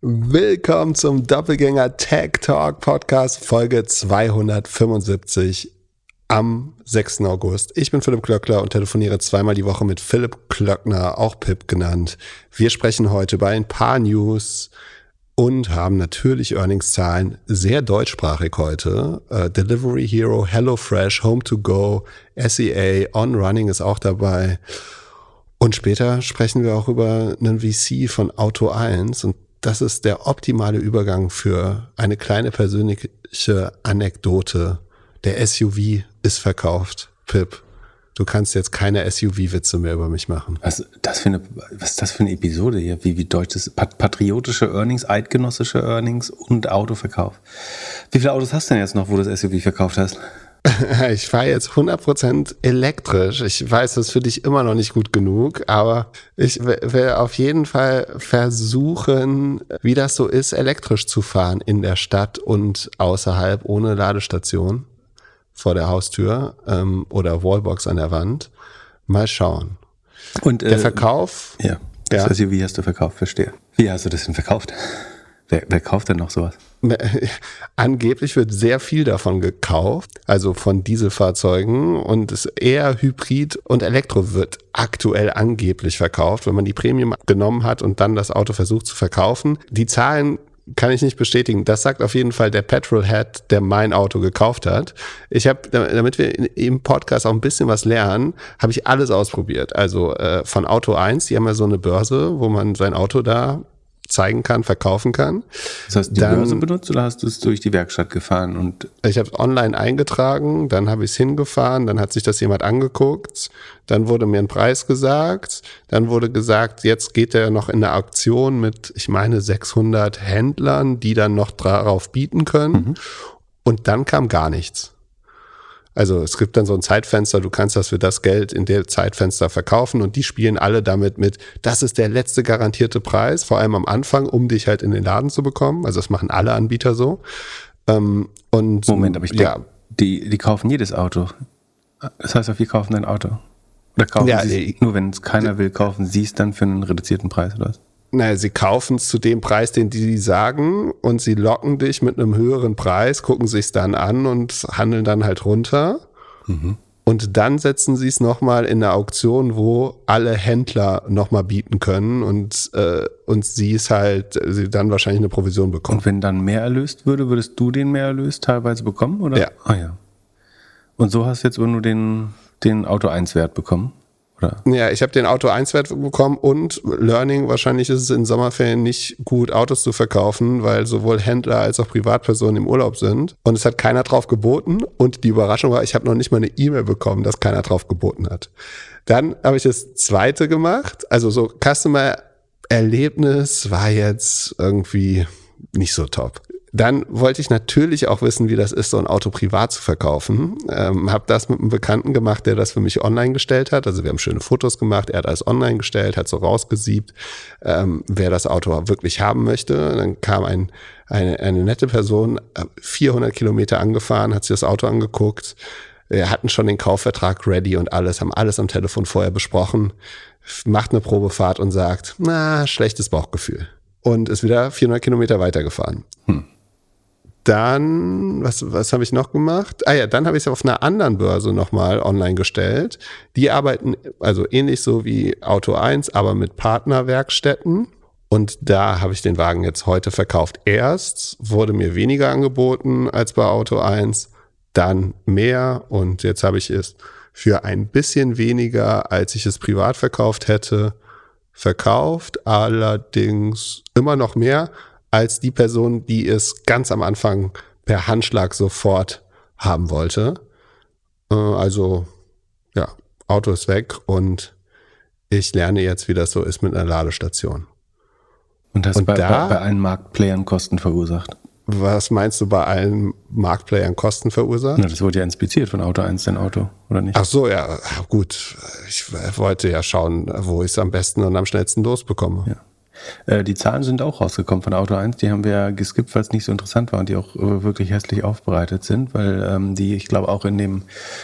Willkommen zum Doppelgänger Tech Talk Podcast Folge 275 am 6. August. Ich bin Philipp Klöckler und telefoniere zweimal die Woche mit Philipp Klöckner, auch Pip genannt. Wir sprechen heute über ein paar News und haben natürlich Earningszahlen, sehr deutschsprachig heute. Uh, Delivery Hero, HelloFresh, Home to Go, SEA, On Running ist auch dabei. Und später sprechen wir auch über einen VC von Auto 1 und das ist der optimale Übergang für eine kleine persönliche Anekdote. Der SUV ist verkauft. Pip, du kannst jetzt keine SUV-Witze mehr über mich machen. Was, das für eine, was ist das für eine Episode hier? Wie, wie deutsches, patriotische Earnings, eidgenössische Earnings und Autoverkauf. Wie viele Autos hast du denn jetzt noch, wo du das SUV verkauft hast? Ich fahre jetzt 100% elektrisch. Ich weiß, das ist für dich immer noch nicht gut genug, aber ich will auf jeden Fall versuchen, wie das so ist, elektrisch zu fahren in der Stadt und außerhalb ohne Ladestation vor der Haustür ähm, oder Wallbox an der Wand. Mal schauen. Und der äh, Verkauf? Ja. Das ja. heißt, wie hast du verkauft? Verstehe. Wie hast du das denn verkauft? Wer, wer kauft denn noch sowas? Angeblich wird sehr viel davon gekauft, also von Dieselfahrzeugen und es eher Hybrid und Elektro wird aktuell angeblich verkauft, wenn man die Premium genommen hat und dann das Auto versucht zu verkaufen. Die Zahlen kann ich nicht bestätigen. Das sagt auf jeden Fall der Petrolhead, der mein Auto gekauft hat. Ich habe, damit wir im Podcast auch ein bisschen was lernen, habe ich alles ausprobiert. Also äh, von Auto 1, die haben ja so eine Börse, wo man sein Auto da zeigen kann, verkaufen kann. Das heißt, die dann, Börse benutzt oder hast du es durch die Werkstatt gefahren? und? Ich habe es online eingetragen, dann habe ich es hingefahren, dann hat sich das jemand angeguckt, dann wurde mir ein Preis gesagt, dann wurde gesagt, jetzt geht er noch in eine Auktion mit, ich meine, 600 Händlern, die dann noch darauf bieten können. Mhm. Und dann kam gar nichts. Also es gibt dann so ein Zeitfenster, du kannst das für das Geld in der Zeitfenster verkaufen und die spielen alle damit mit, das ist der letzte garantierte Preis, vor allem am Anfang, um dich halt in den Laden zu bekommen. Also das machen alle Anbieter so. Ähm, und Moment, aber ich ja, glaub, die, die kaufen jedes Auto. Das heißt, wir kaufen ein Auto. Oder kaufen ja, sie es, nur wenn es keiner will, kaufen sie es dann für einen reduzierten Preis oder was? Naja, sie kaufen es zu dem Preis, den die sagen, und sie locken dich mit einem höheren Preis, gucken sich's dann an und handeln dann halt runter. Mhm. Und dann setzen sie es nochmal in eine Auktion, wo alle Händler nochmal bieten können und, äh, und sie es halt, sie dann wahrscheinlich eine Provision bekommen. Und wenn dann mehr erlöst würde, würdest du den mehr erlöst teilweise bekommen, oder? Ja. Ah ja. Und so hast du jetzt nur den, den Auto 1 Wert bekommen? Oder? Ja, ich habe den Auto 1 Wert bekommen und Learning, wahrscheinlich ist es in Sommerferien nicht gut, Autos zu verkaufen, weil sowohl Händler als auch Privatpersonen im Urlaub sind. Und es hat keiner drauf geboten. Und die Überraschung war, ich habe noch nicht mal eine E-Mail bekommen, dass keiner drauf geboten hat. Dann habe ich das zweite gemacht. Also so Customer Erlebnis war jetzt irgendwie nicht so top. Dann wollte ich natürlich auch wissen, wie das ist, so ein Auto privat zu verkaufen. Ähm, habe das mit einem Bekannten gemacht, der das für mich online gestellt hat. Also wir haben schöne Fotos gemacht, er hat alles online gestellt, hat so rausgesiebt, ähm, wer das Auto wirklich haben möchte. Dann kam ein, eine, eine nette Person, 400 äh, Kilometer angefahren, hat sich das Auto angeguckt. Wir hatten schon den Kaufvertrag ready und alles, haben alles am Telefon vorher besprochen, macht eine Probefahrt und sagt, na, schlechtes Bauchgefühl. Und ist wieder 400 Kilometer weitergefahren. Hm dann, was, was habe ich noch gemacht? Ah ja, dann habe ich es auf einer anderen Börse nochmal online gestellt. Die arbeiten also ähnlich so wie Auto 1, aber mit Partnerwerkstätten. Und da habe ich den Wagen jetzt heute verkauft. Erst wurde mir weniger angeboten als bei Auto 1, dann mehr und jetzt habe ich es für ein bisschen weniger, als ich es privat verkauft hätte, verkauft. Allerdings immer noch mehr, als die Person, die es ganz am Anfang per Handschlag sofort haben wollte. Äh, also ja, Auto ist weg und ich lerne jetzt, wie das so ist mit einer Ladestation. Und hast und bei, da, bei allen Marktplayern Kosten verursacht? Was meinst du bei allen Marktplayern Kosten verursacht? Na, das wurde ja inspiziert von Auto 1, dein Auto, oder nicht? Ach so, ja, gut. Ich wollte ja schauen, wo ich es am besten und am schnellsten losbekomme. Ja. Äh, die Zahlen sind auch rausgekommen von Auto 1. Die haben wir geskippt, weil es nicht so interessant war und die auch äh, wirklich hässlich aufbereitet sind, weil ähm, die, ich glaube, auch in dem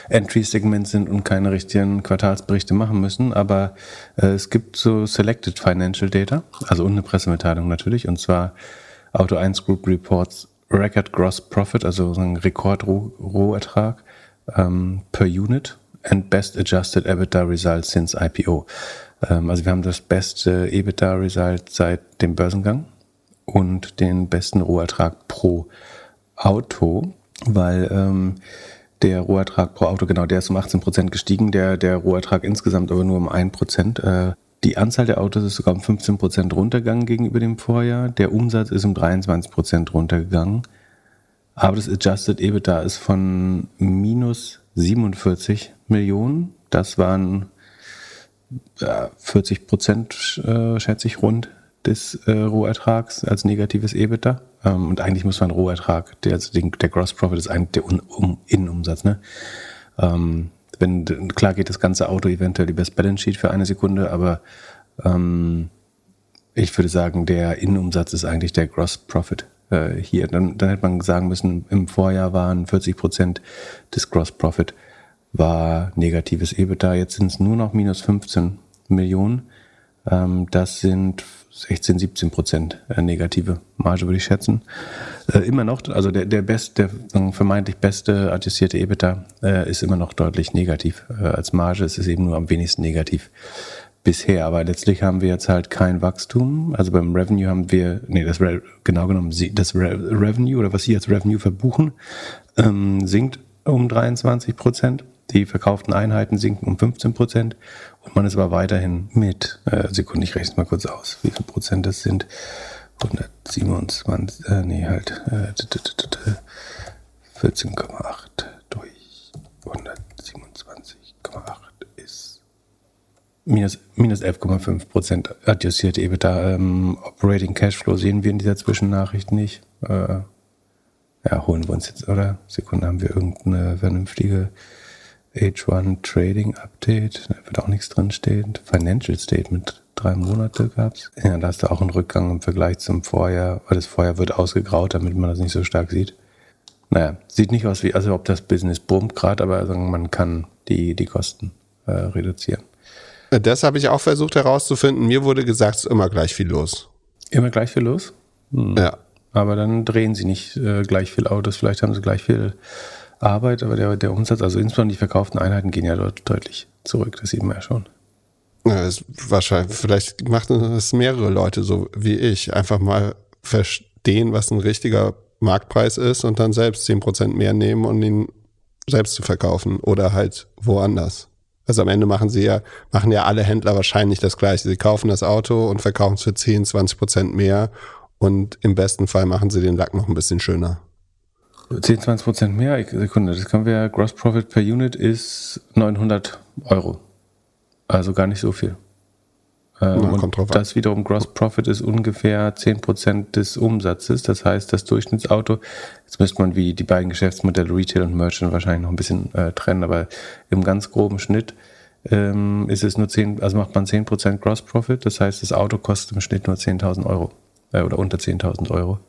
Entry-Segment sind und keine richtigen Quartalsberichte machen müssen. Aber äh, es gibt so Selected Financial Data, also und eine Pressemitteilung natürlich, und zwar Auto 1 Group Reports Record Gross Profit, also so ein Rekord-Rohertrag ähm, per Unit and Best Adjusted EBITDA Result since IPO. Ähm, also wir haben das beste EBITDA-Result seit dem Börsengang und den besten Rohertrag pro Auto, weil ähm, der Rohertrag pro Auto, genau, der ist um 18 Prozent gestiegen, der, der Rohertrag insgesamt aber nur um 1 Prozent. Äh, die Anzahl der Autos ist sogar um 15 Prozent runtergegangen gegenüber dem Vorjahr. Der Umsatz ist um 23 Prozent runtergegangen. Aber das Adjusted EBITDA ist von minus 47 Millionen. Das waren 40 Prozent, äh, schätze ich, rund des äh, Rohertrags als negatives EBITDA. Ähm, und eigentlich muss man Rohertrag, der, also den, der Gross Profit ist eigentlich der Un um Innenumsatz. Ne? Ähm, wenn, klar geht das ganze Auto eventuell übers Balance Sheet für eine Sekunde, aber ähm, ich würde sagen, der Innenumsatz ist eigentlich der Gross Profit äh, hier. Dann, dann hätte man sagen müssen, im Vorjahr waren 40 Prozent des Gross Profit war negatives EBITDA. Jetzt sind es nur noch minus 15 Millionen. Ähm, das sind 16, 17 Prozent äh, negative Marge, würde ich schätzen. Äh, immer noch, also der, der best, der vermeintlich beste adjustierte EBITDA äh, ist immer noch deutlich negativ. Als Marge ist es eben nur am wenigsten negativ bisher. Aber letztlich haben wir jetzt halt kein Wachstum. Also beim Revenue haben wir, nee, das Re, genau genommen, das Re, Revenue oder was Sie als Revenue verbuchen, ähm, sinkt um 23 Prozent. Die verkauften Einheiten sinken um 15 Prozent und man ist aber weiterhin mit, äh, Sekunde, ich rechne mal kurz aus, wie viel Prozent das sind. 127, äh, nee, halt äh, 14,8 durch 127,8 ist minus, minus 11,5 Prozent adjustierte EBITDA. Ähm, Operating Cashflow sehen wir in dieser Zwischennachricht nicht. Äh, ja, holen wir uns jetzt, oder? Sekunde, haben wir irgendeine vernünftige H1 Trading Update, da wird auch nichts drin stehen. Financial Statement, drei Monate gab's. Ja, da hast du auch einen Rückgang im Vergleich zum Vorjahr, weil das Vorjahr wird ausgegraut, damit man das nicht so stark sieht. Naja, sieht nicht aus wie, also ob das Business boomt gerade, aber also man kann die, die Kosten äh, reduzieren. Das habe ich auch versucht herauszufinden. Mir wurde gesagt, es ist immer gleich viel los. Immer gleich viel los? Hm. Ja. Aber dann drehen sie nicht äh, gleich viel Autos, vielleicht haben sie gleich viel Arbeit, aber der, der Umsatz, also insbesondere die verkauften Einheiten, gehen ja dort deutlich zurück. Das sieht man ja schon. Ja, wahrscheinlich, vielleicht machen es mehrere Leute so wie ich. Einfach mal verstehen, was ein richtiger Marktpreis ist und dann selbst 10% mehr nehmen und ihn selbst zu verkaufen oder halt woanders. Also am Ende machen sie ja, machen ja alle Händler wahrscheinlich das Gleiche. Sie kaufen das Auto und verkaufen es für 10, 20 Prozent mehr und im besten Fall machen sie den Lack noch ein bisschen schöner. 10, 20 Prozent mehr, Sekunde, das können wir, Gross Profit per Unit ist 900 Euro. Also gar nicht so viel. Ähm, Na, und das an. wiederum Gross Profit ist ungefähr 10 Prozent des Umsatzes. Das heißt, das Durchschnittsauto, jetzt müsste man wie die beiden Geschäftsmodelle Retail und Merchant wahrscheinlich noch ein bisschen äh, trennen, aber im ganz groben Schnitt ähm, ist es nur 10, also macht man 10 Prozent Gross Profit. Das heißt, das Auto kostet im Schnitt nur 10.000 Euro äh, oder unter 10.000 Euro.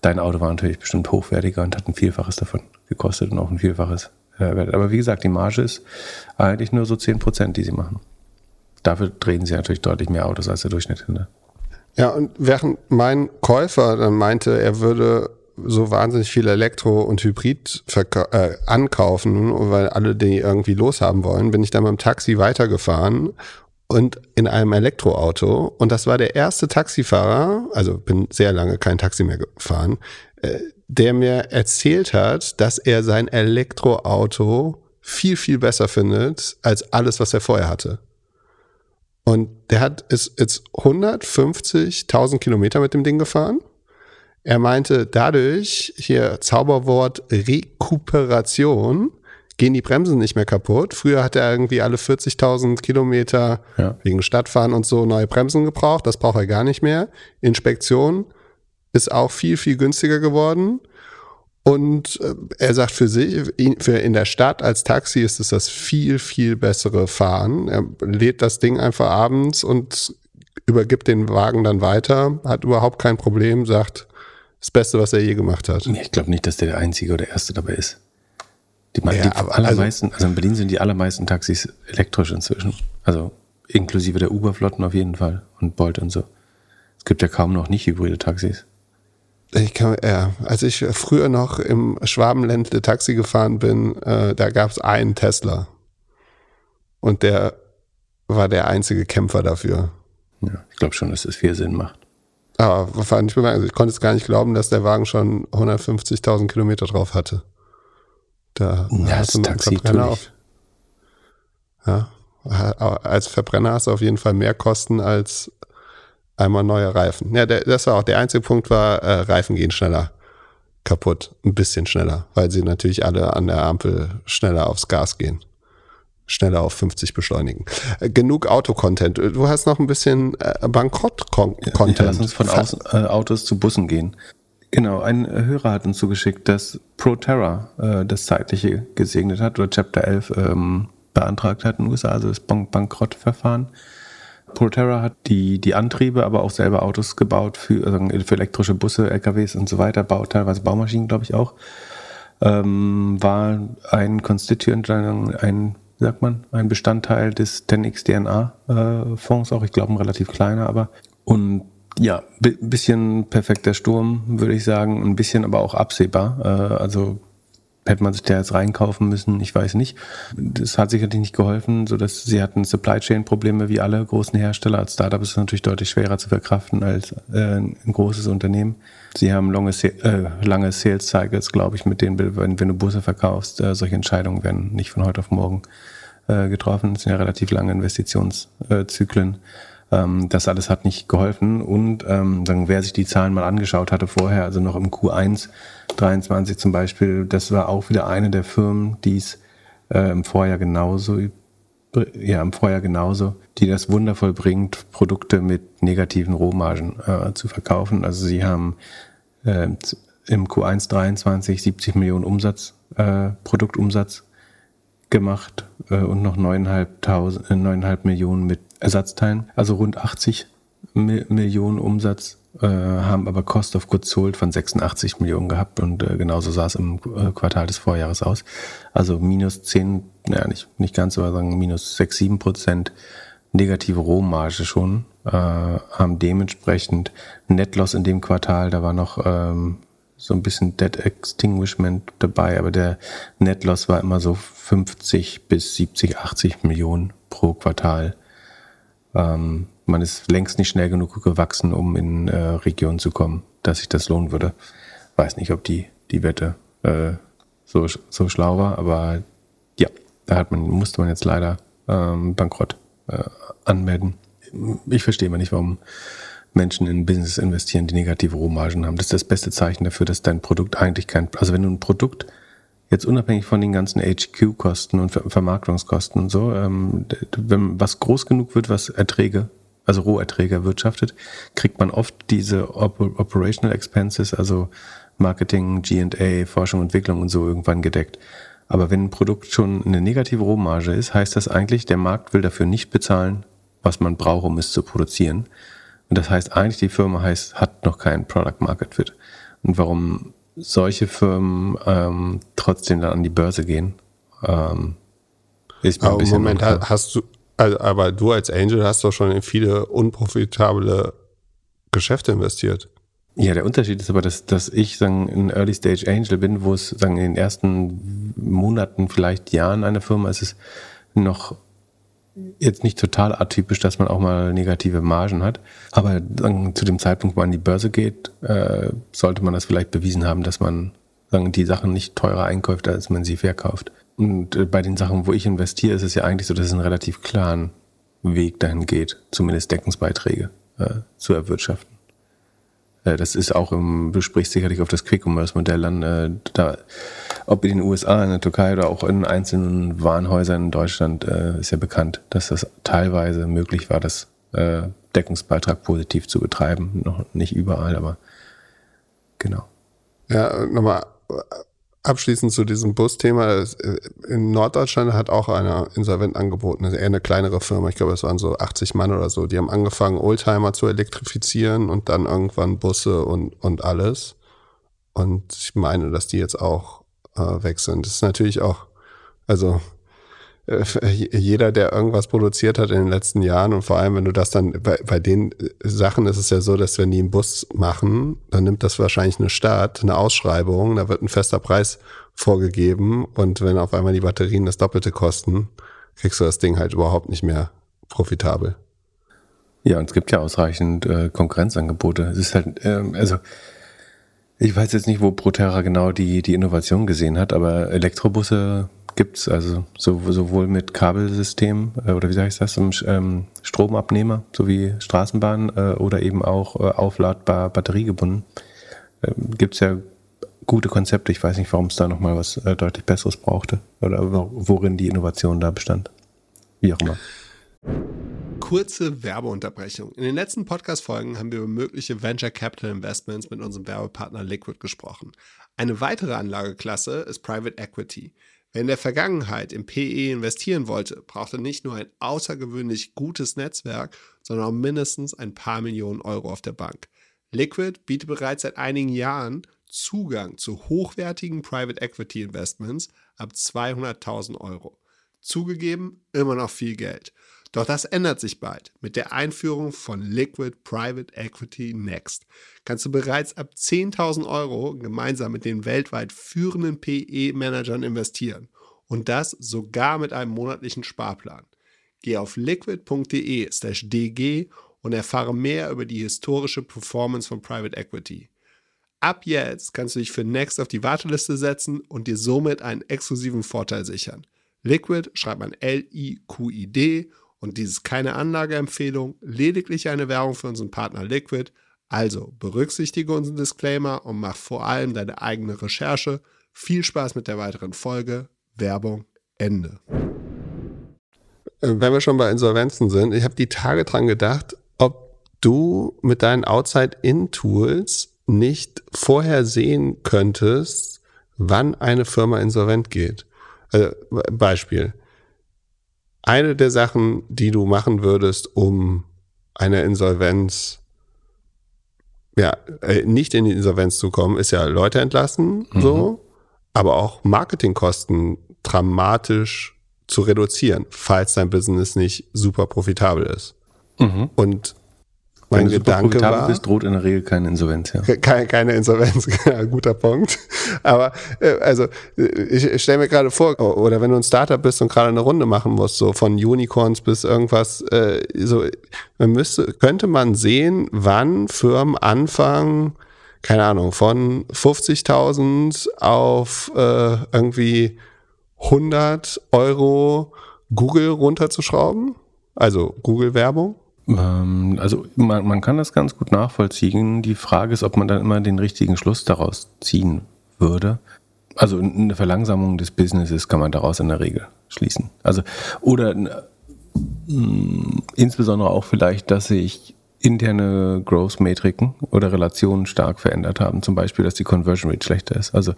Dein Auto war natürlich bestimmt hochwertiger und hat ein Vielfaches davon gekostet und auch ein Vielfaches äh, Wert. Aber wie gesagt, die Marge ist eigentlich nur so 10 Prozent, die sie machen. Dafür drehen sie natürlich deutlich mehr Autos als der Durchschnitt. Ne? Ja, und während mein Käufer dann meinte, er würde so wahnsinnig viel Elektro- und Hybrid äh, ankaufen, weil alle die irgendwie loshaben wollen, bin ich dann beim Taxi weitergefahren und in einem Elektroauto. Und das war der erste Taxifahrer, also bin sehr lange kein Taxi mehr gefahren, äh, der mir erzählt hat, dass er sein Elektroauto viel, viel besser findet als alles, was er vorher hatte. Und der hat ist jetzt 150.000 Kilometer mit dem Ding gefahren. Er meinte dadurch, hier Zauberwort Rekuperation, gehen die Bremsen nicht mehr kaputt. Früher hat er irgendwie alle 40.000 Kilometer ja. wegen Stadtfahren und so neue Bremsen gebraucht. Das braucht er gar nicht mehr. Inspektion ist auch viel, viel günstiger geworden. Und äh, er sagt für sich, für in der Stadt als Taxi ist es das viel, viel bessere Fahren. Er lädt das Ding einfach abends und übergibt den Wagen dann weiter, hat überhaupt kein Problem, sagt, das Beste, was er je gemacht hat. Ich glaube nicht, dass der der Einzige oder Erste dabei ist. Die, ja, die aber, allermeisten, also, also, in Berlin sind die allermeisten Taxis elektrisch inzwischen. Also inklusive der Uber-Flotten auf jeden Fall und Bolt und so. Es gibt ja kaum noch nicht hybride Taxis. Ich kann, ja, als ich früher noch im Schwabenländle Taxi gefahren bin, äh, da gab es einen Tesla. Und der war der einzige Kämpfer dafür. Ja, ich glaube schon, dass das viel Sinn macht. Aber fand ich bemerkenswert. Ich konnte es gar nicht glauben, dass der Wagen schon 150.000 Kilometer drauf hatte. Da ja, hast du Taxi Verbrenner auf. Ja, als Verbrenner hast du auf jeden Fall mehr Kosten als einmal neue Reifen. Ja, der, das war auch der einzige Punkt war, äh, Reifen gehen schneller kaputt, ein bisschen schneller, weil sie natürlich alle an der Ampel schneller aufs Gas gehen schneller auf 50 beschleunigen. Äh, genug Autocontent. Du hast noch ein bisschen äh, Bankrott-Content. Ja, lass uns von Aus, äh, Autos zu Bussen gehen. Genau, ein Hörer hat uns zugeschickt, dass ProTerra äh, das Zeitliche gesegnet hat oder Chapter 11 ähm, beantragt hat in den USA, also das Bank Bankrottverfahren. ProTerra hat die, die Antriebe, aber auch selber Autos gebaut für, also für elektrische Busse, LKWs und so weiter, baut teilweise Baumaschinen, glaube ich auch. Ähm, war ein Constituent, ein wie sagt man, ein Bestandteil des 10x DNA-Fonds, auch ich glaube ein relativ kleiner, aber und ja, bisschen perfekter Sturm, würde ich sagen, ein bisschen aber auch absehbar. Äh, also hätte man sich da jetzt reinkaufen müssen, ich weiß nicht. Das hat sicherlich nicht geholfen, so dass sie hatten Supply Chain Probleme wie alle großen Hersteller. Als Startup ist es natürlich deutlich schwerer zu verkraften als äh, ein großes Unternehmen. Sie haben lange, äh, lange Sales Cycles, glaube ich, mit denen, wenn, wenn du Busse verkaufst, äh, solche Entscheidungen werden nicht von heute auf morgen äh, getroffen. Das sind ja relativ lange Investitionszyklen. Ähm, das alles hat nicht geholfen. Und ähm, dann, wer sich die Zahlen mal angeschaut hatte vorher, also noch im Q1 23 zum Beispiel, das war auch wieder eine der Firmen, die es äh, im Vorjahr genauso ja, im Vorjahr genauso, die das wundervoll bringt, Produkte mit negativen Rohmargen äh, zu verkaufen. Also sie haben äh, im Q1 23 70 Millionen Umsatz, äh, Produktumsatz gemacht äh, und noch 9,5 äh, Millionen mit Ersatzteilen, also rund 80 Mi Millionen Umsatz, äh, haben aber Cost of Goods Sold von 86 Millionen gehabt und äh, genauso sah es im äh, Quartal des Vorjahres aus. Also minus 10, naja, nicht, nicht ganz, aber sagen minus 6, 7 Prozent negative Rohmarge schon, äh, haben dementsprechend Netloss in dem Quartal, da war noch ähm, so ein bisschen Dead Extinguishment dabei, aber der Net Loss war immer so 50 bis 70, 80 Millionen pro Quartal. Ähm, man ist längst nicht schnell genug gewachsen, um in äh, Regionen zu kommen, dass sich das lohnen würde. Weiß nicht, ob die, die Wette äh, so, so schlau war, aber ja, da hat man, musste man jetzt leider ähm, Bankrott äh, anmelden. Ich verstehe mal nicht, warum Menschen in Business investieren, die negative Rohmargen haben. Das ist das beste Zeichen dafür, dass dein Produkt eigentlich kein, also wenn du ein Produkt jetzt unabhängig von den ganzen HQ-Kosten und Vermarktungskosten und so, ähm, wenn was groß genug wird, was Erträge, also Roherträge erwirtschaftet, kriegt man oft diese Operational Expenses, also Marketing, G&A, Forschung, Entwicklung und so irgendwann gedeckt. Aber wenn ein Produkt schon eine negative Rohmarge ist, heißt das eigentlich, der Markt will dafür nicht bezahlen, was man braucht, um es zu produzieren. Und das heißt eigentlich, die Firma heißt, hat noch keinen Product Market Fit. Und warum solche Firmen ähm, trotzdem dann an die Börse gehen, ähm, ist mir aber ein bisschen Moment, unklar. hast du, also, aber du als Angel hast doch schon in viele unprofitable Geschäfte investiert. Ja, der Unterschied ist aber, dass, dass ich sagen, ein Early Stage Angel bin, wo es sagen, in den ersten Monaten, vielleicht Jahren einer Firma ist es noch jetzt nicht total atypisch, dass man auch mal negative Margen hat. Aber dann, zu dem Zeitpunkt, wo man an die Börse geht, äh, sollte man das vielleicht bewiesen haben, dass man sagen, die Sachen nicht teurer einkauft, als man sie verkauft. Und äh, bei den Sachen, wo ich investiere, ist es ja eigentlich so, dass es einen relativ klaren Weg dahin geht, zumindest Deckungsbeiträge äh, zu erwirtschaften. Äh, das ist auch im, du sprichst sicherlich auf das Quick-Commerce-Modell an. Äh, da, ob in den USA, in der Türkei oder auch in einzelnen Warenhäusern in Deutschland äh, ist ja bekannt, dass das teilweise möglich war, das Deckungsbeitrag positiv zu betreiben. Noch nicht überall, aber genau. Ja, nochmal abschließend zu diesem Busthema. Äh, in Norddeutschland hat auch einer Insolvent angeboten, eher eine kleinere Firma. Ich glaube, es waren so 80 Mann oder so. Die haben angefangen, Oldtimer zu elektrifizieren und dann irgendwann Busse und, und alles. Und ich meine, dass die jetzt auch äh, sind. Das ist natürlich auch, also äh, jeder, der irgendwas produziert hat in den letzten Jahren und vor allem, wenn du das dann bei, bei den Sachen ist es ja so, dass wenn die einen Bus machen, dann nimmt das wahrscheinlich eine Stadt, eine Ausschreibung, da wird ein fester Preis vorgegeben und wenn auf einmal die Batterien das Doppelte kosten, kriegst du das Ding halt überhaupt nicht mehr profitabel. Ja, und es gibt ja ausreichend äh, Konkurrenzangebote. Es ist halt, ähm, also ich weiß jetzt nicht, wo Proterra genau die, die Innovation gesehen hat, aber Elektrobusse gibt's also sowohl mit Kabelsystem äh, oder wie ich das, ähm, Stromabnehmer sowie Straßenbahn äh, oder eben auch äh, aufladbar batteriegebunden. Ähm, gibt's ja gute Konzepte. Ich weiß nicht, warum es da nochmal was deutlich Besseres brauchte oder worin die Innovation da bestand. Wie auch immer kurze Werbeunterbrechung. In den letzten Podcast-Folgen haben wir über mögliche Venture Capital Investments mit unserem Werbepartner Liquid gesprochen. Eine weitere Anlageklasse ist Private Equity. Wer in der Vergangenheit im PE investieren wollte, brauchte nicht nur ein außergewöhnlich gutes Netzwerk, sondern auch mindestens ein paar Millionen Euro auf der Bank. Liquid bietet bereits seit einigen Jahren Zugang zu hochwertigen Private Equity Investments ab 200.000 Euro. Zugegeben, immer noch viel Geld. Doch das ändert sich bald. Mit der Einführung von Liquid Private Equity Next kannst du bereits ab 10.000 Euro gemeinsam mit den weltweit führenden PE-Managern investieren. Und das sogar mit einem monatlichen Sparplan. Geh auf liquid.de/dg und erfahre mehr über die historische Performance von Private Equity. Ab jetzt kannst du dich für Next auf die Warteliste setzen und dir somit einen exklusiven Vorteil sichern. Liquid schreibt man L-I-Q-I-D und dies ist keine Anlageempfehlung, lediglich eine Werbung für unseren Partner Liquid. Also berücksichtige unseren Disclaimer und mach vor allem deine eigene Recherche. Viel Spaß mit der weiteren Folge. Werbung Ende. Äh, wenn wir schon bei Insolvenzen sind, ich habe die Tage dran gedacht, ob du mit deinen Outside-In-Tools nicht vorher sehen könntest, wann eine Firma insolvent geht. Also, Beispiel eine der Sachen, die du machen würdest, um eine Insolvenz, ja, äh, nicht in die Insolvenz zu kommen, ist ja Leute entlassen, mhm. so, aber auch Marketingkosten dramatisch zu reduzieren, falls dein Business nicht super profitabel ist. Mhm. Und mein Wenn du Gedanke war, bist, droht in der Regel keine Insolvenz. Ja. Keine, keine Insolvenz, guter Punkt. Aber äh, also ich stelle mir gerade vor, oder wenn du ein Startup bist und gerade eine Runde machen musst, so von Unicorns bis irgendwas, äh, so man müsste, könnte man sehen, wann Firmen anfangen, keine Ahnung, von 50.000 auf äh, irgendwie 100 Euro Google runterzuschrauben, also Google-Werbung. Ähm, also man, man kann das ganz gut nachvollziehen. Die Frage ist, ob man dann immer den richtigen Schluss daraus ziehen würde. Also eine Verlangsamung des Businesses kann man daraus in der Regel schließen. Also oder mm, insbesondere auch vielleicht, dass sich interne Growth-Metriken oder Relationen stark verändert haben. Zum Beispiel, dass die Conversion Rate schlechter ist. Also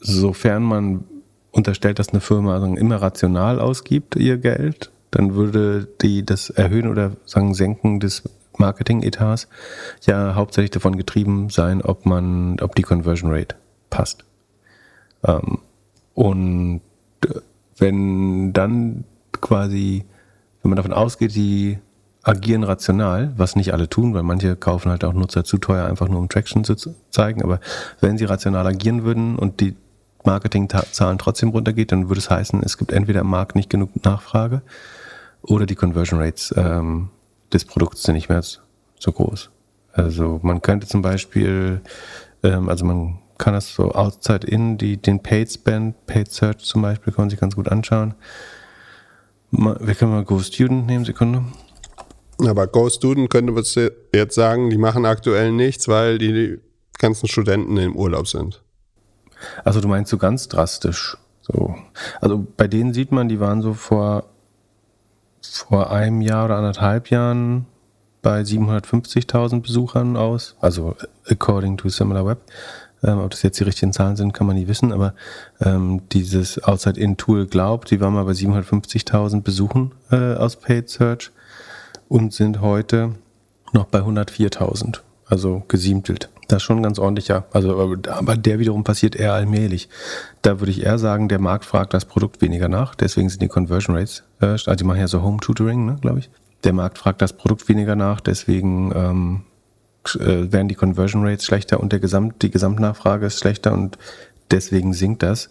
sofern man unterstellt, dass eine Firma immer rational ausgibt ihr Geld dann würde die das Erhöhen oder sagen Senken des Marketing-Etats ja hauptsächlich davon getrieben sein, ob man, ob die Conversion Rate passt. Ähm, und äh, wenn dann quasi, wenn man davon ausgeht, die agieren rational, was nicht alle tun, weil manche kaufen halt auch Nutzer zu teuer, einfach nur um Traction zu zeigen, aber wenn sie rational agieren würden und die Marketingzahlen trotzdem runtergeht, dann würde es heißen, es gibt entweder im Markt nicht genug Nachfrage oder die Conversion Rates ähm, des Produkts sind nicht mehr so groß. Also man könnte zum Beispiel, ähm, also man kann das so outside in, die, den Paid Spend, Paid Search zum Beispiel, kann man sich ganz gut anschauen. Wir können mal Go Student nehmen, Sekunde. Aber Go Student könnte man jetzt sagen, die machen aktuell nichts, weil die ganzen Studenten im Urlaub sind. Also du meinst so ganz drastisch. So. Also bei denen sieht man, die waren so vor vor einem Jahr oder anderthalb Jahren bei 750.000 Besuchern aus, also according to SimilarWeb. Ähm, ob das jetzt die richtigen Zahlen sind, kann man nie wissen, aber ähm, dieses Outside-In-Tool glaubt, die waren mal bei 750.000 Besuchen äh, aus Paid Search und sind heute noch bei 104.000, also gesiemtelt. Das ist schon ganz ordentlicher. Also, aber der wiederum passiert eher allmählich. Da würde ich eher sagen, der Markt fragt das Produkt weniger nach. Deswegen sind die Conversion Rates, äh, also die machen ja so Home Tutoring, ne, glaube ich. Der Markt fragt das Produkt weniger nach. Deswegen ähm, äh, werden die Conversion Rates schlechter und der Gesamt, die Gesamtnachfrage ist schlechter und deswegen sinkt das.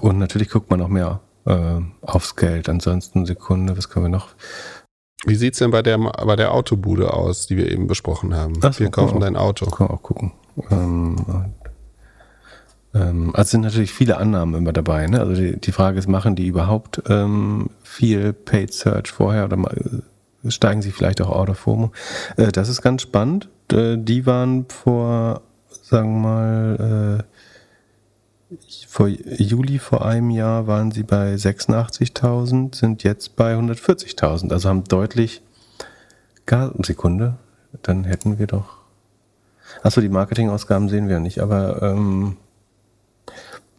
Und natürlich guckt man auch mehr äh, aufs Geld. Ansonsten Sekunde, was können wir noch? Wie sieht's denn bei der, bei der Autobude aus, die wir eben besprochen haben? So, wir kaufen dein Auto. Kann man auch gucken. Ähm, ähm, also sind natürlich viele Annahmen immer dabei. Ne? Also die, die Frage ist, machen die überhaupt ähm, viel Paid Search vorher oder äh, steigen sie vielleicht auch out of FOMO? Äh, das ist ganz spannend. Äh, die waren vor, sagen wir mal, äh, vor Juli vor einem Jahr waren sie bei 86.000, sind jetzt bei 140.000. Also haben deutlich, Sekunde, dann hätten wir doch, achso, die Marketingausgaben sehen wir nicht, aber ähm,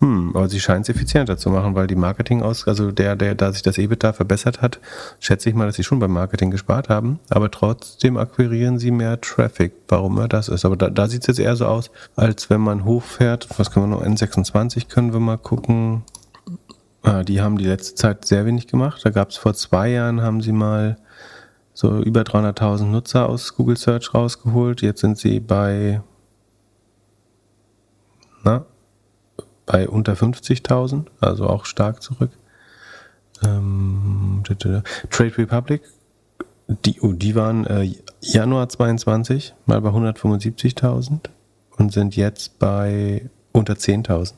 hm, aber sie scheint es effizienter zu machen, weil die Marketing aus, also der, der, da sich das EBITDA verbessert hat, schätze ich mal, dass sie schon beim Marketing gespart haben, aber trotzdem akquirieren sie mehr Traffic, warum er das ist. Aber da, da sieht es jetzt eher so aus, als wenn man hochfährt. Was können wir noch? N26 können wir mal gucken. Ah, die haben die letzte Zeit sehr wenig gemacht. Da gab es vor zwei Jahren, haben sie mal so über 300.000 Nutzer aus Google Search rausgeholt. Jetzt sind sie bei na, bei unter 50.000, also auch stark zurück. Ähm, Trade Republic, die, oh, die waren äh, Januar 22 mal bei 175.000 und sind jetzt bei unter 10.000.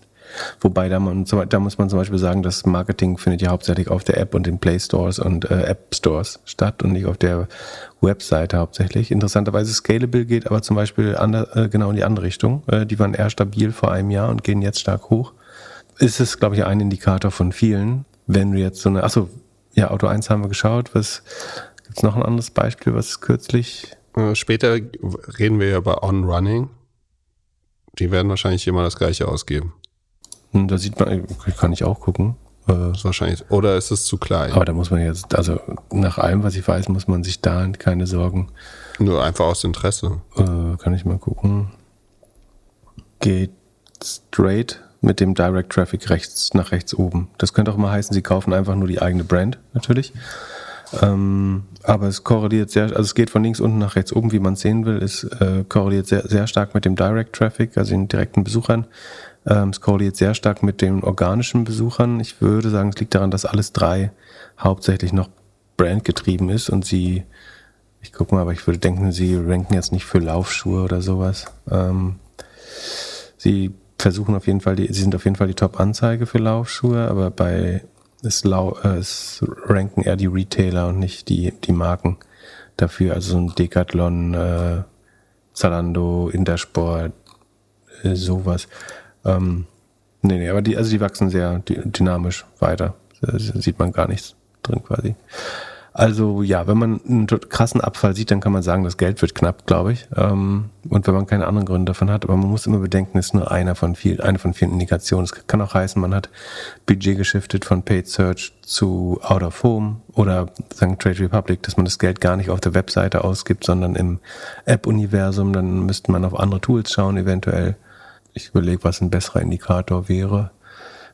Wobei da, man, da muss man zum Beispiel sagen, das Marketing findet ja hauptsächlich auf der App und den Play Stores und äh, App Stores statt und nicht auf der Webseite hauptsächlich. Interessanterweise Scalable geht aber zum Beispiel ander, äh, genau in die andere Richtung. Äh, die waren eher stabil vor einem Jahr und gehen jetzt stark hoch. Ist es, glaube ich, ein Indikator von vielen. Wenn du jetzt so eine, achso, ja, Auto 1 haben wir geschaut. Was gibt's noch ein anderes Beispiel, was kürzlich? Äh, später reden wir ja über On-Running. Die werden wahrscheinlich immer das gleiche ausgeben. Hm, da sieht man, kann ich auch gucken. Äh, ist wahrscheinlich, oder ist es zu klein? Aber da muss man jetzt, also nach allem, was ich weiß, muss man sich da keine Sorgen. Nur einfach aus Interesse. Äh, kann ich mal gucken. Geht straight mit dem Direct Traffic rechts nach rechts oben. Das könnte auch mal heißen, sie kaufen einfach nur die eigene Brand, natürlich. Ähm, aber es korreliert sehr, also es geht von links unten nach rechts oben, wie man es sehen will. Es äh, korreliert sehr, sehr stark mit dem Direct Traffic, also den direkten Besuchern. Ähm, es korreliert sehr stark mit den organischen Besuchern. Ich würde sagen, es liegt daran, dass alles drei hauptsächlich noch brandgetrieben ist und sie, ich gucke mal, aber ich würde denken, sie ranken jetzt nicht für Laufschuhe oder sowas. Ähm, sie versuchen auf jeden Fall, die, sie sind auf jeden Fall die Top-Anzeige für Laufschuhe, aber bei es, lau, äh, es ranken eher die Retailer und nicht die, die Marken dafür. Also so ein Decathlon, äh, Zalando, Intersport, äh, sowas. Ähm, nee, nee, aber die, also die wachsen sehr dynamisch weiter. Da sieht man gar nichts drin quasi. Also ja, wenn man einen krassen Abfall sieht, dann kann man sagen, das Geld wird knapp, glaube ich. Ähm, und wenn man keine anderen Gründe davon hat, aber man muss immer bedenken, es ist nur einer von vielen, eine von vielen Indikationen. Es kann auch heißen, man hat Budget geschiftet von Paid Search zu Out of Home oder sagen Trade Republic, dass man das Geld gar nicht auf der Webseite ausgibt, sondern im App-Universum. Dann müsste man auf andere Tools schauen, eventuell. Ich überlege, was ein besserer Indikator wäre.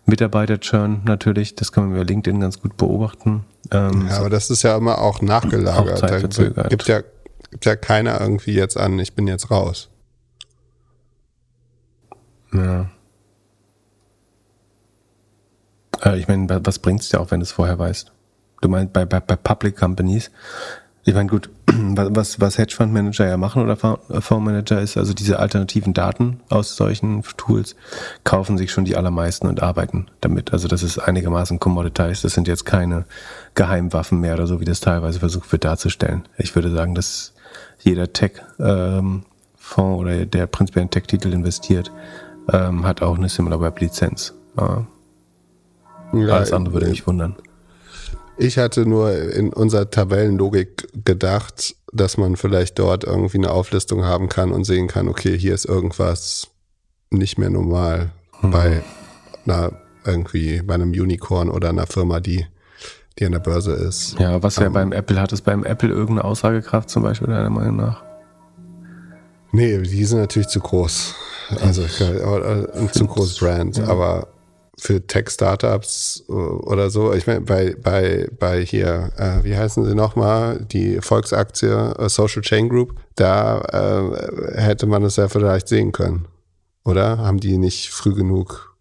Mitarbeiter-Churn natürlich, das kann man über LinkedIn ganz gut beobachten. Ähm, ja, aber das ist ja immer auch nachgelagert. Auch da gibt ja, gibt ja keiner irgendwie jetzt an, ich bin jetzt raus. Ja. Äh, ich meine, was bringt es dir auch, wenn du es vorher weißt? Du meinst bei, bei, bei Public Companies ich meine, gut, was, was Hedgefondsmanager ja machen oder Fondsmanager ist, also diese alternativen Daten aus solchen Tools kaufen sich schon die allermeisten und arbeiten damit. Also das ist einigermaßen commoditized. Das sind jetzt keine Geheimwaffen mehr oder so, wie das teilweise versucht wird darzustellen. Ich würde sagen, dass jeder Tech-Fonds ähm, oder der prinzipiell in Tech-Titel investiert, ähm, hat auch eine Similar Web Lizenz. Ja, Alles andere würde mich wundern. Ich hatte nur in unserer Tabellenlogik gedacht, dass man vielleicht dort irgendwie eine Auflistung haben kann und sehen kann, okay, hier ist irgendwas nicht mehr normal hm. bei einer irgendwie bei einem Unicorn oder einer Firma, die, die an der Börse ist. Ja, was ja ähm, beim Apple hat es beim Apple irgendeine Aussagekraft zum Beispiel, deiner Meinung nach? Nee, die sind natürlich zu groß. Also äh, ein zu großes Brand. Ja. Aber für Tech-Startups oder so, ich meine, bei, bei, bei hier, äh, wie heißen sie nochmal, die Volksaktie uh, Social Chain Group, da äh, hätte man es ja vielleicht sehen können. Oder? Haben die nicht früh genug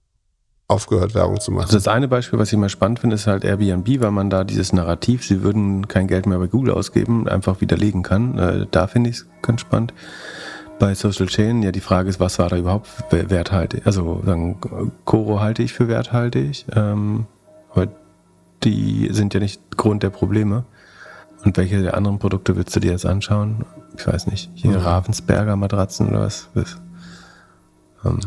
aufgehört, Werbung zu machen? Also das eine Beispiel, was ich mal spannend finde, ist halt Airbnb, weil man da dieses Narrativ, sie würden kein Geld mehr bei Google ausgeben, einfach widerlegen kann. Äh, da finde ich es ganz spannend bei Social Chain ja die Frage ist, was war da überhaupt werthaltig? Also sagen, Coro halte ich für werthaltig, ähm, aber die sind ja nicht Grund der Probleme. Und welche der anderen Produkte würdest du dir jetzt anschauen? Ich weiß nicht. Hier mhm. Ravensberger Matratzen oder was? was? Ähm,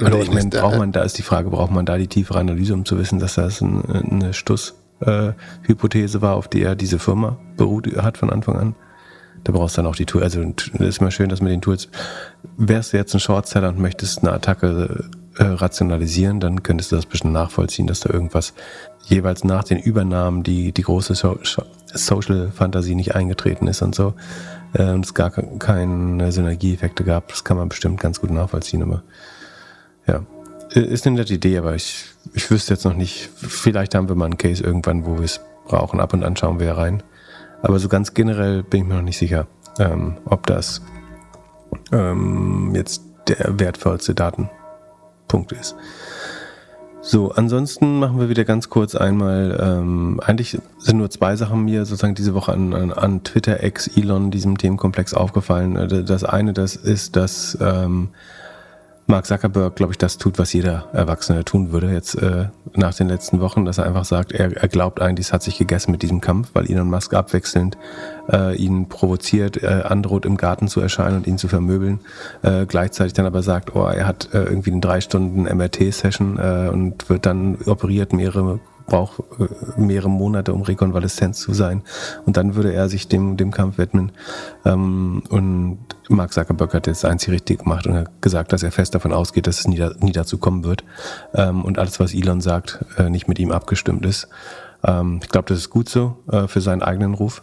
also ich meine, braucht man, da ist die Frage, braucht man da die tiefere Analyse, um zu wissen, dass das ein, eine Stuss-Hypothese äh, war, auf die er diese Firma beruht hat von Anfang an? Da brauchst du dann auch die Tools. Also es ist immer schön, dass mit den Tools, wärst du jetzt ein Shortseller und möchtest eine Attacke äh, rationalisieren, dann könntest du das ein bisschen nachvollziehen, dass da irgendwas jeweils nach den Übernahmen die, die große so Social-Fantasie nicht eingetreten ist und so. Äh, und es gar keine Synergieeffekte gab. Das kann man bestimmt ganz gut nachvollziehen, aber ja. Ist eine nette Idee, aber ich, ich wüsste jetzt noch nicht, vielleicht haben wir mal einen Case irgendwann, wo wir es brauchen. Ab und an schauen wir rein. Aber so ganz generell bin ich mir noch nicht sicher, ähm, ob das ähm, jetzt der wertvollste Datenpunkt ist. So, ansonsten machen wir wieder ganz kurz einmal, ähm, eigentlich sind nur zwei Sachen mir sozusagen diese Woche an, an, an Twitter X Elon diesem Themenkomplex aufgefallen. Äh, das eine, das ist, dass ähm, Mark Zuckerberg, glaube ich, das tut, was jeder Erwachsene tun würde jetzt äh, nach den letzten Wochen, dass er einfach sagt, er, er glaubt eigentlich, es hat sich gegessen mit diesem Kampf, weil Elon Musk abwechselnd äh, ihn provoziert, äh, androht im Garten zu erscheinen und ihn zu vermöbeln, äh, gleichzeitig dann aber sagt, oh, er hat äh, irgendwie eine drei Stunden MRT-Session äh, und wird dann operiert mehrere braucht äh, mehrere Monate, um Rekonvaleszenz zu sein. Und dann würde er sich dem, dem Kampf widmen. Ähm, und Mark Zuckerberg hat jetzt einzig richtig gemacht und gesagt, dass er fest davon ausgeht, dass es nie, nie dazu kommen wird. Ähm, und alles, was Elon sagt, äh, nicht mit ihm abgestimmt ist. Ähm, ich glaube, das ist gut so äh, für seinen eigenen Ruf.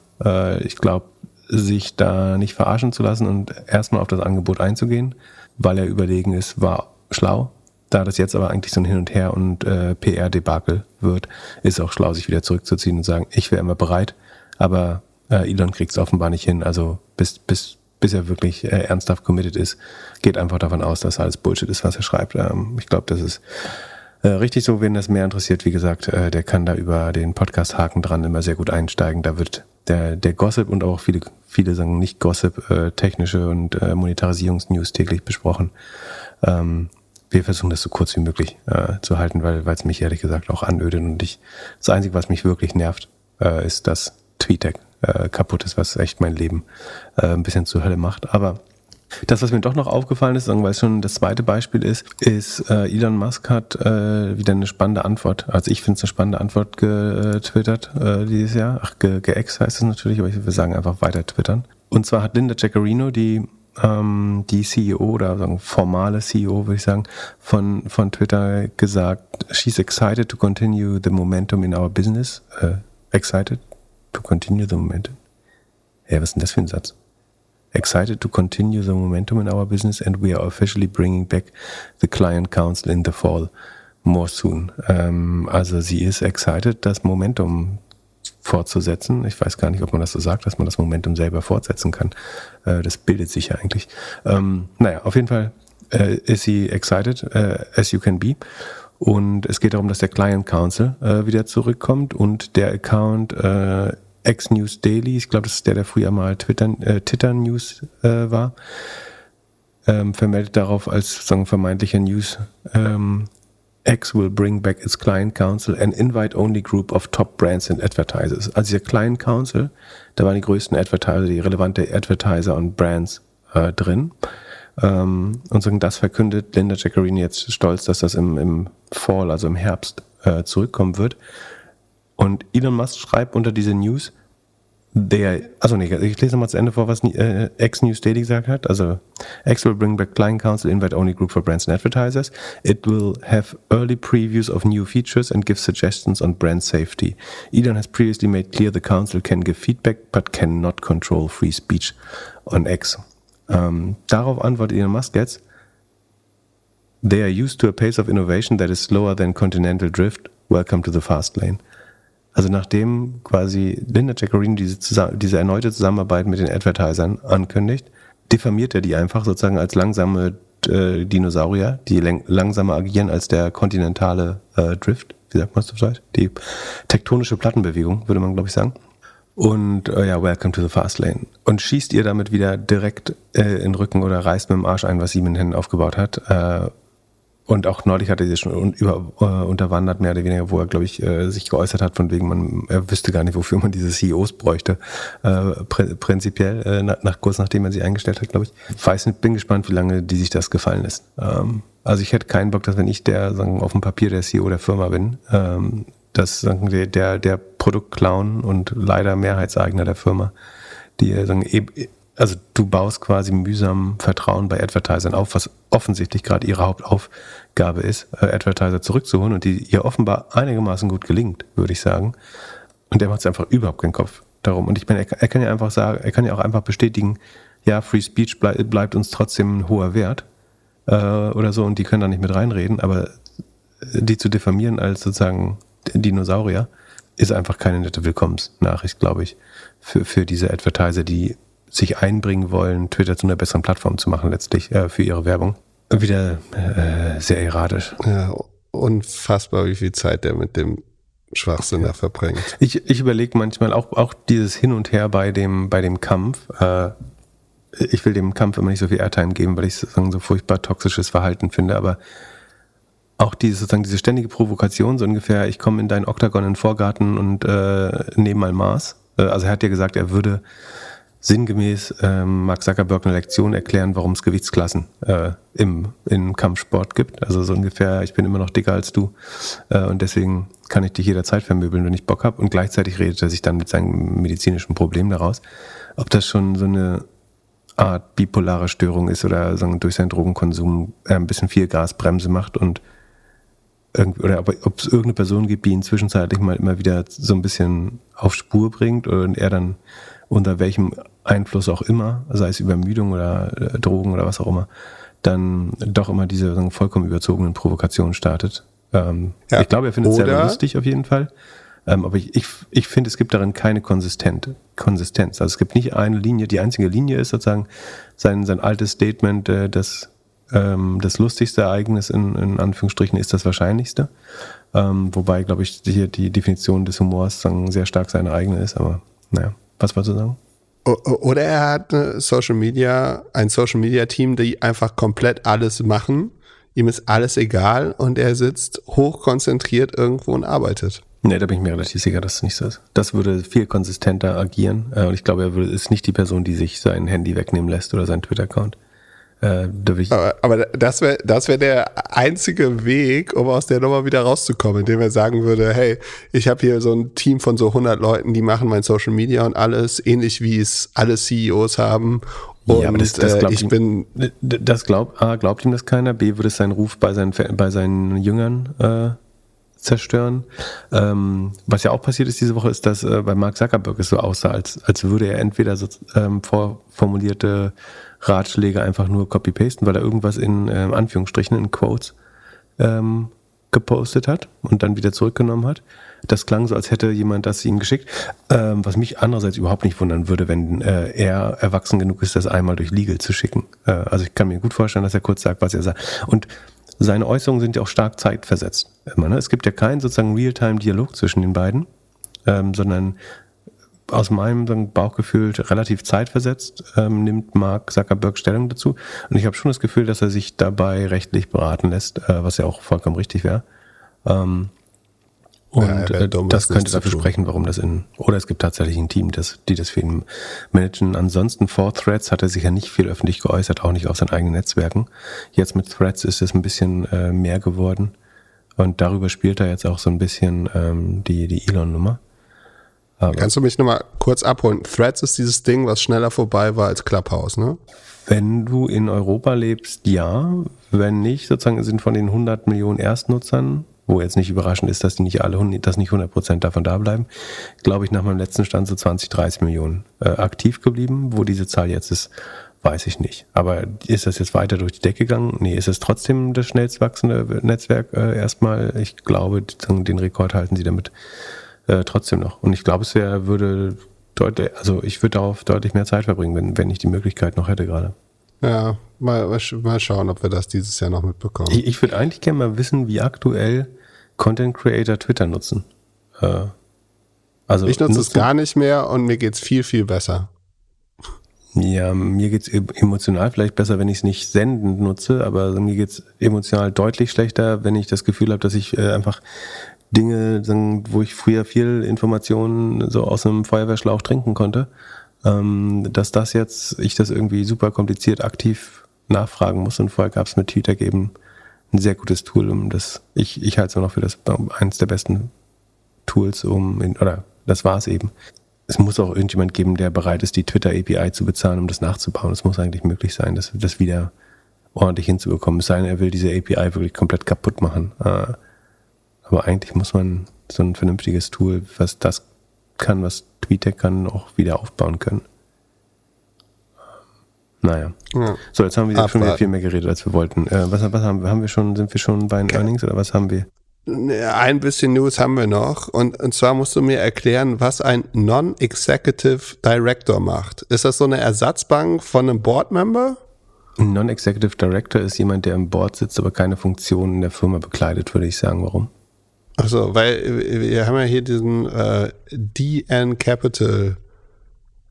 Ich glaube, sich da nicht verarschen zu lassen und erstmal auf das Angebot einzugehen, weil er überlegen ist, war schlau da das jetzt aber eigentlich so ein Hin und Her und äh, PR-Debakel wird, ist auch schlau, sich wieder zurückzuziehen und sagen, ich wäre immer bereit, aber äh, Elon kriegt es offenbar nicht hin. Also bis, bis, bis er wirklich äh, ernsthaft committed ist, geht einfach davon aus, dass alles Bullshit ist, was er schreibt. Ähm, ich glaube, das ist äh, richtig so, wenn das mehr interessiert, wie gesagt, äh, der kann da über den Podcast Haken dran immer sehr gut einsteigen. Da wird der, der Gossip und auch viele, viele sagen nicht Gossip, äh, technische und äh, Monetarisierungsnews täglich besprochen. Ähm, wir versuchen das so kurz wie möglich äh, zu halten, weil es mich ehrlich gesagt auch anödet und ich das Einzige, was mich wirklich nervt, äh, ist, dass TweetDeck äh, kaputt ist, was echt mein Leben äh, ein bisschen zur Hölle macht. Aber das, was mir doch noch aufgefallen ist, weil es schon das zweite Beispiel ist, ist, äh, Elon Musk hat äh, wieder eine spannende Antwort. Also ich finde es eine spannende Antwort getwittert äh, dieses Jahr. Ach, ge-ex heißt es natürlich, aber ich würde sagen einfach weiter twittern. Und zwar hat Linda Jaccarino, die ähm, die CEO oder sagen formale CEO, würde ich sagen, von, von Twitter gesagt, she's excited to continue the momentum in our business. Äh, excited to continue the momentum. Ja, was ist denn das für ein Satz? Excited to continue the momentum in our business and we are officially bringing back the client council in the fall more soon. Ähm, also sie ist excited, das Momentum fortzusetzen. Ich weiß gar nicht, ob man das so sagt, dass man das Momentum selber fortsetzen kann. Äh, das bildet sich ja eigentlich. Ähm, naja, auf jeden Fall äh, ist sie excited, äh, as you can be. Und es geht darum, dass der Client Council äh, wieder zurückkommt und der Account äh, X News Daily, ich glaube, das ist der, der früher mal Twitter, äh, Twitter News äh, war, ähm, vermeldet darauf als sagen, vermeintlicher News ähm, X will bring back its Client Council and invite-only group of top brands and advertisers. Also dieser Client Council, da waren die größten Advertiser, die relevante Advertiser und Brands äh, drin. Ähm, und sagen, das verkündet Linda Jaccarini jetzt stolz, dass das im, im Fall, also im Herbst, äh, zurückkommen wird. Und Elon Musk schreibt unter diese News, der, also nee, ich lese mal zu Ende vor, was äh, X News Daily gesagt hat. Also X will bring back Client Council Invite Only Group for Brands and Advertisers. It will have early previews of new features and give suggestions on brand safety. Elon has previously made clear the council can give feedback, but cannot control free speech on X. Ähm, darauf antwortet Elon Musk jetzt. They are used to a pace of innovation that is slower than continental drift. Welcome to the fast lane. Also nachdem quasi Linda Jaccarino diese, diese erneute Zusammenarbeit mit den Advertisern ankündigt, diffamiert er die einfach sozusagen als langsame äh, Dinosaurier, die langsamer agieren als der kontinentale äh, Drift, wie sagt man das auf Deutsch? Die tektonische Plattenbewegung, würde man glaube ich sagen. Und äh, ja, Welcome to the Fast Lane. Und schießt ihr damit wieder direkt äh, in den Rücken oder reißt mit dem Arsch ein, was sie mit den Händen aufgebaut hat. Äh, und auch neulich hatte sie schon über, äh, unterwandert, mehr oder weniger, wo er, glaube ich, äh, sich geäußert hat, von wegen, man, er wüsste gar nicht, wofür man diese CEOs bräuchte. Äh, pr prinzipiell, äh, nach, kurz nachdem er sie eingestellt hat, glaube ich. Weiß nicht, bin gespannt, wie lange die sich das gefallen lässt. Ähm, also ich hätte keinen Bock, dass wenn ich der, sagen, auf dem Papier der CEO der Firma bin, ähm, dass sagen, der, der, der Produktclown und leider Mehrheitseigner der Firma, die sagen, e also du baust quasi mühsam Vertrauen bei Advertisern auf, was offensichtlich gerade ihre Hauptaufgabe ist, äh, Advertiser zurückzuholen und die ihr offenbar einigermaßen gut gelingt, würde ich sagen. Und der macht es einfach überhaupt keinen Kopf darum. Und ich meine, er, kann ja einfach sagen, er kann ja auch einfach bestätigen, ja, Free Speech bleib, bleibt uns trotzdem ein hoher Wert äh, oder so und die können da nicht mit reinreden, aber die zu diffamieren als sozusagen Dinosaurier ist einfach keine nette Willkommensnachricht, glaube ich, für, für diese Advertiser, die sich einbringen wollen, Twitter zu einer besseren Plattform zu machen, letztlich äh, für ihre Werbung. Wieder äh, sehr erratisch. Ja, unfassbar, wie viel Zeit der mit dem Schwachsinn ja. da verbringt. Ich, ich überlege manchmal auch, auch dieses Hin und Her bei dem, bei dem Kampf. Äh, ich will dem Kampf immer nicht so viel Airtime geben, weil ich sozusagen so furchtbar toxisches Verhalten finde, aber auch diese sozusagen diese ständige Provokation, so ungefähr, ich komme in deinen Oktagon in den Vorgarten und äh, nehme mal Maß. Äh, also er hat ja gesagt, er würde sinngemäß ähm, Mark Zuckerberg eine Lektion erklären, warum es Gewichtsklassen äh, im, im Kampfsport gibt. Also so ungefähr, ich bin immer noch dicker als du äh, und deswegen kann ich dich jederzeit vermöbeln, wenn ich Bock habe. Und gleichzeitig redet er sich dann mit seinem medizinischen Problem daraus. Ob das schon so eine Art bipolare Störung ist oder sagen, durch seinen Drogenkonsum äh, ein bisschen viel Gasbremse macht und oder ob es irgendeine Person gibt, die ihn zwischenzeitlich mal immer wieder so ein bisschen auf Spur bringt und er dann unter welchem Einfluss auch immer, sei es Übermüdung oder äh, Drogen oder was auch immer, dann doch immer diese vollkommen überzogenen Provokationen startet. Ähm, ja. Ich glaube, er findet es sehr lustig auf jeden Fall. Ähm, aber ich, ich, ich finde, es gibt darin keine Konsistent, Konsistenz. Also es gibt nicht eine Linie. Die einzige Linie ist sozusagen sein, sein altes Statement, äh, das, ähm, das lustigste Ereignis in, in Anführungsstrichen ist das wahrscheinlichste. Ähm, wobei, glaube ich, hier die Definition des Humors sagen, sehr stark seine eigene ist. Aber naja, was wolltest du sagen? Oder er hat eine Social Media, ein Social Media Team, die einfach komplett alles machen. Ihm ist alles egal und er sitzt hochkonzentriert irgendwo und arbeitet. Nee, da bin ich mir relativ sicher, dass es nicht so ist. Das würde viel konsistenter agieren. Äh, und ich glaube, er ist nicht die Person, die sich sein Handy wegnehmen lässt oder seinen Twitter-Account. Äh, aber, aber, das wäre das wär der einzige Weg, um aus der Nummer wieder rauszukommen, indem er sagen würde, hey, ich habe hier so ein Team von so 100 Leuten, die machen mein Social Media und alles, ähnlich wie es alle CEOs haben. Und ja, aber das, das äh, ich ihm, bin... Das glaubt, A, glaubt ihm das keiner, B, würde es seinen Ruf bei seinen, bei seinen Jüngern äh, zerstören. Ähm, was ja auch passiert ist diese Woche, ist, dass äh, bei Mark Zuckerberg es so aussah, als, als würde er entweder so ähm, vorformulierte Ratschläge einfach nur copy-pasten, weil er irgendwas in ähm, Anführungsstrichen, in Quotes, ähm, gepostet hat und dann wieder zurückgenommen hat. Das klang so, als hätte jemand das ihm geschickt, ähm, was mich andererseits überhaupt nicht wundern würde, wenn äh, er erwachsen genug ist, das einmal durch Legal zu schicken. Äh, also ich kann mir gut vorstellen, dass er kurz sagt, was er sagt. Und seine Äußerungen sind ja auch stark zeitversetzt. Immer, ne? Es gibt ja keinen sozusagen Realtime-Dialog zwischen den beiden, ähm, sondern aus meinem Bauchgefühl relativ zeitversetzt ähm, nimmt Mark Zuckerberg Stellung dazu. Und ich habe schon das Gefühl, dass er sich dabei rechtlich beraten lässt, äh, was ja auch vollkommen richtig wäre. Ähm, und ja, äh, das könnte dafür sprechen, warum das in, oder es gibt tatsächlich ein Team, das, die das für ihn managen. Ansonsten vor Threads hat er sich ja nicht viel öffentlich geäußert, auch nicht auf seinen eigenen Netzwerken. Jetzt mit Threads ist es ein bisschen äh, mehr geworden. Und darüber spielt er jetzt auch so ein bisschen ähm, die, die Elon-Nummer. Aber Kannst du mich nochmal kurz abholen? Threads ist dieses Ding, was schneller vorbei war als Clubhouse, ne? Wenn du in Europa lebst, ja. Wenn nicht, sozusagen sind von den 100 Millionen Erstnutzern, wo jetzt nicht überraschend ist, dass die nicht alle, dass nicht 100 Prozent davon da bleiben, glaube ich nach meinem letzten Stand so 20, 30 Millionen äh, aktiv geblieben. Wo diese Zahl jetzt ist, weiß ich nicht. Aber ist das jetzt weiter durch die Decke gegangen? Nee, ist es trotzdem das schnellst wachsende Netzwerk äh, erstmal? Ich glaube, den Rekord halten sie damit äh, trotzdem noch. Und ich glaube, es wäre, würde deutlich, also ich würde darauf deutlich mehr Zeit verbringen, wenn, wenn ich die Möglichkeit noch hätte gerade. Ja, mal, mal schauen, ob wir das dieses Jahr noch mitbekommen. Ich, ich würde eigentlich gerne mal wissen, wie aktuell Content Creator Twitter nutzen. Äh, also ich nutze es gar nicht mehr und mir geht es viel, viel besser. Ja, mir geht's e-, emotional vielleicht besser, wenn ich es nicht sendend nutze, aber mir geht's emotional deutlich schlechter, wenn ich das Gefühl habe, dass ich äh, einfach Dinge, wo ich früher viel Informationen so aus einem Feuerwehrschlauch trinken konnte, ähm, dass das jetzt, ich das irgendwie super kompliziert aktiv nachfragen muss und vorher gab es mit TweetDeck eben ein sehr gutes Tool, um das, ich, ich halte es immer noch für das eines der besten Tools, um, in, oder das war es eben, es muss auch irgendjemand geben, der bereit ist, die Twitter-API zu bezahlen, um das nachzubauen. Es muss eigentlich möglich sein, das, das wieder ordentlich hinzubekommen. Es sei denn, er will diese API wirklich komplett kaputt machen. Äh, aber eigentlich muss man so ein vernünftiges Tool, was das kann, was TweetDeck kann, auch wieder aufbauen können. Naja. Ja. So, jetzt haben wir Abwarten. schon wieder viel mehr geredet, als wir wollten. Äh, was, was haben wir? Haben wir schon, sind wir schon bei den Earnings oder was haben wir? Ein bisschen News haben wir noch. Und, und zwar musst du mir erklären, was ein Non-Executive Director macht. Ist das so eine Ersatzbank von einem Board-Member? Ein Non-Executive Director ist jemand, der im Board sitzt, aber keine Funktion in der Firma bekleidet, würde ich sagen. Warum? Achso, weil wir haben ja hier diesen äh, DN Capital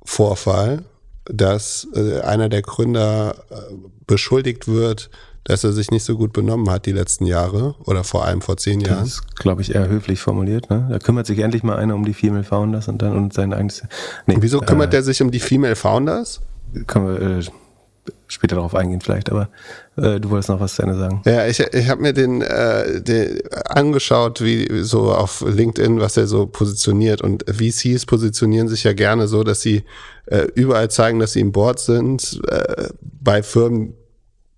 Vorfall, dass äh, einer der Gründer äh, beschuldigt wird, dass er sich nicht so gut benommen hat die letzten Jahre oder vor allem vor zehn Jahren. Das ist, glaube ich, eher höflich formuliert. Ne? Da kümmert sich endlich mal einer um die Female Founders und dann und sein eigenes. Nee, Wieso kümmert äh, der sich um die Female Founders? Können wir äh, später darauf eingehen vielleicht, aber äh, du wolltest noch was zu Ende sagen. Ja, ich, ich habe mir den, äh, den angeschaut, wie so auf LinkedIn, was er so positioniert und VCs positionieren sich ja gerne so, dass sie äh, überall zeigen, dass sie im Board sind, äh, bei Firmen,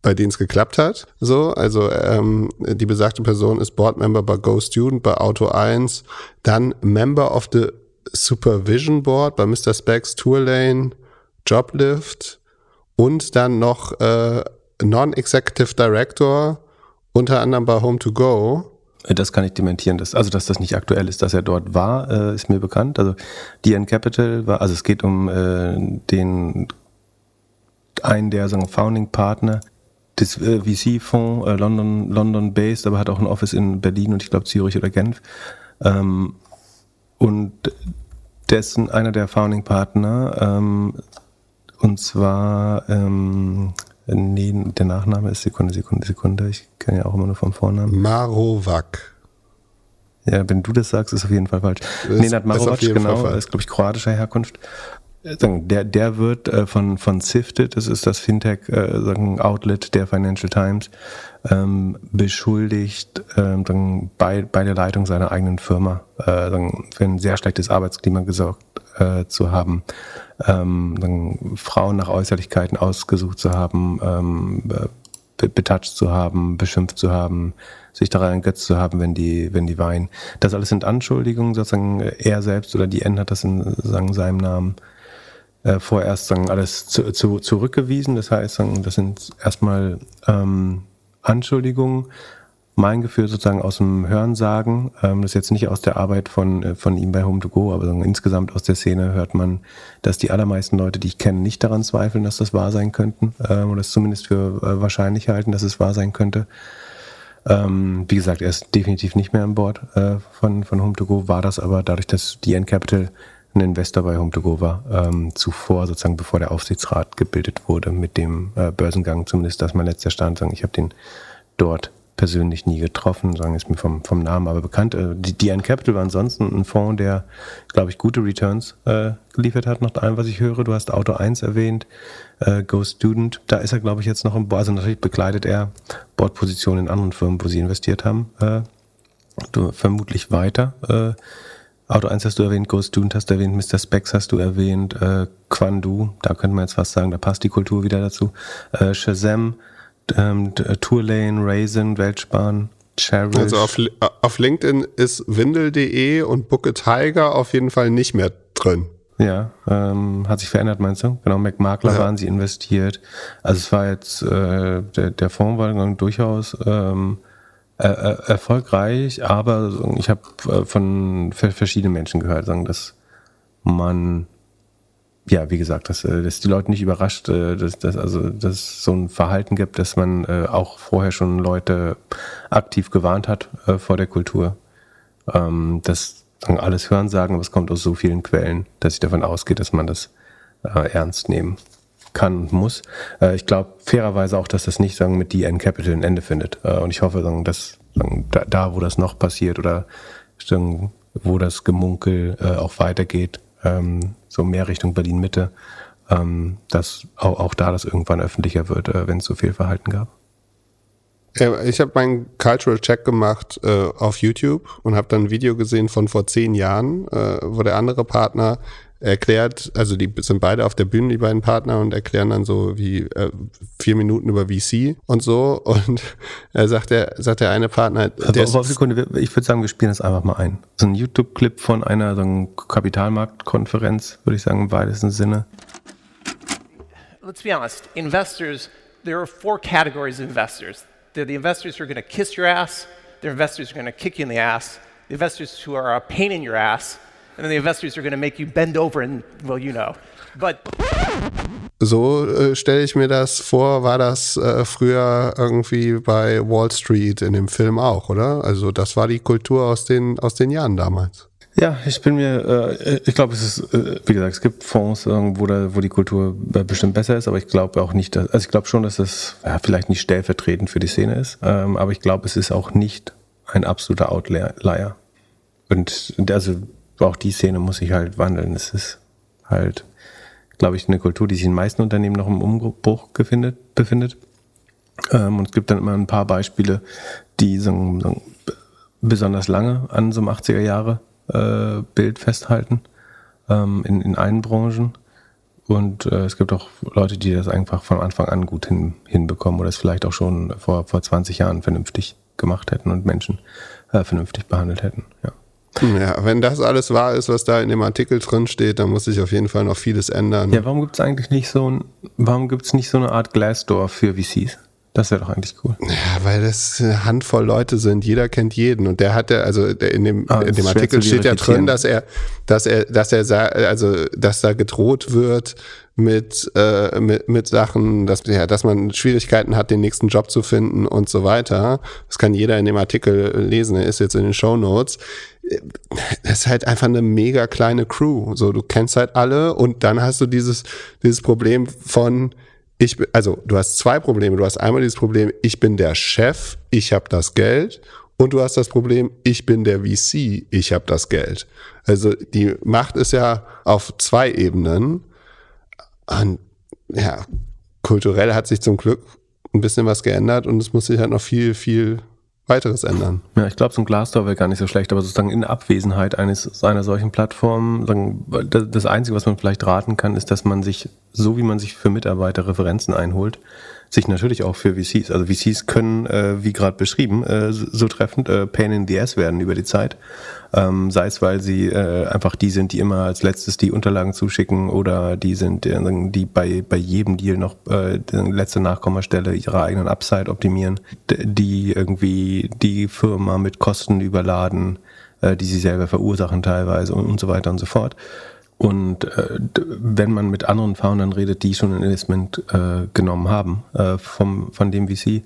bei denen es geklappt hat. So, also ähm, die besagte Person ist Board-Member bei Go Student, bei Auto 1, dann Member of the Supervision Board bei Mr. Specs, Tourlane, Joblift und dann noch äh, Non-Executive Director, unter anderem bei Home to Go. Das kann ich dementieren. Dass, also, dass das nicht aktuell ist, dass er dort war, äh, ist mir bekannt. Also, DN Capital war, also es geht um äh, den einen der sagen, Founding Partner des äh, VC-Fonds, äh, London, London based, aber hat auch ein Office in Berlin und ich glaube Zürich oder Genf. Ähm, und dessen einer der Founding Partner, ähm, und zwar, ähm, nee, der Nachname ist Sekunde, Sekunde, Sekunde, ich kenne ja auch immer nur vom Vornamen. Marovac. Ja, wenn du das sagst, ist auf jeden Fall falsch. Nenad Marovac, genau, ist, glaube ich, kroatischer Herkunft der, der wird äh, von, von Sifted, das ist das Fintech-Outlet äh, der Financial Times, ähm, beschuldigt, ähm, bei, bei der Leitung seiner eigenen Firma äh, für ein sehr schlechtes Arbeitsklima gesorgt äh, zu haben, ähm, Frauen nach Äußerlichkeiten ausgesucht zu haben, ähm, betatscht zu haben, beschimpft zu haben, sich daran ergötzt zu haben, wenn die, wenn die weinen. Das alles sind Anschuldigungen, sozusagen er selbst oder die N hat das in sagen, seinem Namen äh, vorerst sagen, alles zu, zu, zurückgewiesen. Das heißt, sagen, das sind erstmal ähm, Anschuldigungen. Mein Gefühl sozusagen aus dem Hörensagen, ähm, das ist jetzt nicht aus der Arbeit von, äh, von ihm bei Home to Go, aber insgesamt aus der Szene hört man, dass die allermeisten Leute, die ich kenne, nicht daran zweifeln, dass das wahr sein könnten ähm, oder es zumindest für äh, wahrscheinlich halten, dass es wahr sein könnte. Ähm, wie gesagt, er ist definitiv nicht mehr an Bord äh, von, von Home to Go, war das aber dadurch, dass die N Capital ein Investor bei Home2Go war, ähm, zuvor sozusagen, bevor der Aufsichtsrat gebildet wurde mit dem äh, Börsengang, zumindest das mein letzter Stand, sagen, ich habe den dort persönlich nie getroffen, sagen ist mir vom, vom Namen aber bekannt. Äh, die DN Capital war ansonsten ein Fonds, der, glaube ich, gute Returns äh, geliefert hat, nach allem, was ich höre. Du hast Auto 1 erwähnt, äh, Go Student, da ist er, glaube ich, jetzt noch im Board, also natürlich bekleidet er Bordpositionen in anderen Firmen, wo sie investiert haben, äh, du, vermutlich weiter. Äh, Auto 1 hast du erwähnt, Ghost Dune hast du erwähnt, Mr. Specs hast du erwähnt, äh, Quandu, da könnte man jetzt fast sagen, da passt die Kultur wieder dazu. Äh, Shazam, ähm, äh, Tourlane, Raisin, Weltspahn, Cherish. Also auf, auf LinkedIn ist windel.de und Booke Tiger auf jeden Fall nicht mehr drin. Ja, ähm, hat sich verändert, meinst du? Genau, McMakler ja. waren sie investiert. Also es war jetzt, äh, der, der Fonds war durchaus ähm, äh, erfolgreich, aber ich habe äh, von verschiedenen Menschen gehört, sagen, dass man ja, wie gesagt, dass, äh, dass die Leute nicht überrascht, äh, dass, dass, also, dass es so ein Verhalten gibt, dass man äh, auch vorher schon Leute aktiv gewarnt hat äh, vor der Kultur. Ähm, das alles hören sagen, aber es kommt aus so vielen Quellen, dass ich davon ausgehe, dass man das äh, ernst nehmen kann und muss. Äh, ich glaube fairerweise auch, dass das nicht sagen, mit DN Capital ein Ende findet. Und ich hoffe, sagen, dass sagen, da, da, wo das noch passiert oder sagen, wo das Gemunkel äh, auch weitergeht, ähm, so mehr Richtung Berlin-Mitte, ähm, dass auch, auch da das irgendwann öffentlicher wird, äh, wenn es so viel Verhalten gab. Ich habe meinen Cultural Check gemacht äh, auf YouTube und habe dann ein Video gesehen von vor zehn Jahren, äh, wo der andere Partner erklärt, also die sind beide auf der Bühne, die beiden Partner, und erklären dann so wie äh, vier Minuten über VC und so. Und er sagt der, sagt der eine Partner. Der aber, Sekunde, ich würde sagen, wir spielen das einfach mal ein. So ein YouTube-Clip von einer so einer Kapitalmarktkonferenz, würde ich sagen, im weitesten Sinne. Let's be honest, investors, there are four categories of investors. They're the investors who are going to kiss your ass, they're investors who are going to kick you in the ass, the investors who are a pain in your ass, and then the investors are going to make you bend over and, well, you know. But so äh, stelle ich mir das vor, war das äh, früher irgendwie bei Wall Street in dem Film auch, oder? Also das war die Kultur aus den, aus den Jahren damals. Ja, ich bin mir, äh, ich glaube, es ist, äh, wie gesagt, es gibt Fonds, wo, da, wo die Kultur äh, bestimmt besser ist, aber ich glaube auch nicht, dass, also ich glaube schon, dass es ja, vielleicht nicht stellvertretend für die Szene ist, ähm, aber ich glaube, es ist auch nicht ein absoluter Outlier. Und also auch die Szene muss sich halt wandeln. Es ist halt, glaube ich, eine Kultur, die sich in den meisten Unternehmen noch im Umbruch befindet. befindet. Ähm, und es gibt dann immer ein paar Beispiele, die so, so besonders lange an so einem 80er Jahre äh, Bild festhalten ähm, in, in allen Branchen. Und äh, es gibt auch Leute, die das einfach von Anfang an gut hin, hinbekommen oder es vielleicht auch schon vor, vor 20 Jahren vernünftig gemacht hätten und Menschen äh, vernünftig behandelt hätten. Ja. Ja, wenn das alles wahr ist, was da in dem Artikel drin steht, dann muss sich auf jeden Fall noch vieles ändern. Ja, warum gibt es eigentlich nicht so ein, warum gibt es nicht so eine Art Glassdoor für VCs? Das wäre doch eigentlich cool. Ja, weil das eine Handvoll Leute sind. Jeder kennt jeden. Und der hatte, also in dem, ah, in dem Artikel steht ja drin, dass er, dass er, dass er, also, dass da gedroht wird mit, äh, mit, mit Sachen, dass, ja, dass man Schwierigkeiten hat, den nächsten Job zu finden und so weiter. Das kann jeder in dem Artikel lesen. Er ist jetzt in den Show Notes. Das ist halt einfach eine mega kleine Crew. So, du kennst halt alle und dann hast du dieses, dieses Problem von, ich, also du hast zwei Probleme. Du hast einmal dieses Problem, ich bin der Chef, ich habe das Geld. Und du hast das Problem, ich bin der VC, ich habe das Geld. Also die Macht ist ja auf zwei Ebenen. Und ja, kulturell hat sich zum Glück ein bisschen was geändert und es muss sich halt noch viel, viel weiteres ändern. Ja, ich glaube, so ein Glassdoor wäre gar nicht so schlecht, aber sozusagen in Abwesenheit eines einer solchen Plattform, das Einzige, was man vielleicht raten kann, ist, dass man sich, so wie man sich für Mitarbeiter Referenzen einholt, sich natürlich auch für VCs, also VCs können, äh, wie gerade beschrieben, äh, so treffend äh, Pain in the Ass werden über die Zeit. Ähm, sei es, weil sie äh, einfach die sind, die immer als letztes die Unterlagen zuschicken oder die sind, äh, die bei, bei jedem Deal noch äh, die letzte Nachkommastelle ihrer eigenen Upside optimieren, die irgendwie die Firma mit Kosten überladen, äh, die sie selber verursachen teilweise und, und so weiter und so fort. Und äh, wenn man mit anderen Foundern redet, die schon ein Investment äh, genommen haben äh, vom, von dem VC,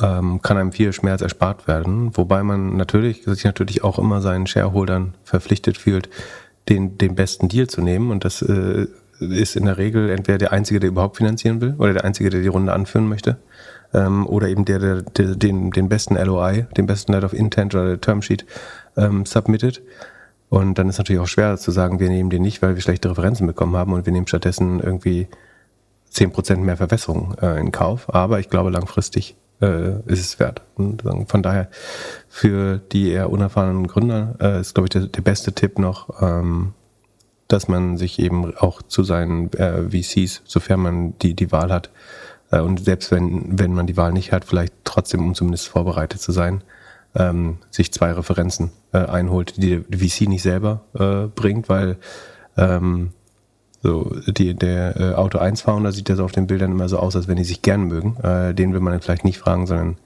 ähm, kann einem viel Schmerz erspart werden. Wobei man natürlich, sich natürlich auch immer seinen Shareholdern verpflichtet fühlt, den, den besten Deal zu nehmen. Und das äh, ist in der Regel entweder der Einzige, der überhaupt finanzieren will, oder der Einzige, der die Runde anführen möchte. Ähm, oder eben der, der, der den, den besten LOI, den besten Letter of Intent oder Termsheet ähm, submitted. Und dann ist natürlich auch schwer zu sagen, wir nehmen den nicht, weil wir schlechte Referenzen bekommen haben und wir nehmen stattdessen irgendwie zehn Prozent mehr Verwässerung äh, in Kauf. Aber ich glaube, langfristig äh, ist es wert. Und von daher für die eher unerfahrenen Gründer äh, ist, glaube ich, der, der, beste Tipp noch, ähm, dass man sich eben auch zu seinen äh, VCs, sofern man die, die Wahl hat, äh, und selbst wenn, wenn man die Wahl nicht hat, vielleicht trotzdem, um zumindest vorbereitet zu sein, ähm, sich zwei Referenzen äh, einholt, die der VC nicht selber äh, bringt, weil ähm, so, die, der äh, Auto 1 Founder sieht ja so auf den Bildern immer so aus, als wenn die sich gern mögen. Äh, den will man vielleicht nicht fragen, sondern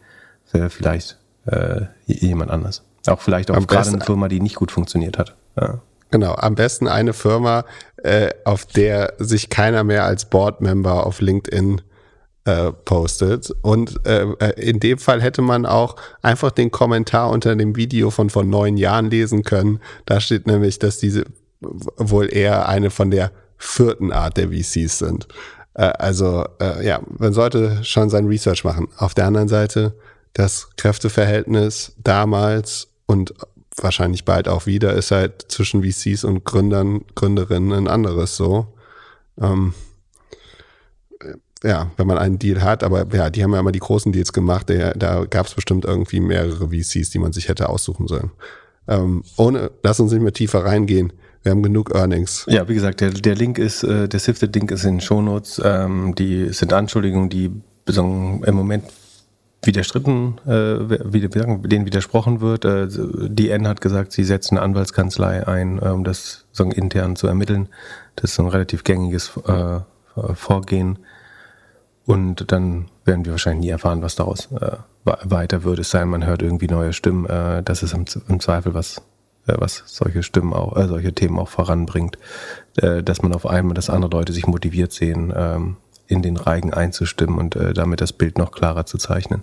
äh, vielleicht äh, jemand anders. Auch vielleicht auch gerade eine Firma, die nicht gut funktioniert hat. Ja. Genau, am besten eine Firma, äh, auf der sich keiner mehr als Board-Member auf LinkedIn äh, postet. Und äh, äh, in dem Fall hätte man auch einfach den Kommentar unter dem Video von vor neun Jahren lesen können. Da steht nämlich, dass diese wohl eher eine von der vierten Art der VCs sind. Äh, also äh, ja, man sollte schon sein Research machen. Auf der anderen Seite das Kräfteverhältnis damals und wahrscheinlich bald auch wieder ist halt zwischen VCs und Gründern, Gründerinnen ein anderes so. Ähm, ja, wenn man einen Deal hat, aber ja, die haben ja immer die großen Deals gemacht, der, da gab es bestimmt irgendwie mehrere VCs, die man sich hätte aussuchen sollen. Ähm, ohne, lass uns nicht mehr tiefer reingehen. Wir haben genug Earnings. Ja, wie gesagt, der, der Link ist, äh, der Sifted Link ist in den Shownotes. Ähm, die sind Anschuldigungen, die im Moment widerstritten, äh, wie, denen widersprochen wird. Äh, die N hat gesagt, sie setzen eine Anwaltskanzlei ein, um das sagen, intern zu ermitteln. Das ist ein relativ gängiges äh, Vorgehen. Und dann werden wir wahrscheinlich nie erfahren, was daraus äh, weiter würde. Es sein, man hört irgendwie neue Stimmen. Äh, das ist im, im Zweifel was äh, was solche Stimmen auch, äh, solche Themen auch voranbringt, äh, dass man auf einmal, dass andere Leute sich motiviert sehen, ähm, in den Reigen einzustimmen und äh, damit das Bild noch klarer zu zeichnen.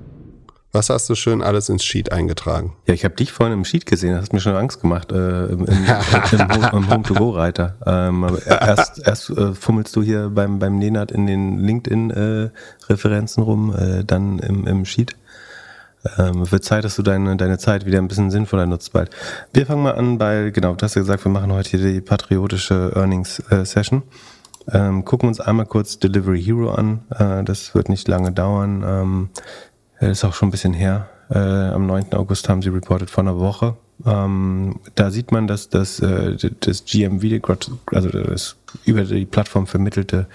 Was hast du schön alles ins Sheet eingetragen? Ja, ich habe dich vorhin im Sheet gesehen, das hat mir schon Angst gemacht, äh, im, im, im, Home-to-Go-Reiter. Ähm, erst erst äh, fummelst du hier beim, beim Nenad in den LinkedIn-Referenzen äh, rum, äh, dann im, im Sheet. Ähm, wird Zeit, dass du deine, deine Zeit wieder ein bisschen sinnvoller nutzt bald. Wir fangen mal an bei, genau, du hast ja gesagt, wir machen heute hier die patriotische Earnings-Session. Äh, ähm, gucken uns einmal kurz Delivery Hero an. Äh, das wird nicht lange dauern. Ähm, ist auch schon ein bisschen her. Äh, am 9. August haben sie reported vor einer Woche. Ähm, da sieht man, dass das, äh, das GMV, also das über die Plattform vermittelte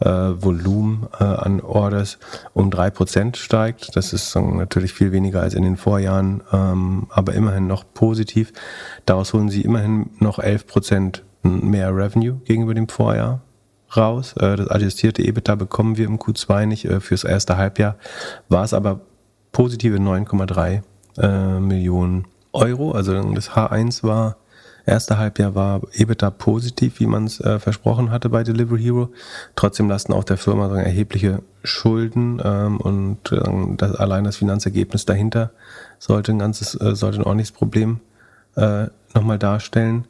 äh, Volumen äh, an Orders um drei Prozent steigt. Das ist natürlich viel weniger als in den Vorjahren, ähm, aber immerhin noch positiv. Daraus holen sie immerhin noch 11% mehr Revenue gegenüber dem Vorjahr raus. Äh, das adjustierte EBITDA bekommen wir im Q2 nicht äh, fürs erste Halbjahr. War es aber positive 9,3 äh, Millionen Euro. Also das H1 war, erste Halbjahr war EBITDA positiv, wie man es versprochen hatte bei Delivery Hero. Trotzdem lasten auch der Firma erhebliche Schulden ähm, und äh, das, allein das Finanzergebnis dahinter sollte ein ganzes, sollte ein ordentliches Problem nochmal darstellen.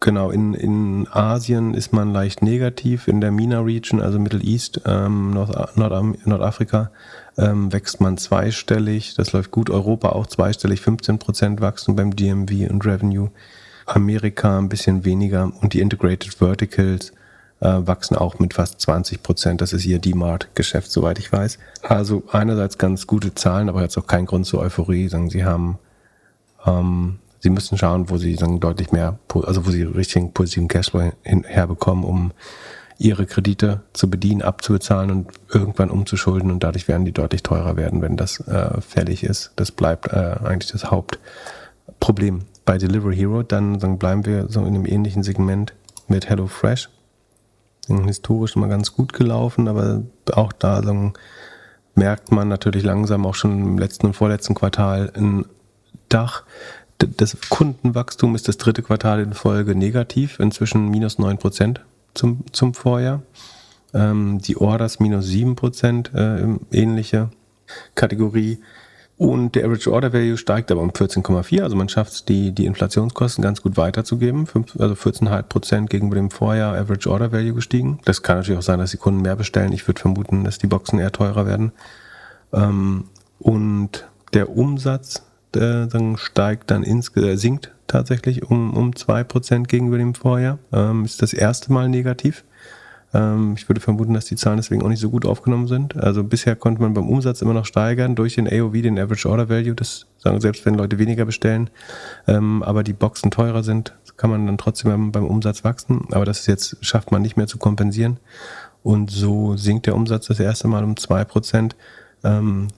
Genau, in, in Asien ist man leicht negativ. In der MENA-Region, also Middle East, ähm, Nord, Nord, Nordafrika, ähm, wächst man zweistellig. Das läuft gut. Europa auch zweistellig, 15% Wachstum beim DMV und Revenue. Amerika ein bisschen weniger und die Integrated Verticals äh, wachsen auch mit fast 20% Das ist ihr D-Mart-Geschäft, soweit ich weiß. Also einerseits ganz gute Zahlen, aber jetzt auch kein Grund zur Euphorie. Sagen, sie haben ähm, sie müssen schauen, wo sie dann deutlich mehr, also wo sie richtigen positiven Cashflow herbekommen, um ihre Kredite zu bedienen, abzubezahlen und irgendwann umzuschulden und dadurch werden die deutlich teurer werden, wenn das äh, fällig ist. Das bleibt äh, eigentlich das Hauptproblem. Bei Delivery Hero dann, dann bleiben wir so in einem ähnlichen Segment mit HelloFresh. Historisch immer ganz gut gelaufen, aber auch da so, merkt man natürlich langsam auch schon im letzten und vorletzten Quartal ein Dach das Kundenwachstum ist das dritte Quartal in Folge negativ, inzwischen minus 9 Prozent zum, zum Vorjahr. Ähm, die Orders minus 7 Prozent, äh, ähnliche Kategorie. Und der Average Order Value steigt aber um 14,4. Also man schafft es, die, die Inflationskosten ganz gut weiterzugeben. Fünf, also 14,5 Prozent gegenüber dem Vorjahr Average Order Value gestiegen. Das kann natürlich auch sein, dass die Kunden mehr bestellen. Ich würde vermuten, dass die Boxen eher teurer werden. Ähm, und der Umsatz äh, steigt dann ins, äh, sinkt tatsächlich um, um 2% gegenüber dem Vorjahr. Ähm, ist das erste Mal negativ. Ähm, ich würde vermuten, dass die Zahlen deswegen auch nicht so gut aufgenommen sind. Also bisher konnte man beim Umsatz immer noch steigern durch den AOV, den Average Order Value. Das sagen selbst wenn Leute weniger bestellen, ähm, aber die Boxen teurer sind, kann man dann trotzdem beim, beim Umsatz wachsen. Aber das ist jetzt schafft man nicht mehr zu kompensieren. Und so sinkt der Umsatz das erste Mal um 2%. Ähm,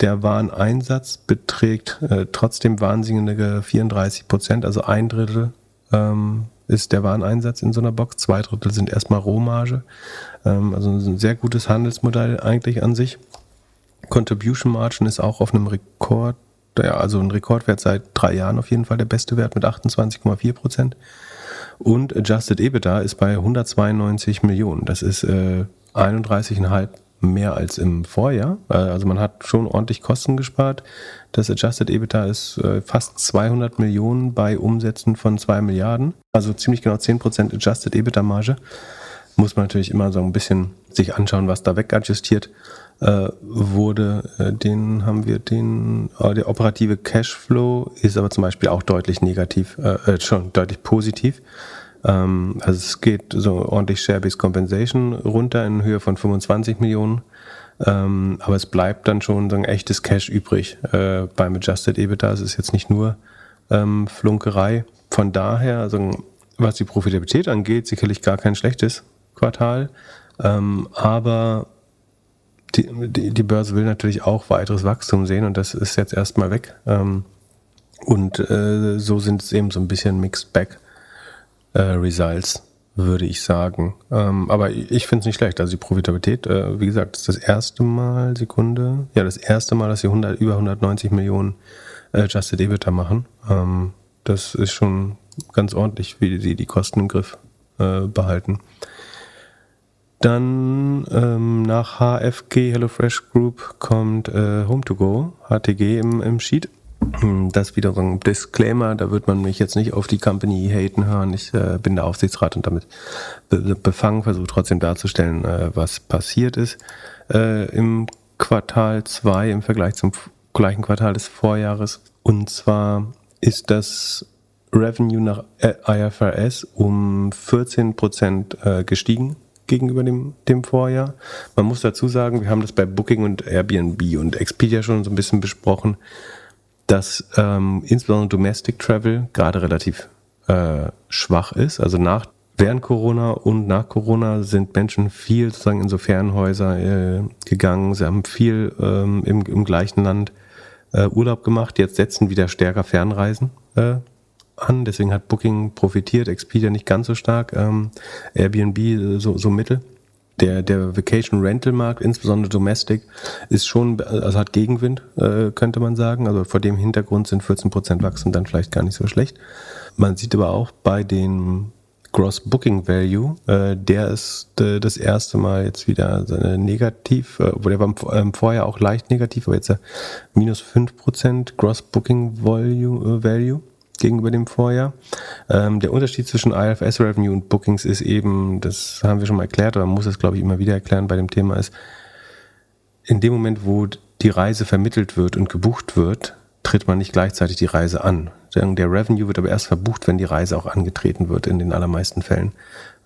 der Wareneinsatz beträgt äh, trotzdem wahnsinnige 34 Prozent, also ein Drittel ähm, ist der Wareneinsatz in so einer Box, zwei Drittel sind erstmal Rohmarge. Ähm, also ein sehr gutes Handelsmodell eigentlich an sich. Contribution Margin ist auch auf einem Rekord, ja, also ein Rekordwert seit drei Jahren auf jeden Fall der beste Wert mit 28,4 Prozent. Und Adjusted EBITDA ist bei 192 Millionen. Das ist äh, 31,5 mehr als im Vorjahr. Äh, also man hat schon ordentlich Kosten gespart. Das Adjusted EBITDA ist äh, fast 200 Millionen bei Umsätzen von 2 Milliarden. Also ziemlich genau 10% Adjusted EBITDA Marge. Muss man natürlich immer so ein bisschen sich anschauen, was da wegadjustiert äh, wurde. Den haben wir den, der operative Cashflow ist aber zum Beispiel auch deutlich negativ, äh, schon deutlich positiv. Ähm, also es geht so ordentlich Share-Based Compensation runter in Höhe von 25 Millionen. Ähm, aber es bleibt dann schon so ein echtes Cash übrig äh, beim Adjusted EBITDA. Es ist jetzt nicht nur ähm, Flunkerei. Von daher, also was die Profitabilität angeht, sicherlich gar kein schlechtes Quartal. Ähm, aber die, die, die, Börse will natürlich auch weiteres Wachstum sehen und das ist jetzt erstmal weg. Ähm, und äh, so sind es eben so ein bisschen Mixed Bag äh, Results, würde ich sagen. Ähm, aber ich finde es nicht schlecht. Also die Profitabilität, äh, wie gesagt, ist das erste Mal, Sekunde, ja, das erste Mal, dass sie 100, über 190 Millionen äh, Adjusted EBITDA machen. Ähm, das ist schon ganz ordentlich, wie sie die Kosten im Griff äh, behalten. Dann ähm, nach HFG HelloFresh Group kommt äh, Home2Go, HTG im, im Sheet. Das wieder so ein Disclaimer, da wird man mich jetzt nicht auf die Company haten hören. Ich äh, bin der Aufsichtsrat und damit be befangen, versuche trotzdem darzustellen, äh, was passiert ist. Äh, Im Quartal 2 im Vergleich zum gleichen Quartal des Vorjahres. Und zwar ist das Revenue nach äh, IFRS um 14 Prozent äh, gestiegen gegenüber dem, dem Vorjahr. Man muss dazu sagen, wir haben das bei Booking und Airbnb und Expedia schon so ein bisschen besprochen dass ähm, insbesondere Domestic Travel gerade relativ äh, schwach ist. Also nach während Corona und nach Corona sind Menschen viel sozusagen in so Fernhäuser äh, gegangen. Sie haben viel ähm, im, im gleichen Land äh, Urlaub gemacht. Jetzt setzen wieder stärker Fernreisen äh, an. Deswegen hat Booking profitiert, Expedia nicht ganz so stark, ähm, Airbnb äh, so, so mittel der, der Vacation Rental Markt, insbesondere Domestic, ist schon, also hat Gegenwind, äh, könnte man sagen. Also vor dem Hintergrund sind 14% Wachstum dann vielleicht gar nicht so schlecht. Man sieht aber auch bei den Gross Booking Value, äh, der ist äh, das erste Mal jetzt wieder äh, negativ, äh, der war ähm, vorher auch leicht negativ, aber jetzt äh, minus 5% Gross Booking Value, äh, Value gegenüber dem Vorjahr. Ähm, der Unterschied zwischen IFS Revenue und Bookings ist eben, das haben wir schon mal erklärt, aber man muss es glaube ich immer wieder erklären bei dem Thema ist, in dem Moment, wo die Reise vermittelt wird und gebucht wird, tritt man nicht gleichzeitig die Reise an. Der Revenue wird aber erst verbucht, wenn die Reise auch angetreten wird, in den allermeisten Fällen.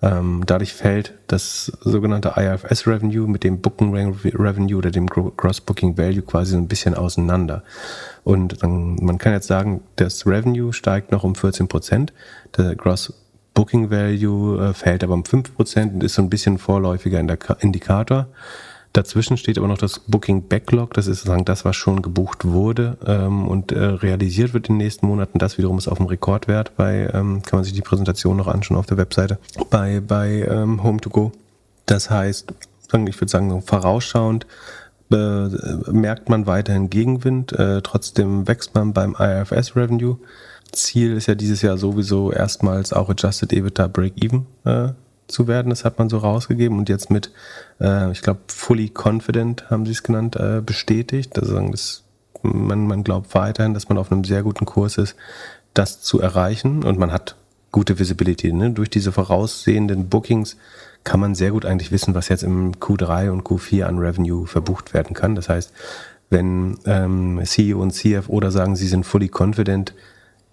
Ähm, dadurch fällt das sogenannte IFS Revenue mit dem Booking Revenue oder dem Gross Booking Value quasi so ein bisschen auseinander. Und dann, man kann jetzt sagen, das Revenue steigt noch um 14 Prozent, der Gross Booking Value äh, fällt aber um 5 Prozent und ist so ein bisschen vorläufiger Indikator. Dazwischen steht aber noch das Booking Backlog, das ist sozusagen das, was schon gebucht wurde ähm, und äh, realisiert wird in den nächsten Monaten. Das wiederum ist auf dem Rekordwert bei, ähm, kann man sich die Präsentation noch anschauen auf der Webseite, bei, bei ähm, Home2Go. Das heißt, ich würde sagen, vorausschauend äh, merkt man weiterhin Gegenwind, äh, trotzdem wächst man beim IFS Revenue. Ziel ist ja dieses Jahr sowieso erstmals auch Adjusted EBITDA Break-Even äh, zu werden. Das hat man so rausgegeben und jetzt mit, äh, ich glaube, Fully Confident haben sie es genannt, äh, bestätigt. Also das Man, man glaubt weiterhin, dass man auf einem sehr guten Kurs ist, das zu erreichen und man hat gute Visibility. Ne? Durch diese voraussehenden Bookings kann man sehr gut eigentlich wissen, was jetzt im Q3 und Q4 an Revenue verbucht werden kann. Das heißt, wenn ähm, CEO und CFO da sagen, sie sind fully confident,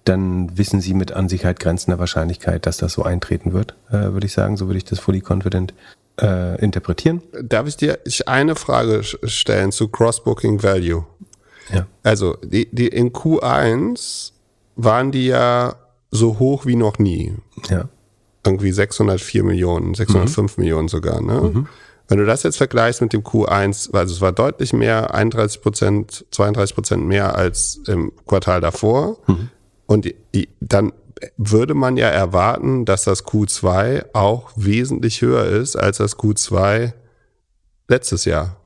dann wissen sie mit an Sicherheit grenzender Wahrscheinlichkeit, dass das so eintreten wird, äh, würde ich sagen. So würde ich das fully confident äh, interpretieren. Darf ich dir eine Frage stellen zu Cross-Booking Value? Ja. Also die, die in Q1 waren die ja so hoch wie noch nie. Ja. Irgendwie 604 Millionen, 605 mhm. Millionen sogar. Ne? Mhm. Wenn du das jetzt vergleichst mit dem Q1, also es war deutlich mehr, 31 Prozent, 32 Prozent mehr als im Quartal davor. Mhm. Und die, dann würde man ja erwarten, dass das Q2 auch wesentlich höher ist als das Q2 letztes Jahr.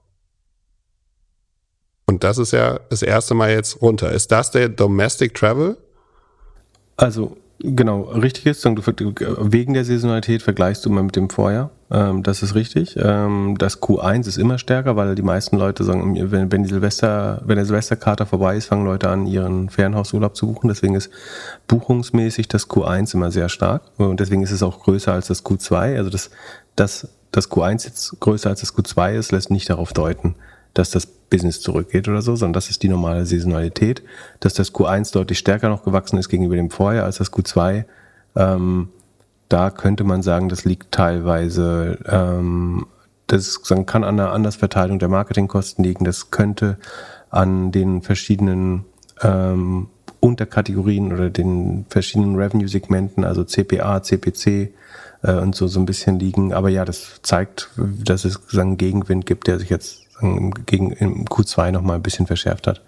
Und das ist ja das erste Mal jetzt runter. Ist das der Domestic Travel? Also genau, richtig ist, wegen der Saisonalität vergleichst du mal mit dem Vorjahr. Ähm, das ist richtig. Ähm, das Q1 ist immer stärker, weil die meisten Leute sagen, wenn, die Silvester, wenn der Silvesterkater vorbei ist, fangen Leute an, ihren Ferienhausurlaub zu buchen. Deswegen ist buchungsmäßig das Q1 immer sehr stark. Und deswegen ist es auch größer als das Q2. Also das, das, das Q1 jetzt größer als das Q2 ist, lässt nicht darauf deuten, dass das Business zurückgeht oder so, sondern das ist die normale Saisonalität. Dass das Q1 deutlich stärker noch gewachsen ist gegenüber dem Vorjahr als das Q2. Ähm, da könnte man sagen, das liegt teilweise, ähm, das kann an einer Andersverteilung der Marketingkosten liegen, das könnte an den verschiedenen ähm, Unterkategorien oder den verschiedenen Revenue-Segmenten, also CPA, CPC äh, und so so ein bisschen liegen. Aber ja, das zeigt, dass es sagen, Gegenwind gibt, der sich jetzt gegen, im Q2 nochmal ein bisschen verschärft hat.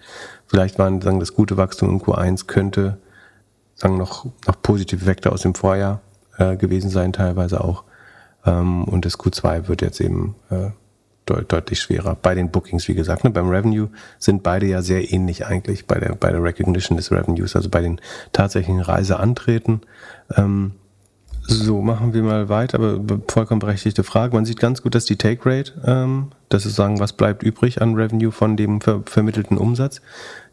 Vielleicht waren sagen, das gute Wachstum im Q1 könnte sagen, noch, noch positive Effekte aus dem Vorjahr äh, gewesen sein, teilweise auch. Ähm, und das Q2 wird jetzt eben äh, deut deutlich schwerer. Bei den Bookings, wie gesagt, ne, beim Revenue sind beide ja sehr ähnlich eigentlich bei der, bei der Recognition des Revenues, also bei den tatsächlichen Reiseantreten. Ähm, so, machen wir mal weiter, aber vollkommen berechtigte Frage. Man sieht ganz gut, dass die Take Rate, ähm, das ist sagen, was bleibt übrig an Revenue von dem ver vermittelten Umsatz,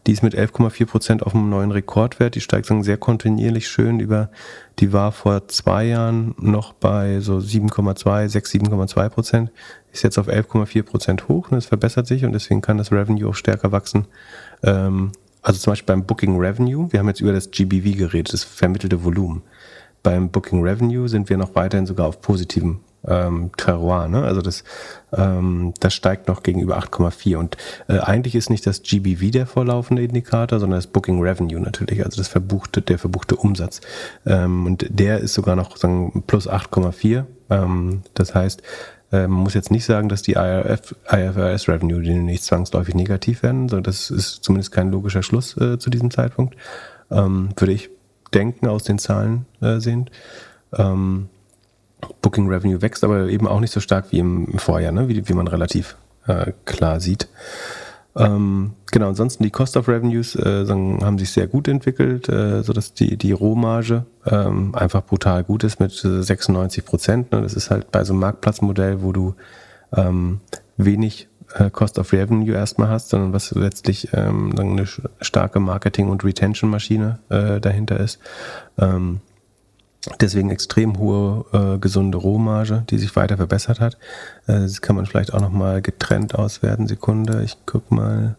die ist mit 11,4 Prozent auf einem neuen Rekordwert. Die steigt sagen, sehr kontinuierlich schön über, die war vor zwei Jahren noch bei so 7,2, 6, 7,2 Prozent, ist jetzt auf 11,4 Prozent hoch und es verbessert sich und deswegen kann das Revenue auch stärker wachsen. Ähm, also zum Beispiel beim Booking Revenue, wir haben jetzt über das GBV geredet, das vermittelte Volumen beim Booking Revenue sind wir noch weiterhin sogar auf positivem ähm, Terroir. Ne? Also das, ähm, das steigt noch gegenüber 8,4. Und äh, eigentlich ist nicht das GBV der vorlaufende Indikator, sondern das Booking Revenue natürlich, also das verbuchte, der verbuchte Umsatz. Ähm, und der ist sogar noch sagen, plus 8,4. Ähm, das heißt, äh, man muss jetzt nicht sagen, dass die IRF, IFRS Revenue nicht zwangsläufig negativ werden, sondern das ist zumindest kein logischer Schluss äh, zu diesem Zeitpunkt. Ähm, würde ich Denken aus den Zahlen äh, sehen. Ähm, Booking Revenue wächst aber eben auch nicht so stark wie im, Vorjahr, ne? wie, wie man relativ äh, klar sieht. Ähm, genau, ansonsten die Cost of Revenues äh, haben sich sehr gut entwickelt, äh, sodass die, die Rohmarge ähm, einfach brutal gut ist mit 96 Prozent. Ne? Das ist halt bei so einem Marktplatzmodell, wo du ähm, wenig äh, Cost of Revenue erstmal hast, sondern was letztlich ähm, eine starke Marketing- und Retention-Maschine äh, dahinter ist. Ähm, deswegen extrem hohe äh, gesunde Rohmarge, die sich weiter verbessert hat. Äh, das kann man vielleicht auch nochmal getrennt auswerten. Sekunde, ich guck mal.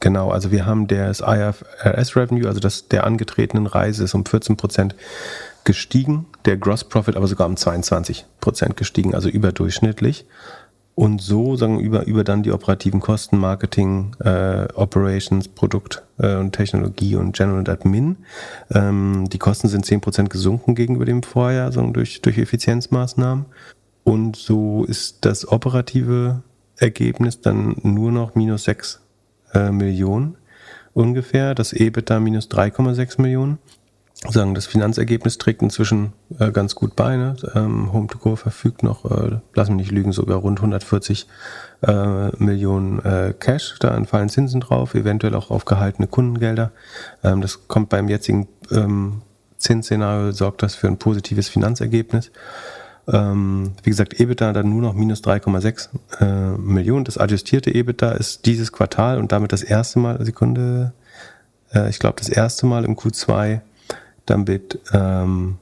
Genau, also wir haben das IFRS Revenue, also das der angetretenen Reise ist um 14 Prozent gestiegen, der Gross Profit aber sogar um 22 Prozent gestiegen, also überdurchschnittlich und so sagen über über dann die operativen Kosten Marketing äh, Operations Produkt äh, und Technologie und General Admin. Ähm, die Kosten sind zehn Prozent gesunken gegenüber dem Vorjahr sagen durch durch Effizienzmaßnahmen. Und so ist das operative Ergebnis dann nur noch minus sechs äh, Millionen ungefähr. Das EBITDA minus 3,6 Millionen sagen, das Finanzergebnis trägt inzwischen äh, ganz gut bei. Ne? Ähm, Home2Go verfügt noch, äh, lass mich nicht lügen, sogar rund 140 äh, Millionen äh, Cash. Da entfallen Zinsen drauf, eventuell auch auf gehaltene Kundengelder. Ähm, das kommt beim jetzigen ähm, Zinsszenario, sorgt das für ein positives Finanzergebnis. Ähm, wie gesagt, EBITDA dann nur noch minus 3,6 äh, Millionen. Das adjustierte EBITDA ist dieses Quartal und damit das erste Mal, Sekunde, äh, ich glaube das erste Mal im Q2 damit ähm,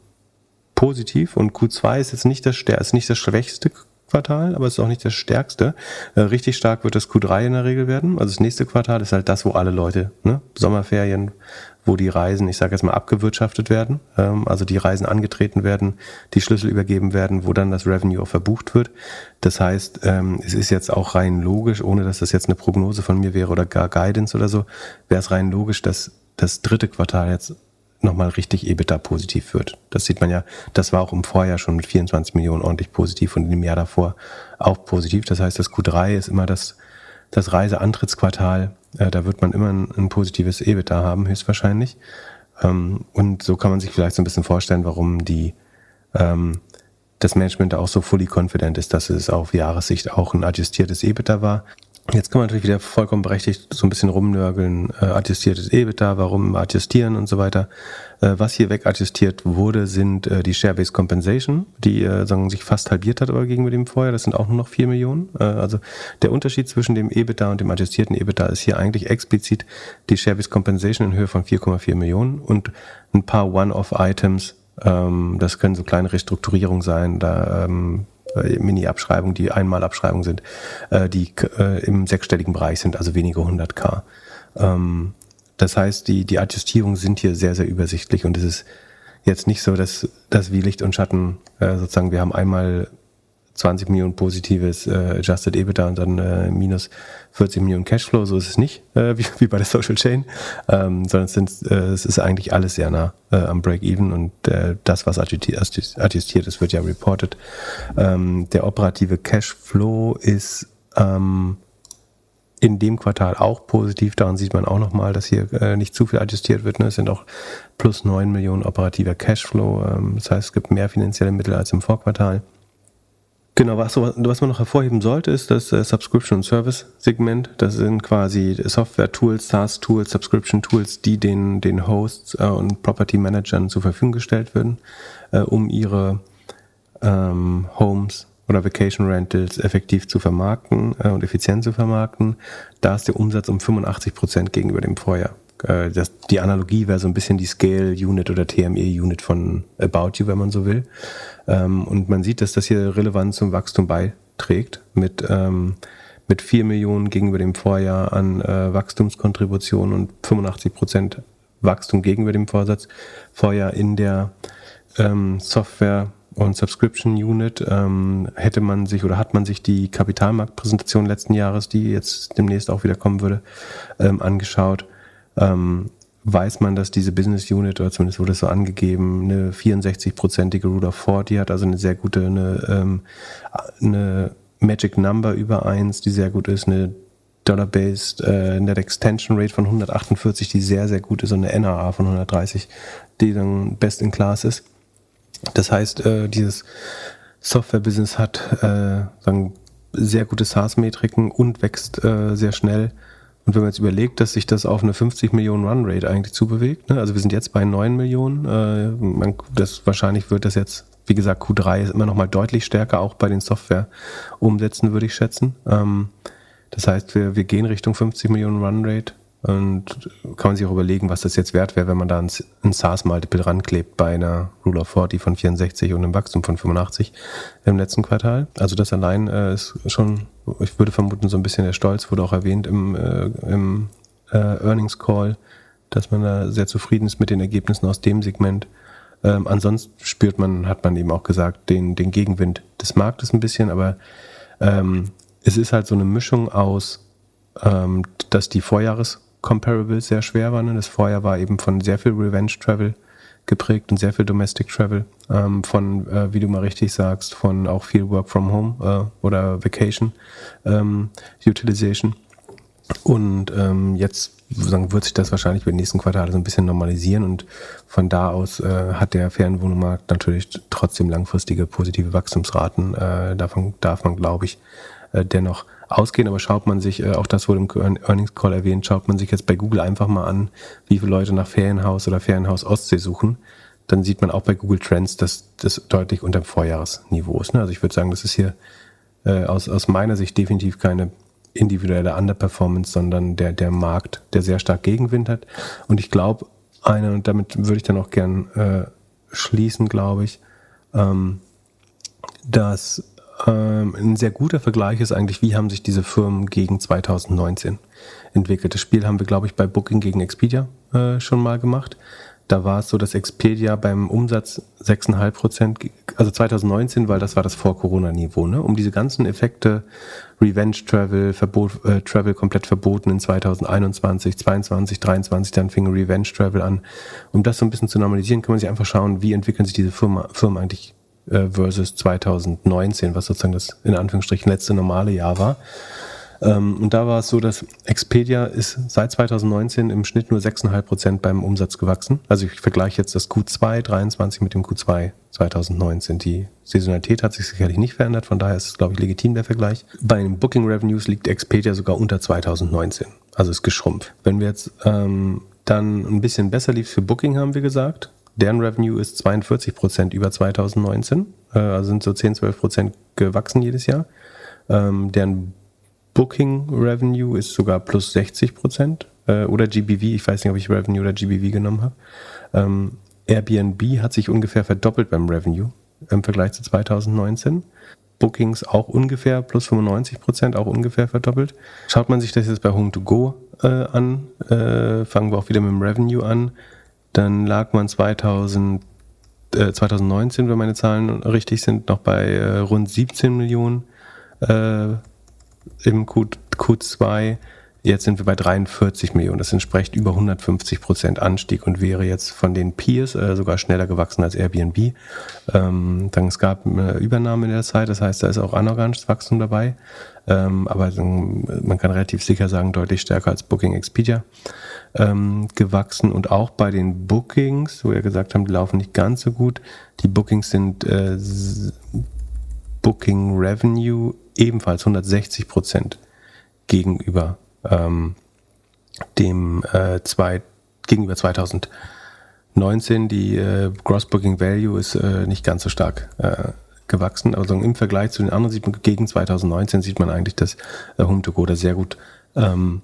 positiv und Q2 ist jetzt nicht das, ist nicht das schwächste Quartal, aber es ist auch nicht das stärkste. Äh, richtig stark wird das Q3 in der Regel werden. Also das nächste Quartal ist halt das, wo alle Leute, ne, Sommerferien, wo die Reisen, ich sage jetzt mal, abgewirtschaftet werden, ähm, also die Reisen angetreten werden, die Schlüssel übergeben werden, wo dann das Revenue auch verbucht wird. Das heißt, ähm, es ist jetzt auch rein logisch, ohne dass das jetzt eine Prognose von mir wäre oder gar Guidance oder so, wäre es rein logisch, dass das dritte Quartal jetzt nochmal richtig EBITDA positiv wird. Das sieht man ja, das war auch im Vorjahr schon mit 24 Millionen ordentlich positiv und im Jahr davor auch positiv. Das heißt, das Q3 ist immer das, das Reiseantrittsquartal. Äh, da wird man immer ein, ein, positives EBITDA haben, höchstwahrscheinlich. Ähm, und so kann man sich vielleicht so ein bisschen vorstellen, warum die, ähm, das Management da auch so fully confident ist, dass es auf Jahressicht auch ein adjustiertes EBITDA war. Jetzt kann man natürlich wieder vollkommen berechtigt so ein bisschen rumnörgeln, äh, adjustiertes EBITDA, warum adjustieren und so weiter. Äh, was hier wegadjustiert wurde, sind äh, die Share-Based Compensation, die äh, sagen, sich fast halbiert hat aber gegenüber dem vorher. Das sind auch nur noch 4 Millionen. Äh, also der Unterschied zwischen dem EBITDA und dem adjustierten EBITDA ist hier eigentlich explizit die Share-Based Compensation in Höhe von 4,4 Millionen und ein paar One-Off-Items. Ähm, das können so kleine Restrukturierungen sein. Da ähm, äh, Mini-Abschreibungen, die Einmalabschreibungen sind, äh, die äh, im sechsstelligen Bereich sind, also wenige 100k. Ähm, das heißt, die, die Adjustierungen sind hier sehr, sehr übersichtlich und es ist jetzt nicht so, dass, dass wie Licht und Schatten sozusagen, wir haben einmal 20 Millionen positives äh, Adjusted EBITDA und dann äh, minus 40 Millionen Cashflow. So ist es nicht, äh, wie, wie bei der Social Chain, ähm, sondern es, sind, äh, es ist eigentlich alles sehr nah äh, am Break-Even und äh, das, was adjustiert ist, wird ja reported. Ähm, der operative Cashflow ist ähm, in dem Quartal auch positiv. Daran sieht man auch nochmal, dass hier äh, nicht zu viel adjustiert wird. Ne? Es sind auch plus 9 Millionen operativer Cashflow. Ähm, das heißt, es gibt mehr finanzielle Mittel als im Vorquartal. Genau, was, was man noch hervorheben sollte, ist das äh, Subscription und Service Segment. Das sind quasi Software-Tools, SaaS-Tools, Subscription-Tools, die den, den Hosts äh, und Property-Managern zur Verfügung gestellt werden, äh, um ihre ähm, Homes oder Vacation Rentals effektiv zu vermarkten äh, und effizient zu vermarkten. Da ist der Umsatz um 85 Prozent gegenüber dem Vorjahr. Äh, das, die Analogie wäre so ein bisschen die Scale Unit oder TME Unit von About You, wenn man so will. Ähm, und man sieht, dass das hier relevant zum Wachstum beiträgt mit, ähm, mit 4 Millionen gegenüber dem Vorjahr an äh, Wachstumskontribution und 85 Prozent Wachstum gegenüber dem Vorsatz. Vorjahr in der ähm, Software und Subscription Unit ähm, hätte man sich oder hat man sich die Kapitalmarktpräsentation letzten Jahres, die jetzt demnächst auch wieder kommen würde, ähm, angeschaut. Ähm, weiß man, dass diese Business Unit, oder zumindest wurde es so angegeben, eine 64-prozentige Rule of 40 hat, also eine sehr gute, eine, ähm, eine Magic Number über 1, die sehr gut ist, eine Dollar-Based äh, Net Extension Rate von 148, die sehr, sehr gut ist, und eine NRA von 130, die dann best in class ist. Das heißt, äh, dieses Software-Business hat äh, sagen, sehr gute SaaS-Metriken und wächst äh, sehr schnell und wenn man jetzt überlegt, dass sich das auf eine 50 Millionen Run-Rate eigentlich zubewegt, ne? also wir sind jetzt bei 9 Millionen, äh, man, das, wahrscheinlich wird das jetzt, wie gesagt, Q3 ist immer noch mal deutlich stärker, auch bei den Software-Umsätzen, würde ich schätzen. Ähm, das heißt, wir, wir gehen Richtung 50 Millionen Run-Rate und kann man sich auch überlegen, was das jetzt wert wäre, wenn man da ein, ein SaaS-Multiple ranklebt bei einer Rule of 40 von 64 und einem Wachstum von 85 im letzten Quartal. Also das allein äh, ist schon, ich würde vermuten, so ein bisschen der Stolz, wurde auch erwähnt im, äh, im äh, Earnings Call, dass man da sehr zufrieden ist mit den Ergebnissen aus dem Segment. Ähm, ansonsten spürt man, hat man eben auch gesagt, den, den Gegenwind des Marktes ein bisschen, aber ähm, es ist halt so eine Mischung aus, ähm, dass die Vorjahres Comparables sehr schwer waren. Das Vorjahr war eben von sehr viel Revenge Travel geprägt und sehr viel Domestic Travel. Ähm, von, äh, wie du mal richtig sagst, von auch viel Work from Home äh, oder Vacation ähm, Utilization. Und ähm, jetzt sagen, wird sich das wahrscheinlich über die nächsten Quartale so ein bisschen normalisieren und von da aus äh, hat der Fernwohnungsmarkt natürlich trotzdem langfristige positive Wachstumsraten. Äh, davon darf man, glaube ich, äh, dennoch ausgehen, aber schaut man sich, äh, auch das wurde im Earnings Call erwähnt, schaut man sich jetzt bei Google einfach mal an, wie viele Leute nach Ferienhaus oder Ferienhaus Ostsee suchen, dann sieht man auch bei Google Trends, dass das deutlich unter dem Vorjahresniveau ist. Ne? Also ich würde sagen, das ist hier äh, aus, aus meiner Sicht definitiv keine individuelle Underperformance, sondern der, der Markt, der sehr stark Gegenwind hat. Und ich glaube, eine, und damit würde ich dann auch gern äh, schließen, glaube ich, ähm, dass ähm, ein sehr guter Vergleich ist eigentlich, wie haben sich diese Firmen gegen 2019 entwickelt. Das Spiel haben wir, glaube ich, bei Booking gegen Expedia äh, schon mal gemacht. Da war es so, dass Expedia beim Umsatz 6,5 Prozent, also 2019, weil das war das Vor-Corona-Niveau, ne? um diese ganzen Effekte, Revenge Travel, Verbot, äh, Travel komplett verboten in 2021, 22, 23, dann fing Revenge Travel an. Um das so ein bisschen zu normalisieren, kann man sich einfach schauen, wie entwickeln sich diese Firma, Firmen eigentlich äh, versus 2019, was sozusagen das in Anführungsstrichen letzte normale Jahr war. Ähm, und da war es so, dass Expedia ist seit 2019 im Schnitt nur 6,5 Prozent beim Umsatz gewachsen. Also ich vergleiche jetzt das Q2 23 mit dem Q2 2019. Die Saisonalität hat sich sicherlich nicht verändert, von daher ist es, glaube ich, legitim der Vergleich. Bei den Booking Revenues liegt Expedia sogar unter 2019. Also ist geschrumpft. Wenn wir jetzt ähm, dann ein bisschen besser lief für Booking, haben wir gesagt. Deren Revenue ist 42 Prozent über 2019, äh, also sind so 10, 12 Prozent gewachsen jedes Jahr. Ähm, deren Booking Revenue ist sogar plus 60 Prozent äh, oder GBV. Ich weiß nicht, ob ich Revenue oder GBV genommen habe. Ähm, Airbnb hat sich ungefähr verdoppelt beim Revenue im Vergleich zu 2019. Bookings auch ungefähr plus 95 Prozent, auch ungefähr verdoppelt. Schaut man sich das jetzt bei Home2Go äh, an, äh, fangen wir auch wieder mit dem Revenue an, dann lag man 2000, äh, 2019, wenn meine Zahlen richtig sind, noch bei äh, rund 17 Millionen äh, im Q, Q2. Jetzt sind wir bei 43 Millionen. Das entspricht über 150 Prozent Anstieg und wäre jetzt von den Peers äh, sogar schneller gewachsen als Airbnb. Ähm, dann es gab eine Übernahme in der Zeit, das heißt, da ist auch anorganisches Wachstum dabei. Ähm, aber man kann relativ sicher sagen, deutlich stärker als Booking Expedia ähm, gewachsen. Und auch bei den Bookings, wo wir gesagt haben, die laufen nicht ganz so gut. Die Bookings sind äh, Booking Revenue ebenfalls 160 Prozent gegenüber ähm, dem äh, zwei, gegenüber 2019. Die äh, Gross Booking Value ist äh, nicht ganz so stark äh, gewachsen. Also im Vergleich zu den anderen sieht man, gegen 2019 sieht man eigentlich, dass äh, Home2Go da sehr gut ähm,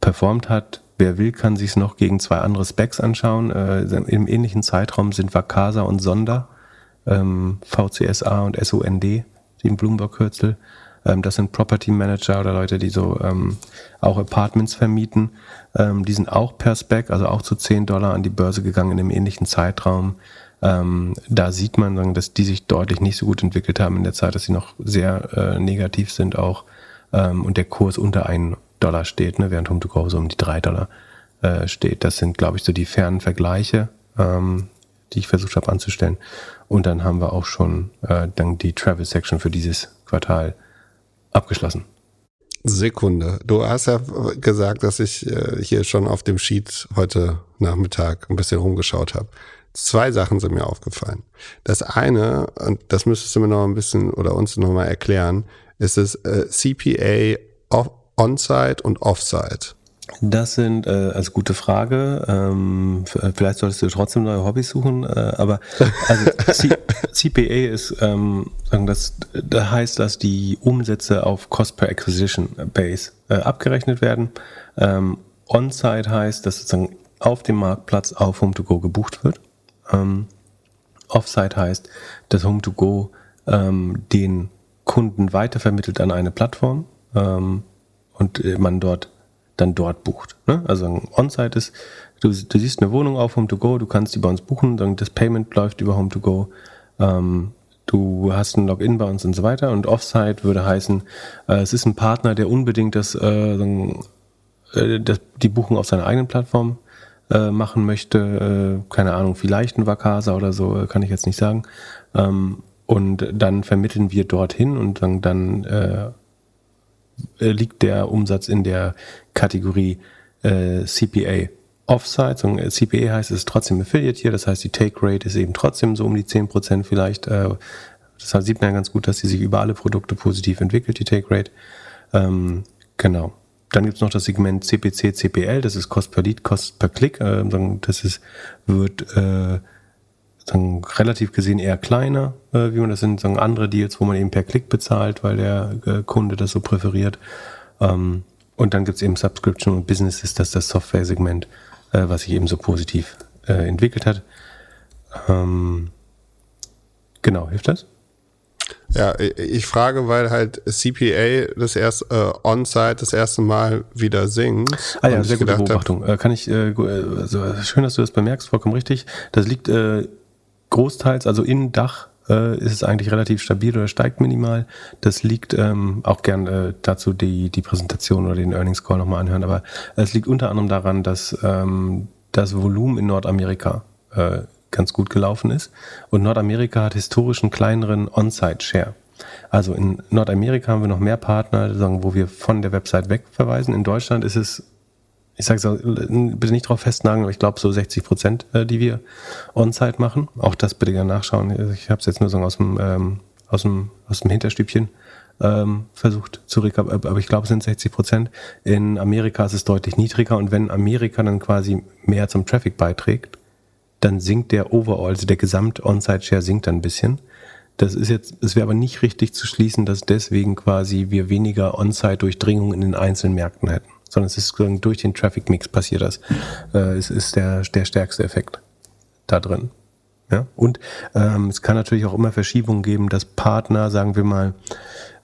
performt hat. Wer will, kann sich es noch gegen zwei andere Specs anschauen. Äh, Im ähnlichen Zeitraum sind Vacasa und Sonder, ähm, VCSA und SOND, die Bloomberg-Kürzel, ähm, das sind Property Manager oder Leute, die so ähm, auch Apartments vermieten. Ähm, die sind auch per Spec, also auch zu 10 Dollar an die Börse gegangen in einem ähnlichen Zeitraum. Ähm, da sieht man, dass die sich deutlich nicht so gut entwickelt haben in der Zeit, dass sie noch sehr äh, negativ sind auch ähm, und der Kurs unter 1 Dollar steht, ne, während Home2Go so um die 3 Dollar äh, steht. Das sind, glaube ich, so die fernen Vergleiche, ähm, die ich versucht habe anzustellen. Und dann haben wir auch schon äh, dann die Travel Section für dieses Quartal abgeschlossen. Sekunde. Du hast ja gesagt, dass ich äh, hier schon auf dem Sheet heute Nachmittag ein bisschen rumgeschaut habe. Zwei Sachen sind mir aufgefallen. Das eine, und das müsstest du mir noch ein bisschen oder uns noch mal erklären, ist es äh, CPA On-Site und Off-Site. Das sind, äh, also gute Frage. Ähm, äh, vielleicht solltest du trotzdem neue Hobbys suchen, äh, aber also CPA ist, ähm, das, das heißt, dass die Umsätze auf Cost per Acquisition Base äh, abgerechnet werden. Ähm, On-Site heißt, dass sozusagen auf dem Marktplatz auf Home2Go gebucht wird. Ähm, Off-Site heißt, dass Home2Go ähm, den Kunden weitervermittelt an eine Plattform ähm, und äh, man dort dann dort bucht. Ne? Also On-Site ist, du, du, siehst eine Wohnung auf Home2Go, du kannst die bei uns buchen, dann das Payment läuft über Home2Go, ähm, du hast ein Login bei uns und so weiter. Und Off-Site würde heißen, äh, es ist ein Partner, der unbedingt das, äh, äh, das, die Buchung auf seiner eigenen Plattform äh, machen möchte. Äh, keine Ahnung, vielleicht ein Vacasa oder so, kann ich jetzt nicht sagen. Ähm, und dann vermitteln wir dorthin und dann, dann äh, liegt der Umsatz in der Kategorie äh, CPA Offsite. Und äh, CPA heißt, es trotzdem Affiliate hier, das heißt, die Take Rate ist eben trotzdem so um die 10% vielleicht. Äh, das sieht man ja ganz gut, dass sie sich über alle Produkte positiv entwickelt, die Take Rate. Ähm, genau. Dann gibt's noch das Segment CPC, CPL, das ist Cost per Lead, Cost per Click. Äh, das ist, wird äh, sagen, relativ gesehen eher kleiner, äh, wie man das sind, sagen andere Deals, wo man eben per Klick bezahlt, weil der äh, Kunde das so präferiert. Ähm, und dann gibt es eben Subscription und Businesses, das ist das Software-Segment, äh, was sich eben so positiv äh, entwickelt hat. Ähm, genau, hilft das? Ja, ich frage, weil halt CPA das erste äh, On-Site das erste Mal wieder singt. Ah ja, sehr gute Beobachtung. Hab, äh, Kann ich, äh, also schön, dass du das bemerkst, vollkommen richtig. Das liegt äh, großteils, also in Dach äh, ist es eigentlich relativ stabil oder steigt minimal. Das liegt ähm, auch gern äh, dazu die, die Präsentation oder den Earnings Call nochmal anhören, aber es liegt unter anderem daran, dass ähm, das Volumen in Nordamerika äh, ganz gut gelaufen ist. Und Nordamerika hat historisch einen kleineren On-Site-Share. Also in Nordamerika haben wir noch mehr Partner, wo wir von der Website wegverweisen. In Deutschland ist es, ich sage so, bitte nicht drauf festnageln, aber ich glaube so 60 Prozent, äh, die wir On-Site machen. Auch das bitte gerne nachschauen. Ich habe es jetzt nur so aus dem, ähm, aus dem, aus dem Hinterstübchen ähm, versucht zu rekapitulieren, aber ich glaube, es sind 60 Prozent. In Amerika ist es deutlich niedriger und wenn Amerika dann quasi mehr zum Traffic beiträgt, dann sinkt der Overall, also der Gesamt-On-Site-Share sinkt dann ein bisschen. Das ist jetzt, es wäre aber nicht richtig zu schließen, dass deswegen quasi wir weniger On-Site-Durchdringung in den einzelnen Märkten hätten, sondern es ist durch den Traffic-Mix passiert das. Äh, es ist der, der stärkste Effekt da drin. Ja? Und ähm, es kann natürlich auch immer Verschiebungen geben, dass Partner, sagen wir mal,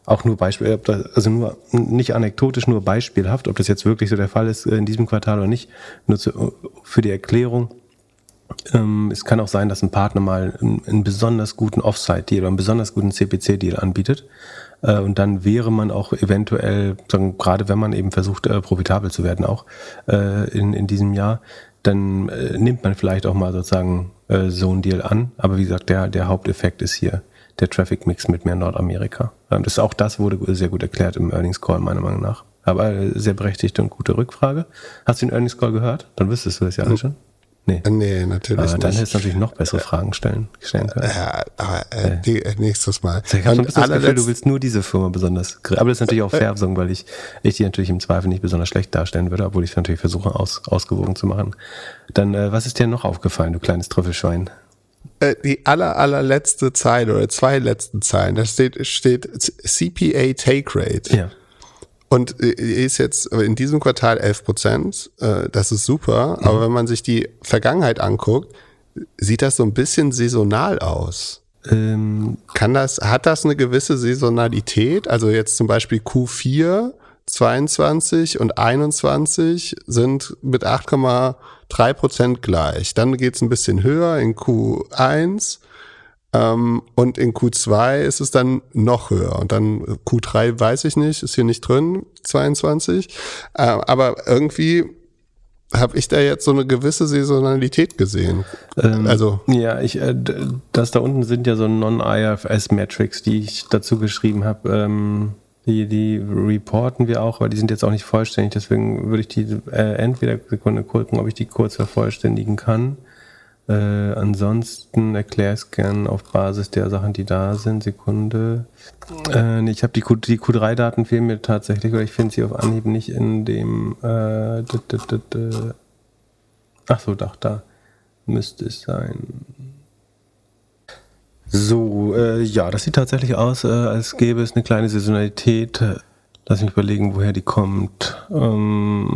auch nur Beispiel, also nur nicht anekdotisch, nur beispielhaft, ob das jetzt wirklich so der Fall ist äh, in diesem Quartal oder nicht, nur zu, für die Erklärung ähm, es kann auch sein, dass ein Partner mal einen, einen besonders guten Offsite-Deal oder einen besonders guten CPC-Deal anbietet. Äh, und dann wäre man auch eventuell, sagen, gerade wenn man eben versucht, äh, profitabel zu werden, auch äh, in, in diesem Jahr, dann äh, nimmt man vielleicht auch mal sozusagen äh, so einen Deal an. Aber wie gesagt, der, der Haupteffekt ist hier der Traffic-Mix mit mehr Nordamerika. Ähm, das auch das wurde sehr gut erklärt im Earnings Call, meiner Meinung nach. Aber sehr berechtigte und gute Rückfrage. Hast du den Earnings Call gehört? Dann wüsstest du das ja alles schon. Nee. Nee, natürlich aber nicht. Dann hättest du natürlich noch bessere Fragen stellen, stellen können. Ja, aber äh, die, äh, nächstes Mal. Also ich habe schon das Gefühl, du willst nur diese Firma besonders. Aber das ist natürlich auch äh, weil ich, ich die natürlich im Zweifel nicht besonders schlecht darstellen würde, obwohl ich natürlich versuche, aus, ausgewogen zu machen. Dann, äh, was ist dir noch aufgefallen, du kleines Trüffelschwein? Äh, die aller, allerletzte Zeile oder zwei letzten Zeilen, da steht, steht CPA Take Rate. Ja. Und äh, ist jetzt in diesem Quartal 11 Prozent. Äh, das ist super. Mhm. Aber wenn man sich die Vergangenheit anguckt, sieht das so ein bisschen saisonal aus. Ähm. Kann das, hat das eine gewisse Saisonalität? Also jetzt zum Beispiel Q4 22 und 21 sind mit 8,3 Prozent gleich. Dann geht es ein bisschen höher in Q1 ähm, und in Q2 ist es dann noch höher. Und dann Q3 weiß ich nicht, ist hier nicht drin, 22. Äh, aber irgendwie habe ich da jetzt so eine gewisse Saisonalität gesehen. Ähm, also ja, ich, äh, das da unten sind ja so Non-IFS-Metrics, die ich dazu geschrieben habe. Ähm, die, die reporten wir auch, aber die sind jetzt auch nicht vollständig. Deswegen würde ich die äh, entweder Sekunde gucken, ob ich die kurz vervollständigen kann. Äh, ansonsten erkläre ich es gern auf Basis der Sachen, die da sind. Sekunde. Äh, ich habe die, Q, die Q3-Daten fehlen mir tatsächlich, weil ich finde sie auf Anhieb nicht in dem. Äh, Ach so, doch, da müsste es sein. So, äh, ja, das sieht tatsächlich aus, äh, als gäbe es eine kleine Saisonalität Lass mich überlegen, woher die kommt. Ähm,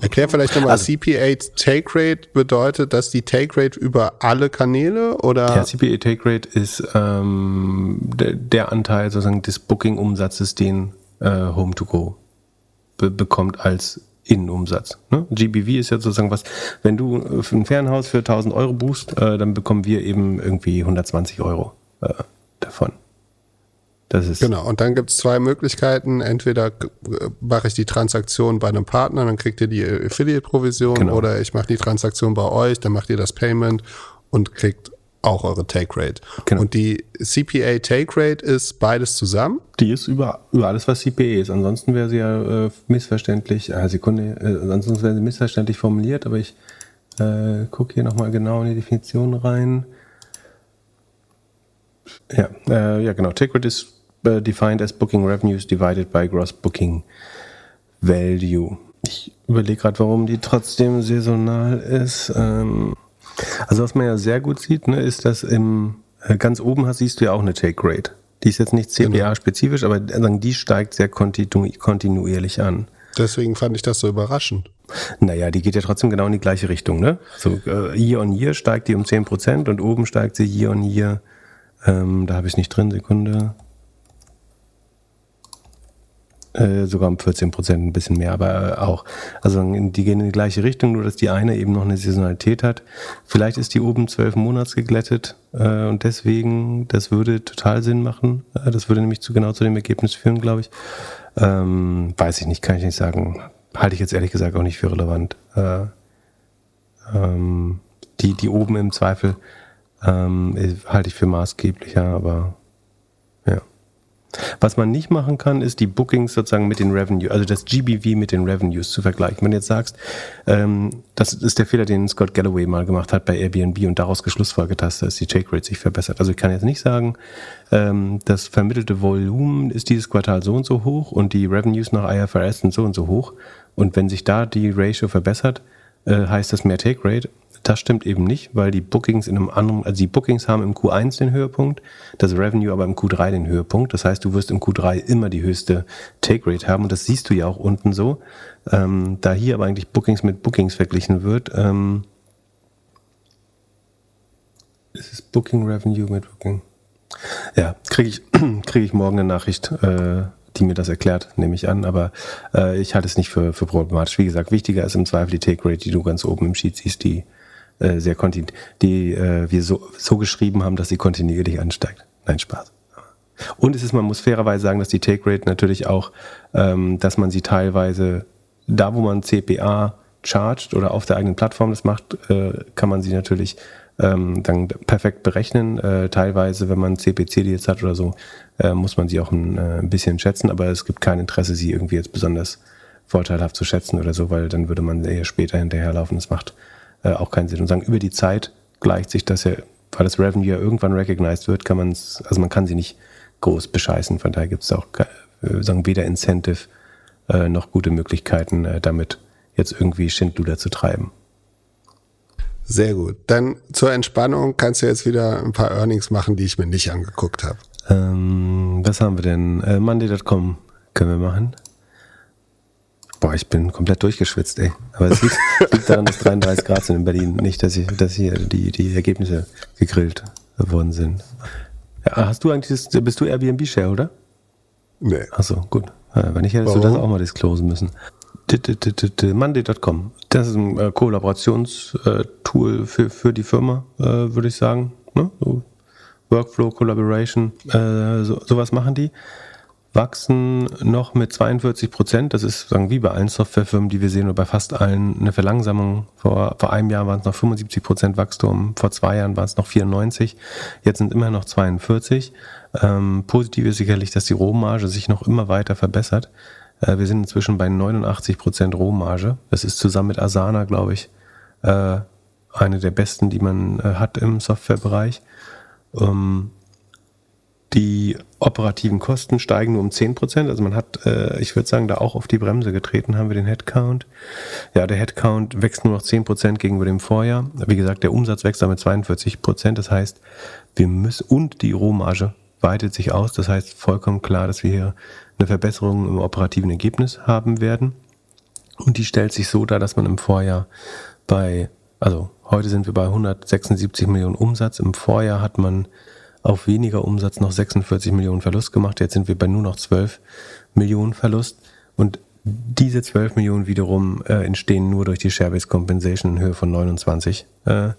Erklär vielleicht nochmal, also, CPA Take Rate bedeutet, dass die Take Rate über alle Kanäle oder? Ja, CPA Take Rate ist ähm, der, der, Anteil sozusagen des Booking-Umsatzes, den äh, Home to Go be bekommt als Innenumsatz. Ne? GBV ist ja sozusagen was, wenn du ein Fernhaus für 1000 Euro buchst, äh, dann bekommen wir eben irgendwie 120 Euro äh, davon. Das ist genau, und dann gibt es zwei Möglichkeiten. Entweder mache ich die Transaktion bei einem Partner, dann kriegt ihr die Affiliate-Provision, genau. oder ich mache die Transaktion bei euch, dann macht ihr das Payment und kriegt auch eure Take Rate. Genau. Und die CPA Take Rate ist beides zusammen? Die ist über, über alles, was CPA ist. Ansonsten wäre sie ja äh, missverständlich, äh, Sekunde, äh, ansonsten wäre sie missverständlich formuliert, aber ich äh, gucke hier nochmal genau in die Definition rein. Ja, äh, ja genau. Take Rate ist defined as booking revenues divided by gross booking value. Ich überlege gerade, warum die trotzdem saisonal ist. Ähm, Also was man ja sehr gut sieht, ne, ist, dass im äh, ganz oben hast, siehst du ja auch eine Take Rate. Die ist jetzt nicht CPA-spezifisch, aber die steigt sehr kontinu kontinuierlich an. Deswegen fand ich das so überraschend. Naja, die geht ja trotzdem genau in die gleiche Richtung. Ne? So äh, Year on Year steigt die um 10% und oben steigt sie Year on Year, ähm, da habe ich es nicht drin, Sekunde, äh, sogar um 14 Prozent, ein bisschen mehr, aber auch. Also die gehen in die gleiche Richtung, nur dass die eine eben noch eine Saisonalität hat. Vielleicht ist die oben zwölf Monats geglättet äh, und deswegen, das würde total Sinn machen. Äh, das würde nämlich zu genau zu dem Ergebnis führen, glaube ich. Ähm, weiß ich nicht, kann ich nicht sagen. Halte ich jetzt ehrlich gesagt auch nicht für relevant. Äh, ähm, die, die oben im Zweifel ähm, halte ich für maßgeblicher, aber was man nicht machen kann, ist die Bookings sozusagen mit den Revenue, also das GBV mit den Revenues zu vergleichen. Wenn du jetzt sagst, ähm, das ist der Fehler, den Scott Galloway mal gemacht hat bei Airbnb und daraus geschlussfolgert hast, dass die Take Rate sich verbessert. Also ich kann jetzt nicht sagen, ähm, das vermittelte Volumen ist dieses Quartal so und so hoch und die Revenues nach IFRS sind so und so hoch. Und wenn sich da die Ratio verbessert, äh, heißt das mehr Take Rate. Das stimmt eben nicht, weil die Bookings in einem anderen, also die Bookings haben im Q1 den Höhepunkt, das Revenue aber im Q3 den Höhepunkt. Das heißt, du wirst im Q3 immer die höchste Take Rate haben und das siehst du ja auch unten so. Ähm, da hier aber eigentlich Bookings mit Bookings verglichen wird, ähm, ist es Booking Revenue mit Booking? Ja, kriege ich, krieg ich morgen eine Nachricht. Äh, die mir das erklärt, nehme ich an. Aber äh, ich halte es nicht für, für problematisch. Wie gesagt, wichtiger ist im Zweifel die Take Rate, die du ganz oben im Sheet siehst, die äh, sehr kontinuierlich, die äh, wir so, so geschrieben haben, dass sie kontinuierlich ansteigt. Nein, Spaß. Und es ist, man muss fairerweise sagen, dass die Take Rate natürlich auch, ähm, dass man sie teilweise, da wo man CPA charged oder auf der eigenen Plattform das macht, äh, kann man sie natürlich ähm, dann perfekt berechnen. Äh, teilweise, wenn man CPC-Deals hat oder so, äh, muss man sie auch ein, äh, ein bisschen schätzen, aber es gibt kein Interesse, sie irgendwie jetzt besonders vorteilhaft zu schätzen oder so, weil dann würde man eher später hinterherlaufen. Das macht äh, auch keinen Sinn. Und sagen, über die Zeit gleicht sich das ja, weil das Revenue ja irgendwann recognized wird, kann man es, also man kann sie nicht groß bescheißen. Von daher gibt es auch äh, sagen, weder Incentive äh, noch gute Möglichkeiten, äh, damit jetzt irgendwie Schindluder zu treiben. Sehr gut. Dann zur Entspannung kannst du jetzt wieder ein paar Earnings machen, die ich mir nicht angeguckt habe. Ähm, was haben wir denn? Monday.com können wir machen. Boah, ich bin komplett durchgeschwitzt, ey. Aber es liegt, liegt daran, dass 33 Grad sind in Berlin. Nicht, dass, ich, dass hier die, die Ergebnisse gegrillt worden sind. Ja, hast du eigentlich, das, bist du Airbnb-Share, oder? Nee. Achso, gut. Wenn nicht, hättest Warum? du das auch mal disclosen müssen. Monday.com. Das ist ein äh, Kollaborationstool für, für die Firma, äh, würde ich sagen. Ne? So Workflow, Collaboration, äh, so, sowas machen die. Wachsen noch mit 42 Prozent. Das ist sagen, wie bei allen Softwarefirmen, die wir sehen, oder bei fast allen eine Verlangsamung. Vor, vor einem Jahr waren es noch 75 Prozent Wachstum, vor zwei Jahren waren es noch 94, jetzt sind immer noch 42. Ähm, positiv ist sicherlich, dass die Rohmarge sich noch immer weiter verbessert. Äh, wir sind inzwischen bei 89 Prozent Rohmarge. Das ist zusammen mit Asana, glaube ich, äh, eine der besten, die man äh, hat im Softwarebereich. Ähm, die operativen Kosten steigen nur um 10 Prozent. Also man hat, äh, ich würde sagen, da auch auf die Bremse getreten, haben wir den Headcount. Ja, der Headcount wächst nur noch 10 Prozent gegenüber dem Vorjahr. Wie gesagt, der Umsatz wächst damit 42 Prozent. Das heißt, wir müssen, und die Rohmarge weitet sich aus. Das heißt vollkommen klar, dass wir hier eine Verbesserung im operativen Ergebnis haben werden. Und die stellt sich so dar, dass man im Vorjahr bei, also heute sind wir bei 176 Millionen Umsatz. Im Vorjahr hat man auf weniger Umsatz noch 46 Millionen Verlust gemacht. Jetzt sind wir bei nur noch 12 Millionen Verlust. Und diese 12 Millionen wiederum äh, entstehen nur durch die Share-Based Compensation in Höhe von 29 äh,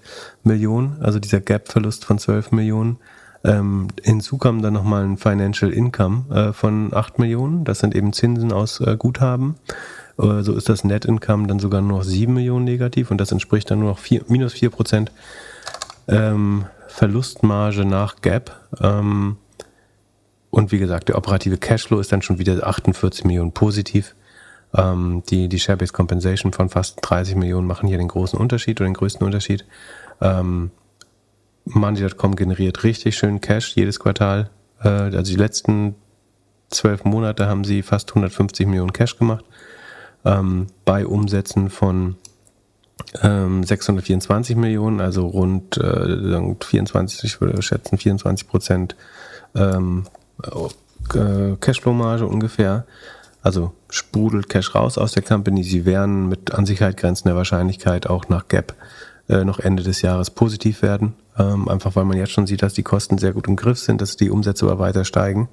Millionen. Also dieser Gap-Verlust von 12 Millionen. Ähm, hinzu kam dann nochmal ein Financial Income äh, von 8 Millionen. Das sind eben Zinsen aus äh, Guthaben. Äh, so ist das Net Income dann sogar nur noch 7 Millionen negativ und das entspricht dann nur noch 4, minus 4 Prozent ähm, Verlustmarge nach Gap. Ähm, und wie gesagt, der operative Cashflow ist dann schon wieder 48 Millionen positiv. Ähm, die die Share-Based Compensation von fast 30 Millionen machen hier den großen Unterschied oder den größten Unterschied. Ähm, Monday.com generiert richtig schön Cash jedes Quartal. Äh, also die letzten zwölf Monate haben sie fast 150 Millionen Cash gemacht. Ähm, bei Umsätzen von 624 Millionen, also rund äh, 24, ich würde schätzen 24 Prozent ähm, äh, Cashflow-Marge ungefähr. Also sprudelt Cash raus aus der Company. Sie werden mit an Sicherheit grenzender Wahrscheinlichkeit auch nach Gap äh, noch Ende des Jahres positiv werden. Ähm, einfach weil man jetzt schon sieht, dass die Kosten sehr gut im Griff sind, dass die Umsätze aber weiter steigen.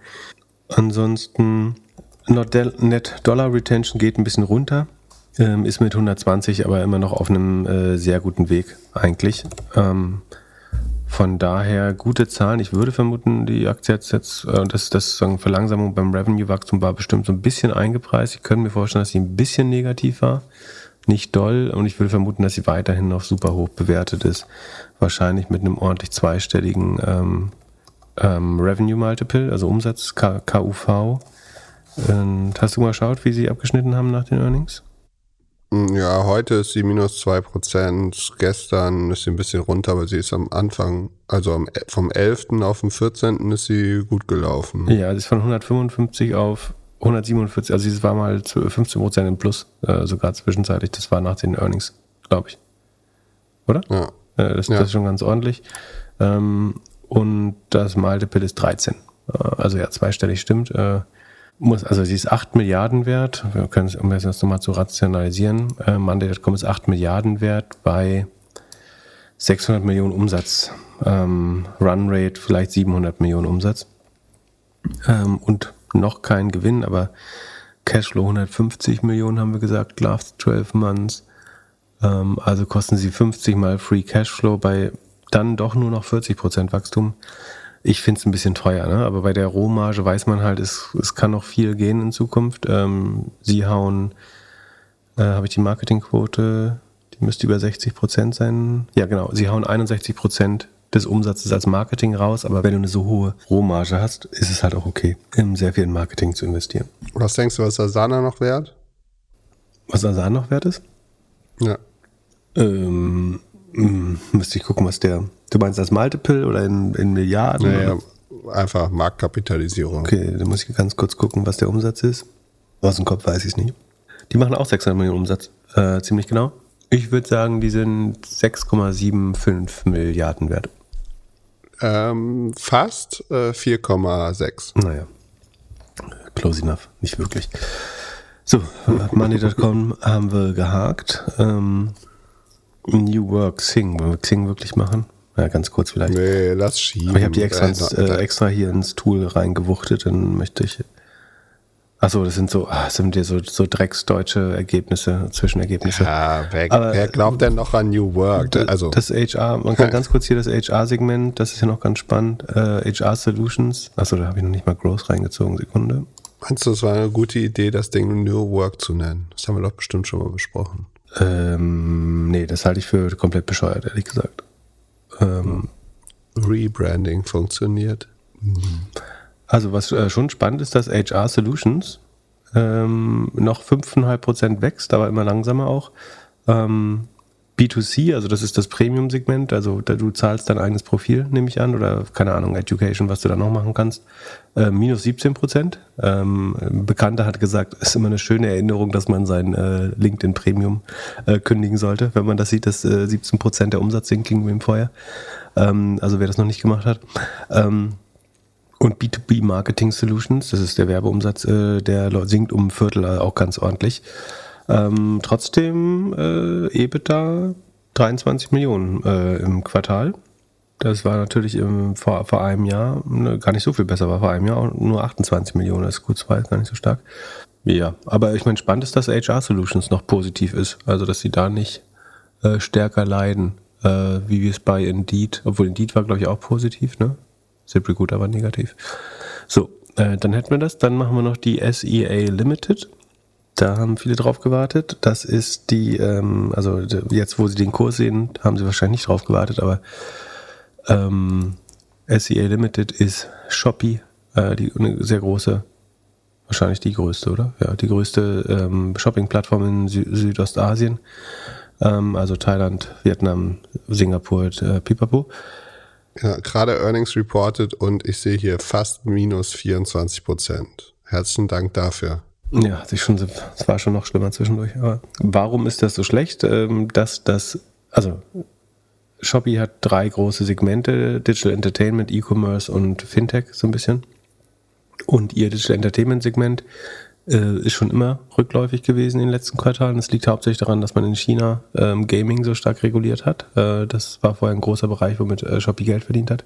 Ansonsten Net Dollar Retention geht ein bisschen runter, ähm, ist mit 120 aber immer noch auf einem äh, sehr guten Weg eigentlich. Ähm, von daher gute Zahlen. Ich würde vermuten, die Aktie hat jetzt, äh, das, das sagen, Verlangsamung beim Revenue-Wachstum war bestimmt so ein bisschen eingepreist. Ich könnte mir vorstellen, dass sie ein bisschen negativ war. Nicht doll. Und ich würde vermuten, dass sie weiterhin noch super hoch bewertet ist. Wahrscheinlich mit einem ordentlich zweistelligen ähm, ähm, Revenue Multiple, also Umsatz KUV. Und hast du mal geschaut, wie sie abgeschnitten haben nach den Earnings? Hm, ja, heute ist sie minus 2%, gestern ist sie ein bisschen runter, aber sie ist am Anfang, also am, vom 11. auf den 14. ist sie gut gelaufen. Ja, sie ist von 155 auf 147, also sie war mal 15% im Plus, äh, sogar zwischenzeitlich, das war nach den Earnings, glaube ich. Oder? Ja. Äh, das, Ja. das ist schon ganz ordentlich. Ähm, und das Multiple ist 13. Äh, also ja, zweistellig stimmt. Äh, muss, also sie ist 8 Milliarden wert. Wir können es, um das nochmal zu rationalisieren. Äh, Monday.com ist 8 Milliarden wert bei 600 Millionen Umsatz. Ähm, Runrate vielleicht 700 Millionen Umsatz. Ähm, und noch kein Gewinn, aber Cashflow 150 Millionen haben wir gesagt, last 12 months. Ähm, also kosten sie 50 mal Free Cashflow bei dann doch nur noch 40% Wachstum. Ich finde es ein bisschen teuer, ne? aber bei der Rohmarge weiß man halt, es, es kann noch viel gehen in Zukunft. Ähm, sie hauen, äh, habe ich die Marketingquote, die müsste über 60% sein. Ja, genau, sie hauen 61% des Umsatzes als Marketing raus, aber wenn du eine so hohe Rohmarge hast, ist es halt auch okay, in sehr viel in Marketing zu investieren. Was denkst du, was Asana noch wert? Was Asan noch wert ist? Ja. Ähm, mh, müsste ich gucken, was der. Du meinst das Multiple oder in, in Milliarden? Naja, einfach Marktkapitalisierung. Okay, da muss ich ganz kurz gucken, was der Umsatz ist. Aus dem Kopf weiß ich es nicht. Die machen auch 600 Millionen Umsatz, äh, ziemlich genau. Ich würde sagen, die sind 6,75 Milliarden wert. Ähm, fast äh, 4,6. Naja, close enough, nicht wirklich. So, Money.com haben wir gehakt. Ähm, New Work, Xing. Wollen wir Xing wirklich machen? Ja, ganz kurz vielleicht. Nee, lass schieben. Aber ich habe die extra, Äh, ins, äh, extra hier ins Tool reingewuchtet, dann möchte ich. Achso, das sind so, ah, das sind ja so, so drecksdeutsche Ergebnisse, Zwischenergebnisse. Ja, wer, Aber- wer glaubt denn noch an New Work? Also, das HR, man kann ganz kurz hier das HR-Segment, das ist ja noch ganz spannend. Äh, HR Solutions. Achso, da habe ich noch nicht mal Growth reingezogen. Sekunde. meinst du, es war eine gute Idee, das Ding New Work zu nennen? Das haben wir doch bestimmt schon mal besprochen. Ähm, nee, das halte ich für komplett bescheuert, ehrlich gesagt. Ähm, Rebranding funktioniert. Also was äh, schon spannend ist, dass HR Solutions ähm, noch 5,5% wächst, aber immer langsamer auch. Ähm, B2C, also das ist das Premium-Segment, also da du zahlst dein eigenes Profil, nehme ich an, oder keine Ahnung, Education, was du da noch machen kannst, äh, minus 17 Prozent. Ähm, ein Bekannter hat gesagt, es ist immer eine schöne Erinnerung, dass man sein äh, LinkedIn Premium äh, kündigen sollte, wenn man das sieht, dass äh, 17 Prozent der Umsatz sinkt wie im Feuer. Ähm, also wer das noch nicht gemacht hat. Ähm, und B2B Marketing Solutions, das ist der Werbeumsatz, äh, der sinkt um ein Viertel äh, auch ganz ordentlich. Ähm, trotzdem äh, EBITDA 23 Millionen äh, im Quartal. Das war natürlich im, vor, vor einem Jahr ne, gar nicht so viel besser, war vor einem Jahr nur 28 Millionen. Das ist gut zwei, ist gar nicht so stark. Ja, aber ich meine, spannend ist, dass HR Solutions noch positiv ist. Also, dass sie da nicht äh, stärker leiden, äh, wie wir es bei Indeed, obwohl Indeed war, glaube ich, auch positiv, ne? ZipRecruiter war negativ. So, äh, dann hätten wir das. Dann machen wir noch die SEA Limited. Da haben viele drauf gewartet. Das ist die, ähm, also jetzt, wo Sie den Kurs sehen, haben Sie wahrscheinlich nicht drauf gewartet, aber ähm, SEA Limited ist Shopee, äh, die eine sehr große, wahrscheinlich die größte, oder? Ja, die größte ähm, Shopping-Plattform in Sü Südostasien. Ähm, also Thailand, Vietnam, Singapur, äh, Pipapo. Ja, gerade Earnings reported und ich sehe hier fast minus 24 Prozent. Herzlichen Dank dafür. Ja, sich schon, es war schon noch schlimmer zwischendurch. Aber warum ist das so schlecht? Ähm, dass das, also Shopee hat drei große Segmente: Digital Entertainment, E-Commerce und Fintech, so ein bisschen. Und ihr Digital Entertainment Segment äh, ist schon immer rückläufig gewesen in den letzten Quartalen. Das liegt hauptsächlich daran, dass man in China ähm, Gaming so stark reguliert hat. Äh, das war vorher ein großer Bereich, womit äh, Shopee Geld verdient hat.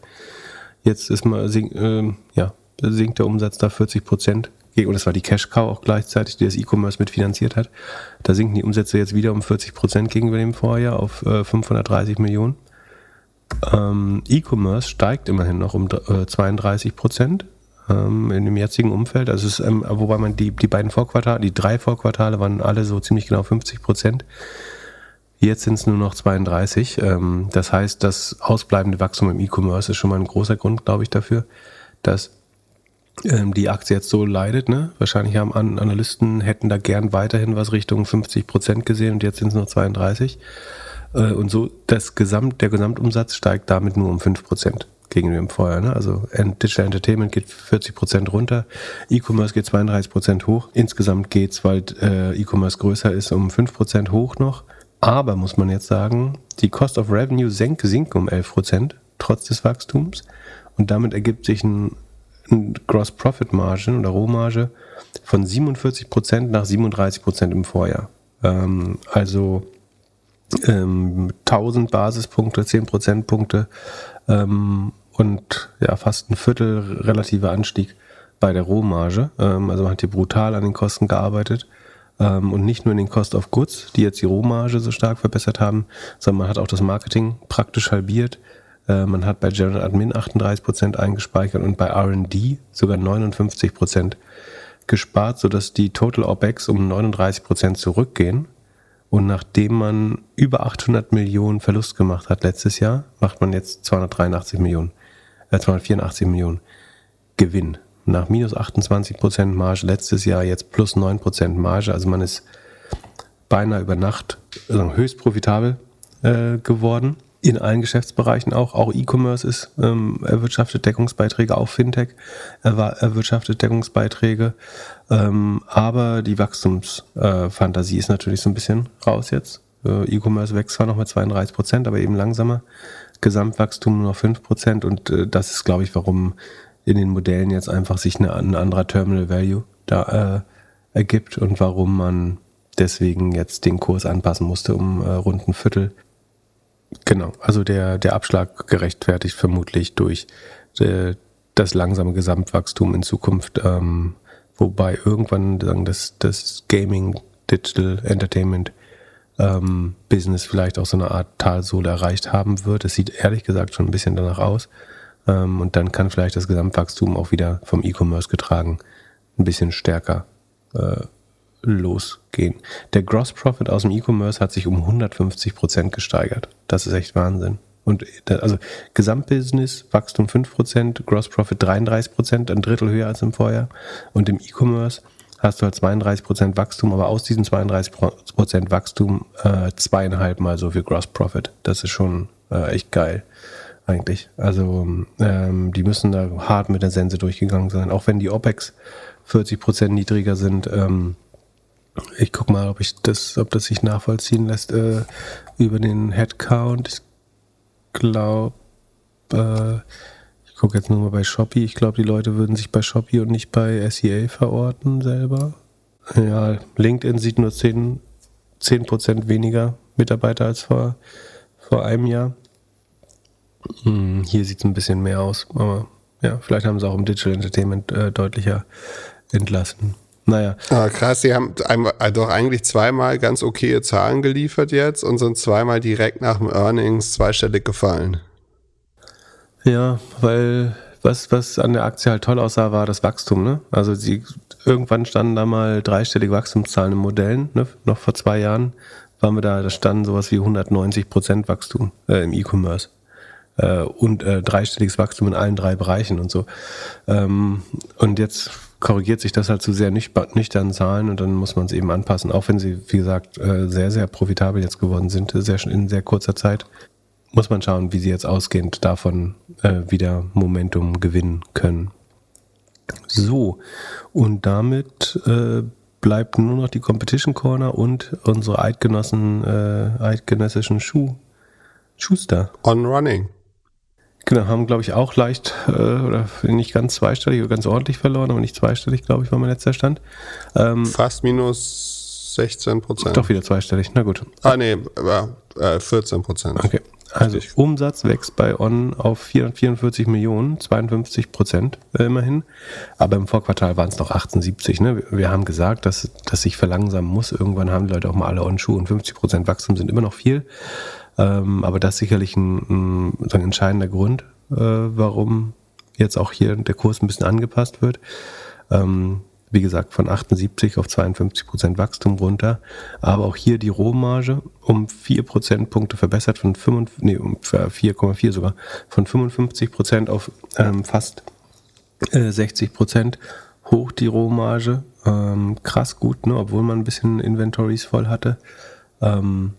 Jetzt ist mal, sink, äh, ja, sinkt der Umsatz da 40 Prozent. Und das war die Cash Cow auch gleichzeitig, die das E-Commerce mitfinanziert hat. Da sinken die Umsätze jetzt wieder um 40 Prozent gegenüber dem Vorjahr auf äh, 530 Millionen. Ähm, E-Commerce steigt immerhin noch um äh, 32 Prozent ähm, in dem jetzigen Umfeld. Also ist, ähm, wobei man die, die beiden Vorquartale, die drei Vorquartale waren alle so ziemlich genau 50 Prozent. Jetzt sind es nur noch 32. Ähm, das heißt, das ausbleibende Wachstum im E-Commerce ist schon mal ein großer Grund, glaube ich, dafür, dass ähm, die Aktie jetzt so leidet. Ne? Wahrscheinlich haben Analysten hätten da gern weiterhin was Richtung 50 Prozent gesehen und jetzt sind es nur 32. Äh, und so das Gesamt, der Gesamtumsatz steigt damit nur um 5 Prozent gegenüber dem Vorjahr. Ne? Also Digital Entertainment geht 40 Prozent runter, E-Commerce geht 32 Prozent hoch. Insgesamt geht es, weil äh, E-Commerce größer ist, um 5 Prozent hoch noch. Aber muss man jetzt sagen, die Cost of Revenue senkt, sinkt um 11 Prozent, trotz des Wachstums. Und damit ergibt sich ein, ein Gross Profit Margin oder Rohmarge von 47 Prozent nach 37 Prozent im Vorjahr. Ähm, also ähm, 1000 Basispunkte, 10 Prozentpunkte ähm, und ja, fast ein Viertel relativer Anstieg bei der Rohmarge. Ähm, also man hat hier brutal an den Kosten gearbeitet. Ähm, und nicht nur in den Cost of Goods, die jetzt die Rohmarge so stark verbessert haben, sondern man hat auch das Marketing praktisch halbiert. Äh, man hat bei General Admin 38% eingespeichert und bei RD sogar 59% gespart, sodass die Total OPEX um 39% zurückgehen. Und nachdem man über 800 Millionen Verlust gemacht hat letztes Jahr, macht man jetzt 283 Millionen, äh 284 Millionen Gewinn. Nach minus 28 Prozent Marge letztes Jahr jetzt plus 9 Prozent Marge. Also man ist beinahe über Nacht also höchst profitabel äh, geworden in allen Geschäftsbereichen auch. Auch E-Commerce ist ähm, erwirtschaftet Deckungsbeiträge, auch Fintech erwirtschaftet Deckungsbeiträge. Ähm, aber die Wachstumsfantasie äh, ist natürlich so ein bisschen raus jetzt. Äh, E-Commerce wächst zwar noch mit 32 Prozent, aber eben langsamer. Gesamtwachstum nur noch 5 Prozent und äh, das ist, glaube ich, warum in den Modellen jetzt einfach sich eine, ein anderer Terminal Value da äh, ergibt und warum man deswegen jetzt den Kurs anpassen musste um äh, rund ein Viertel Genau, also der, der Abschlag gerechtfertigt vermutlich durch äh, das langsame Gesamtwachstum in Zukunft, ähm, wobei irgendwann sagen, das, das Gaming, Digital Entertainment ähm, Business vielleicht auch so eine Art Talsohle erreicht haben wird. Es sieht ehrlich gesagt schon ein bisschen danach aus. Ähm, und dann kann vielleicht das Gesamtwachstum auch wieder vom E-Commerce getragen ein bisschen stärker äh, losgehen. Der Gross Profit aus dem E-Commerce hat sich um 150 Prozent gesteigert. Das ist echt Wahnsinn. Und also Gesamtbusiness Wachstum 5%, Gross Profit 33%, ein Drittel höher als im Vorjahr. Und im E-Commerce hast du halt 32% Wachstum, aber aus diesem 32% Wachstum äh, zweieinhalb Mal so viel Gross Profit. Das ist schon äh, echt geil eigentlich. Also ähm, die müssen da hart mit der Sense durchgegangen sein, auch wenn die OPEX 40% niedriger sind. Ähm, ich guck mal, ob ich das, ob das sich nachvollziehen lässt äh, über den Headcount. Ich glaube, äh, ich gucke jetzt nur mal bei Shopee. Ich glaube, die Leute würden sich bei Shopee und nicht bei SEA verorten selber. Ja, LinkedIn sieht nur 10, 10% weniger Mitarbeiter als vor, vor einem Jahr. Hm, hier sieht es ein bisschen mehr aus, aber ja, vielleicht haben sie auch im Digital Entertainment äh, deutlicher entlassen. Naja. Ah, krass, sie haben äh, doch eigentlich zweimal ganz okaye Zahlen geliefert jetzt und sind zweimal direkt nach dem Earnings zweistellig gefallen. Ja, weil was, was an der Aktie halt toll aussah, war das Wachstum. Ne? Also sie, irgendwann standen da mal dreistellige Wachstumszahlen in Modellen. Ne? Noch vor zwei Jahren waren wir da, da standen sowas wie 190 Prozent Wachstum äh, im E-Commerce. Äh, und äh, dreistelliges Wachstum in allen drei Bereichen und so. Ähm, und jetzt korrigiert sich das halt zu sehr nüchternen Zahlen und dann muss man es eben anpassen, auch wenn sie, wie gesagt, äh, sehr, sehr profitabel jetzt geworden sind, sehr in sehr kurzer Zeit. Muss man schauen, wie sie jetzt ausgehend davon äh, wieder Momentum gewinnen können. So, und damit äh, bleibt nur noch die Competition Corner und unsere Eidgenossen, eidgenössischen Schuh, Schuster. On Running. Genau, haben, glaube ich, auch leicht äh, oder nicht ganz zweistellig oder ganz ordentlich verloren, aber nicht zweistellig, glaube ich, war mein letzter Stand. Ähm, Fast minus 16 Prozent. doch wieder zweistellig, na gut. Ah, nee, äh, 14 Prozent. Okay. Also Umsatz wächst bei On auf 444 Millionen, 52 Prozent äh, immerhin. Aber im Vorquartal waren es noch 78. Ne? Wir, wir haben gesagt, dass, dass sich verlangsamen muss. Irgendwann haben die Leute auch mal alle On-Schuhe und 50 Prozent Wachstum sind immer noch viel. Ähm, aber das ist sicherlich ein, ein, ein entscheidender Grund, äh, warum jetzt auch hier der Kurs ein bisschen angepasst wird. Ähm, wie gesagt, von 78 auf 52 Prozent Wachstum runter. Aber auch hier die Rohmarge um 4 Prozentpunkte verbessert, von 5, nee, um 4,4 sogar, von 55 Prozent auf ähm, fast äh, 60 Prozent. Hoch die Rohmarge, ähm, krass gut, ne? obwohl man ein bisschen Inventories voll hatte. Ähm,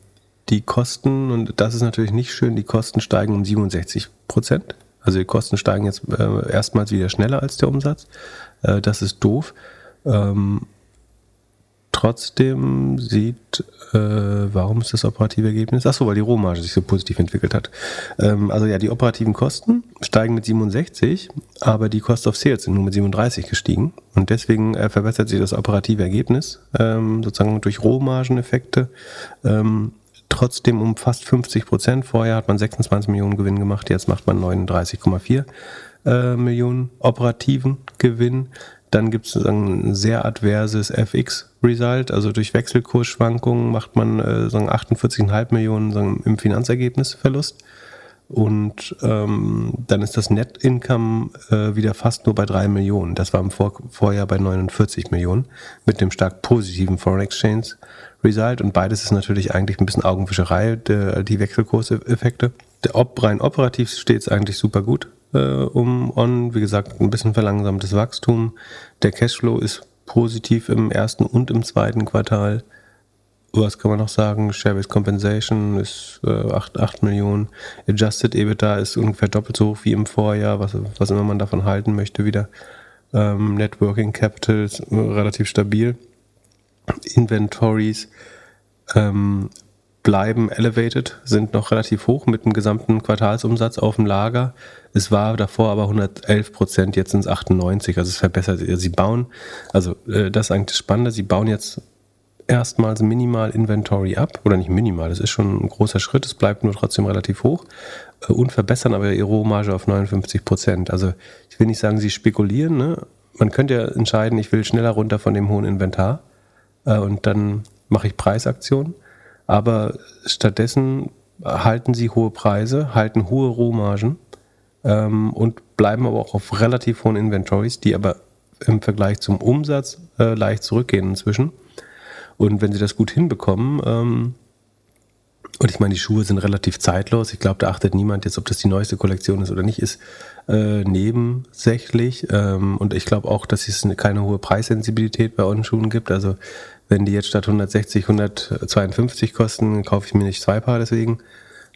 die Kosten, und das ist natürlich nicht schön, die Kosten steigen um 67 Prozent. Also die Kosten steigen jetzt äh, erstmals wieder schneller als der Umsatz. Äh, das ist doof. Ähm, trotzdem sieht, äh, warum ist das operative Ergebnis? Achso, weil die Rohmarge sich so positiv entwickelt hat. Ähm, also ja, die operativen Kosten steigen mit 67, aber die Cost of Sales sind nur mit 37 gestiegen. Und deswegen äh, verbessert sich das operative Ergebnis, ähm, sozusagen durch Rohmargeneffekte. Ähm, trotzdem um fast 50 Prozent. Vorher hat man 26 Millionen Gewinn gemacht, jetzt macht man 39,4 äh, Millionen operativen Gewinn. Dann gibt es ein sehr adverses FX-Result, also durch Wechselkursschwankungen macht man äh, 48,5 Millionen sagen, im Finanzergebnis Verlust. Und ähm, dann ist das Net Income äh, wieder fast nur bei 3 Millionen. Das war im Vor Vorjahr bei 49 Millionen mit dem stark positiven Foreign Exchange Result. Und beides ist natürlich eigentlich ein bisschen Augenwischerei, der, die Wechselkurseffekte. Der Op rein operativ steht es eigentlich super gut äh, um On. Wie gesagt, ein bisschen verlangsamtes Wachstum. Der Cashflow ist positiv im ersten und im zweiten Quartal. Was kann man noch sagen? Share-Based Compensation ist äh, 8, 8 Millionen. Adjusted EBITDA ist ungefähr doppelt so hoch wie im Vorjahr, was, was immer man davon halten möchte wieder. Ähm, Networking Capital ist äh, relativ stabil. Inventories ähm, bleiben elevated, sind noch relativ hoch mit dem gesamten Quartalsumsatz auf dem Lager. Es war davor aber 111 Prozent, jetzt sind es 98, also es verbessert. Sie bauen, also äh, das ist eigentlich das Spannende, sie bauen jetzt erstmals minimal Inventory ab, oder nicht minimal, das ist schon ein großer Schritt, es bleibt nur trotzdem relativ hoch äh, und verbessern aber ihre Rohmarge auf 59 Prozent. Also ich will nicht sagen, sie spekulieren, ne? man könnte ja entscheiden, ich will schneller runter von dem hohen Inventar äh, und dann mache ich Preisaktionen aber stattdessen halten sie hohe Preise, halten hohe Rohmargen ähm, und bleiben aber auch auf relativ hohen Inventories, die aber im Vergleich zum Umsatz äh, leicht zurückgehen inzwischen. Und wenn sie das gut hinbekommen, ähm, und ich meine, die Schuhe sind relativ zeitlos. Ich glaube, da achtet niemand jetzt, ob das die neueste Kollektion ist oder nicht, ist äh, nebensächlich. Ähm, und ich glaube auch, dass es keine hohe Preissensibilität bei On-Schuhen gibt. Also wenn die jetzt statt 160 152 kosten, kaufe ich mir nicht zwei Paar deswegen.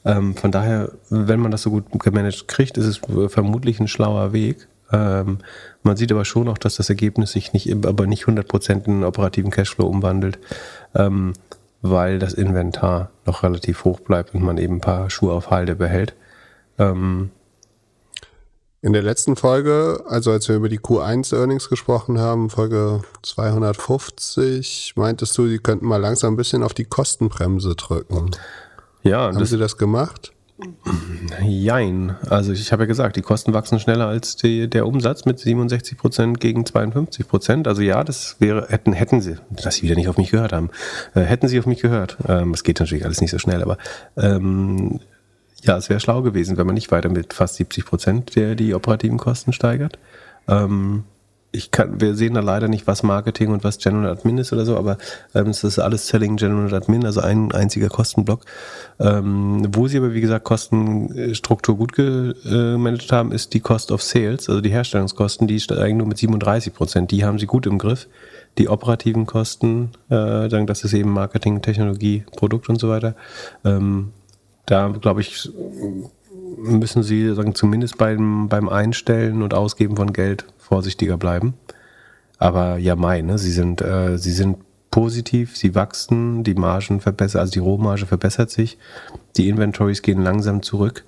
Ähm, von daher, wenn man das so gut gemanagt kriegt, ist es vermutlich ein schlauer Weg. Ähm, man sieht aber schon auch, dass das Ergebnis sich nicht, aber nicht 100% in operativen Cashflow umwandelt, ähm, weil das Inventar noch relativ hoch bleibt und man eben ein paar Schuhe auf Halde behält. Ähm, in der letzten Folge, also als wir über die Q1 Earnings gesprochen haben, Folge 250, meintest du, die könnten mal langsam ein bisschen auf die Kostenbremse drücken. Ja, haben Sie das gemacht? Jein. Also ich habe ja gesagt, die Kosten wachsen schneller als die, der Umsatz mit 67 Prozent gegen 52 Prozent. Also ja, das wäre, hätten, hätten sie, dass sie wieder nicht auf mich gehört haben, äh, hätten sie auf mich gehört. Ähm, es geht natürlich alles nicht so schnell, aber ähm, ja, es wäre schlau gewesen, wenn man nicht weiter mit fast 70 Prozent der die operativen Kosten steigert. Ähm, ich kann, wir sehen da leider nicht, was Marketing und was General Admin ist oder so, aber ähm, es ist alles Selling General Admin, also ein einziger Kostenblock. Ähm, wo sie aber, wie gesagt, Kostenstruktur gut gemanagt haben, ist die Cost of Sales, also die Herstellungskosten, die steigen nur mit 37 Prozent. Die haben sie gut im Griff. Die operativen Kosten, äh, das ist eben Marketing, Technologie, Produkt und so weiter, ähm, da glaube ich, müssen Sie sagen, zumindest beim, beim Einstellen und Ausgeben von Geld vorsichtiger bleiben. Aber ja, Mai, ne? Sie sind, äh, sie sind positiv, sie wachsen, die Margen verbessern, also die Rohmarge verbessert sich, die Inventories gehen langsam zurück.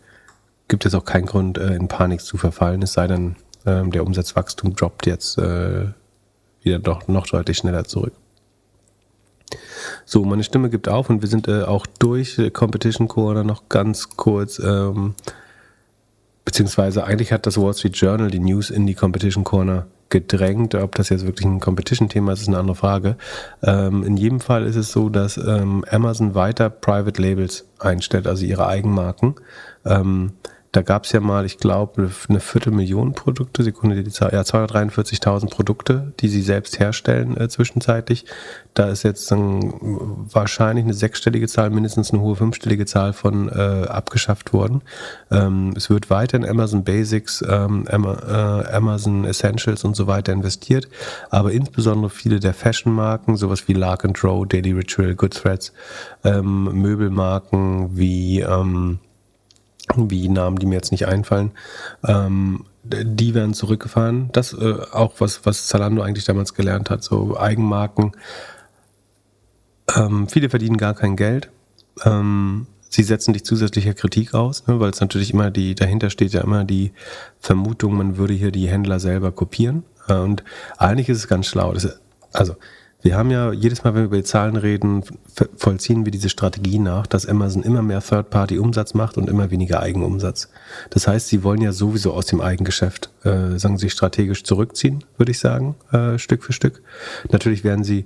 Gibt es auch keinen Grund, äh, in Panik zu verfallen, es sei denn, äh, der Umsatzwachstum droppt jetzt äh, wieder doch noch deutlich schneller zurück. So, meine Stimme gibt auf und wir sind äh, auch durch äh, Competition Corner noch ganz kurz. Ähm, beziehungsweise eigentlich hat das Wall Street Journal die News in die Competition Corner gedrängt. Ob das jetzt wirklich ein Competition-Thema ist, ist eine andere Frage. Ähm, in jedem Fall ist es so, dass ähm, Amazon weiter Private Labels einstellt, also ihre Eigenmarken. Ähm, da gab es ja mal, ich glaube, eine Viertelmillion Produkte, Sekunde die Zahl, ja, 243.000 Produkte, die sie selbst herstellen äh, zwischenzeitlich. Da ist jetzt dann wahrscheinlich eine sechsstellige Zahl, mindestens eine hohe fünfstellige Zahl von äh, abgeschafft worden. Ähm, es wird weiter in Amazon Basics, ähm, äh, Amazon Essentials und so weiter investiert, aber insbesondere viele der Fashion-Marken, sowas wie Lark and Row, Daily Ritual, Good Threads, ähm, Möbelmarken wie ähm, wie Namen, die mir jetzt nicht einfallen, ähm, die werden zurückgefahren. Das äh, auch was, was Zalando eigentlich damals gelernt hat, so Eigenmarken. Ähm, viele verdienen gar kein Geld. Ähm, sie setzen dich zusätzlicher Kritik aus, ne, weil es natürlich immer die, dahinter steht ja immer die Vermutung, man würde hier die Händler selber kopieren. Äh, und eigentlich ist es ganz schlau. Das, also wir haben ja jedes Mal, wenn wir über die Zahlen reden, vollziehen wir diese Strategie nach, dass Amazon immer mehr Third-Party-Umsatz macht und immer weniger Eigenumsatz. Das heißt, sie wollen ja sowieso aus dem Eigengeschäft, äh, sagen sie, strategisch zurückziehen, würde ich sagen, äh, Stück für Stück. Natürlich werden sie,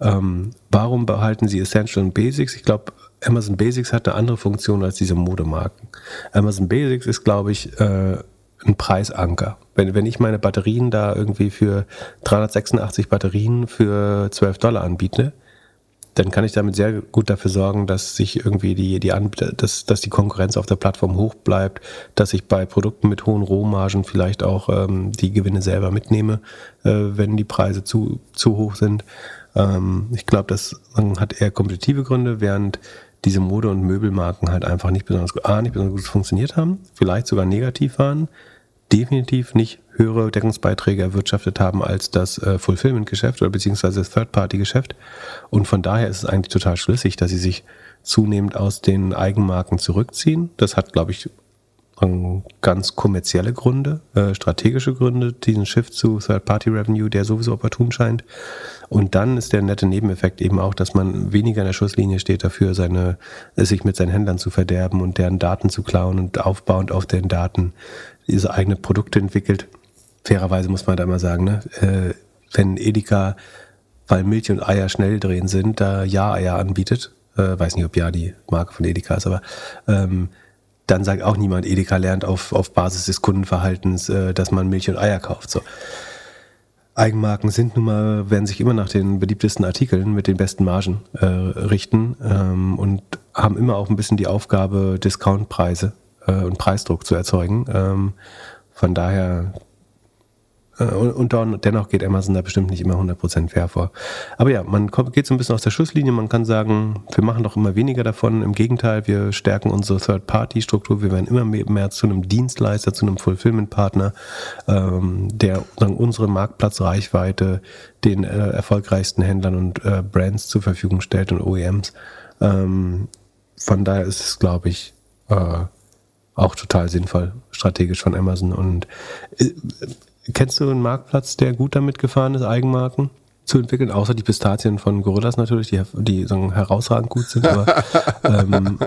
ähm, warum behalten sie Essential und Basics? Ich glaube, Amazon Basics hat eine andere Funktion als diese Modemarken. Amazon Basics ist, glaube ich, äh, ein Preisanker. Wenn, wenn ich meine Batterien da irgendwie für 386 Batterien für 12 Dollar anbiete, dann kann ich damit sehr gut dafür sorgen, dass sich irgendwie die, die dass, dass die Konkurrenz auf der Plattform hoch bleibt, dass ich bei Produkten mit hohen Rohmargen vielleicht auch ähm, die Gewinne selber mitnehme, äh, wenn die Preise zu, zu hoch sind. Ähm, ich glaube, das hat eher kompetitive Gründe, während diese Mode- und Möbelmarken halt einfach nicht besonders, A, nicht besonders gut funktioniert haben, vielleicht sogar negativ waren definitiv nicht höhere Deckungsbeiträge erwirtschaftet haben als das äh, Fulfillment-Geschäft oder beziehungsweise das Third-Party-Geschäft. Und von daher ist es eigentlich total schlüssig, dass sie sich zunehmend aus den Eigenmarken zurückziehen. Das hat, glaube ich, ganz kommerzielle Gründe, äh, strategische Gründe, diesen Shift zu Third-Party-Revenue, der sowieso opportun scheint. Und dann ist der nette Nebeneffekt eben auch, dass man weniger in der Schusslinie steht dafür, seine, sich mit seinen Händlern zu verderben und deren Daten zu klauen und aufbauend auf den Daten diese eigene Produkte entwickelt. Fairerweise muss man da mal sagen, ne? Äh, wenn Edeka, weil Milch und Eier schnell drehen sind, da Ja-Eier anbietet, äh, weiß nicht, ob Ja die Marke von Edeka ist, aber ähm, dann sagt auch niemand, Edeka lernt auf, auf Basis des Kundenverhaltens, äh, dass man Milch und Eier kauft. So. Eigenmarken sind nun mal, werden sich immer nach den beliebtesten Artikeln mit den besten Margen äh, richten ähm, und haben immer auch ein bisschen die Aufgabe, Discountpreise äh, und Preisdruck zu erzeugen. Ähm, von daher äh, und, und dennoch geht Amazon da bestimmt nicht immer 100% fair vor. Aber ja, man kommt, geht so ein bisschen aus der Schusslinie. Man kann sagen, wir machen doch immer weniger davon. Im Gegenteil, wir stärken unsere Third-Party-Struktur. Wir werden immer mehr, zu einem Dienstleister, zu einem Fulfillment-Partner, ähm, der sagen, unsere Marktplatzreichweite den äh, erfolgreichsten Händlern und äh, Brands zur Verfügung stellt und OEMs. Ähm, von daher ist es, glaube ich, äh, auch total sinnvoll, strategisch von Amazon. Und äh, kennst du einen Marktplatz, der gut damit gefahren ist, Eigenmarken zu entwickeln? Außer die Pistazien von Gorillas natürlich, die, die sagen, herausragend gut sind. Aber ähm,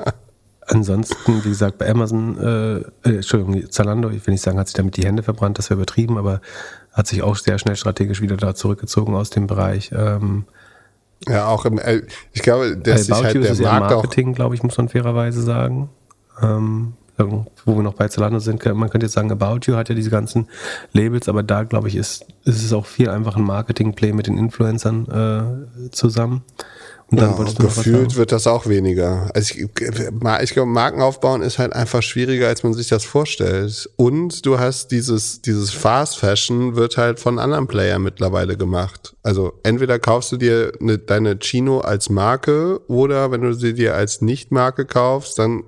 ansonsten, wie gesagt, bei Amazon, äh, äh, Entschuldigung, Zalando, ich will nicht sagen, hat sich damit die Hände verbrannt, das wäre übertrieben, aber hat sich auch sehr schnell strategisch wieder da zurückgezogen aus dem Bereich. Ähm, ja, auch im, ich glaube, dass sich halt der Markt Marketing, glaube ich, muss man fairerweise sagen. Ähm, wo wir noch bei Zalando sind, man könnte jetzt sagen, About You hat ja diese ganzen Labels, aber da glaube ich, ist, ist es auch viel einfach ein Marketing-Play mit den Influencern äh, zusammen. Und dann ja, du gefühlt wird das auch weniger. Also ich, ich glaube, Marken aufbauen ist halt einfach schwieriger, als man sich das vorstellt. Und du hast dieses, dieses Fast Fashion wird halt von anderen Playern mittlerweile gemacht. Also entweder kaufst du dir eine, deine Chino als Marke oder wenn du sie dir als Nicht-Marke kaufst, dann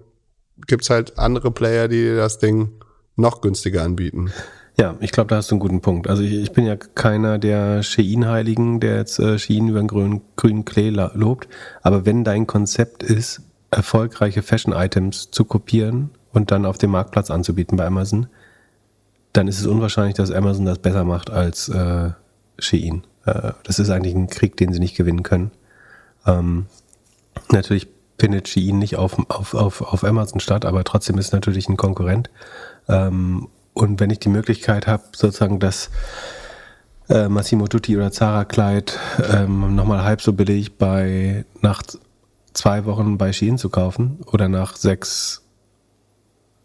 gibt's halt andere Player, die das Ding noch günstiger anbieten. Ja, ich glaube, da hast du einen guten Punkt. Also ich, ich bin ja keiner der Shein-Heiligen, der jetzt äh, Shein über den grünen, grünen Klee lobt. Aber wenn dein Konzept ist, erfolgreiche Fashion-Items zu kopieren und dann auf dem Marktplatz anzubieten bei Amazon, dann ist es unwahrscheinlich, dass Amazon das besser macht als äh, Shein. Äh, das ist eigentlich ein Krieg, den sie nicht gewinnen können. Ähm, natürlich findet Shein nicht auf, auf, auf, auf Amazon statt, aber trotzdem ist natürlich ein Konkurrent. Ähm, und wenn ich die Möglichkeit habe, sozusagen das äh, Massimo Dutti oder Zara Kleid ähm, nochmal halb so billig bei nach zwei Wochen bei Shein zu kaufen oder nach sechs,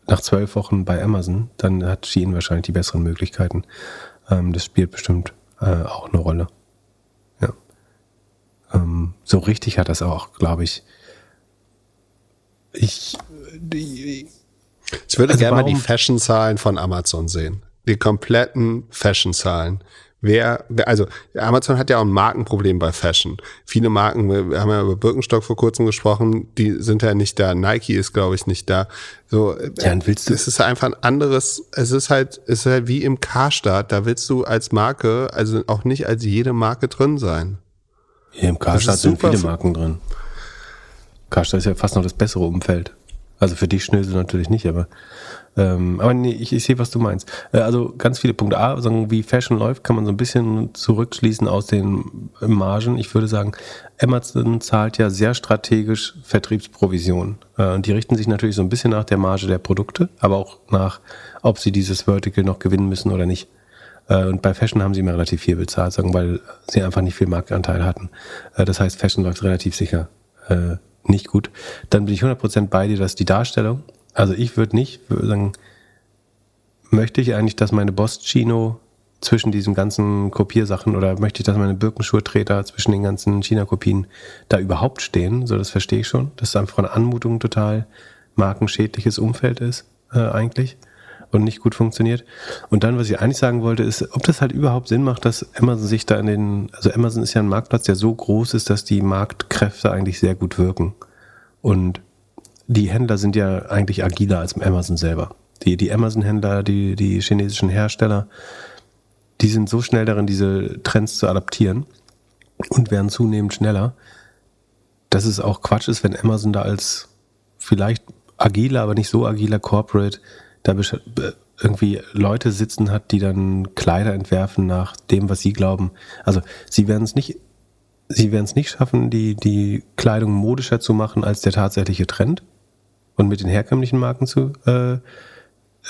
nach zwölf Wochen bei Amazon, dann hat Shein wahrscheinlich die besseren Möglichkeiten. Ähm, das spielt bestimmt äh, auch eine Rolle. Ja. Ähm, so richtig hat das auch, glaube ich. Ich, die, ich würde also gerne mal die Fashion-Zahlen von Amazon sehen. Die kompletten Fashion-Zahlen. Wer, also Amazon hat ja auch ein Markenproblem bei Fashion. Viele Marken, wir haben ja über Birkenstock vor kurzem gesprochen, die sind ja nicht da. Nike ist, glaube ich, nicht da. So, ja, und willst du? Es ist einfach ein anderes, es ist halt, es ist halt wie im Karstadt, da willst du als Marke, also auch nicht als jede Marke drin sein. Hier im Karstadt sind viele Marken drin. Karstadt ist ja fast noch das bessere Umfeld. Also für dich Schnösel natürlich nicht, aber ähm, aber nee, ich, ich sehe, was du meinst. Äh, also ganz viele Punkte. A, sagen, wie Fashion läuft, kann man so ein bisschen zurückschließen aus den Margen. Ich würde sagen, Amazon zahlt ja sehr strategisch Vertriebsprovisionen. Äh, die richten sich natürlich so ein bisschen nach der Marge der Produkte, aber auch nach, ob sie dieses Vertical noch gewinnen müssen oder nicht. Äh, und bei Fashion haben sie immer relativ viel bezahlt, sagen, weil sie einfach nicht viel Marktanteil hatten. Äh, das heißt, Fashion läuft relativ sicher äh, nicht gut. Dann bin ich 100% bei dir, dass die Darstellung also ich würde nicht sagen, möchte ich eigentlich, dass meine Boss-Chino zwischen diesen ganzen Kopiersachen oder möchte ich, dass meine Birkenschurtreter zwischen den ganzen China-Kopien da überhaupt stehen? So, das verstehe ich schon. Dass es einfach eine Anmutung total markenschädliches Umfeld ist, äh, eigentlich. Und nicht gut funktioniert. Und dann, was ich eigentlich sagen wollte, ist, ob das halt überhaupt Sinn macht, dass Amazon sich da in den, also Amazon ist ja ein Marktplatz, der so groß ist, dass die Marktkräfte eigentlich sehr gut wirken. Und die Händler sind ja eigentlich agiler als Amazon selber. Die, die Amazon-Händler, die, die chinesischen Hersteller, die sind so schnell darin, diese Trends zu adaptieren und werden zunehmend schneller, dass es auch Quatsch ist, wenn Amazon da als vielleicht agiler, aber nicht so agiler Corporate da irgendwie Leute sitzen hat, die dann Kleider entwerfen nach dem, was sie glauben. Also sie werden es nicht, sie werden es nicht schaffen, die, die Kleidung modischer zu machen als der tatsächliche Trend und mit den herkömmlichen Marken zu äh,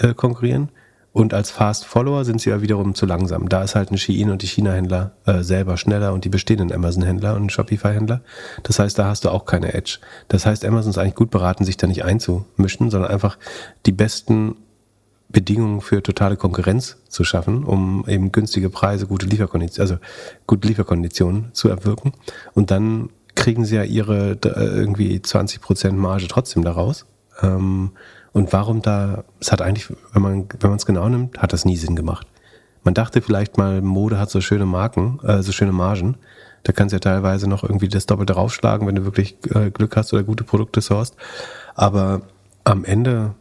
äh, konkurrieren. Und als Fast Follower sind sie ja wiederum zu langsam. Da ist halt ein Shein und die China-Händler äh, selber schneller und die bestehenden Amazon-Händler und Shopify-Händler. Das heißt, da hast du auch keine Edge. Das heißt, Amazon ist eigentlich gut beraten, sich da nicht einzumischen, sondern einfach die besten Bedingungen für totale Konkurrenz zu schaffen, um eben günstige Preise, gute Lieferkonditionen, also gute Lieferkonditionen zu erwirken. Und dann kriegen sie ja ihre äh, irgendwie 20% Marge trotzdem daraus. Ähm, und warum da, es hat eigentlich, wenn man wenn man es genau nimmt, hat das nie Sinn gemacht. Man dachte vielleicht mal, Mode hat so schöne Marken, äh, so schöne Margen. Da kannst du ja teilweise noch irgendwie das Doppelte draufschlagen, wenn du wirklich äh, Glück hast oder gute Produkte sourst. Aber am Ende,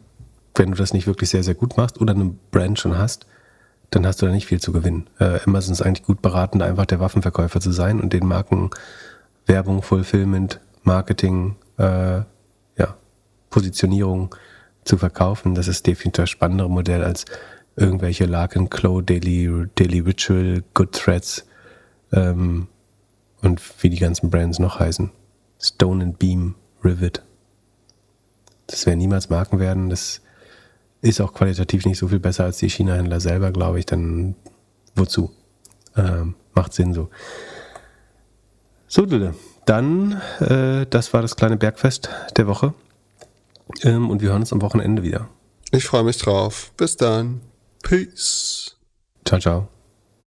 wenn du das nicht wirklich sehr, sehr gut machst oder eine Brand schon hast, dann hast du da nicht viel zu gewinnen. Äh, Amazon ist eigentlich gut beraten, da einfach der Waffenverkäufer zu sein und den Marken Werbung, Fulfillment, Marketing, äh, Positionierung zu verkaufen. Das ist definitiv das spannendere Modell als irgendwelche Larkin Clow, Daily, Daily Ritual, Good Threads ähm, und wie die ganzen Brands noch heißen. Stone and Beam, Rivet. Das werden niemals Marken werden. Das ist auch qualitativ nicht so viel besser als die China-Händler selber, glaube ich. Dann wozu? Ähm, macht Sinn so. So, Dille. Dann, äh, das war das kleine Bergfest der Woche. Ähm, und wir hören uns am Wochenende wieder. Ich freue mich drauf. Bis dann. Peace. Ciao, ciao.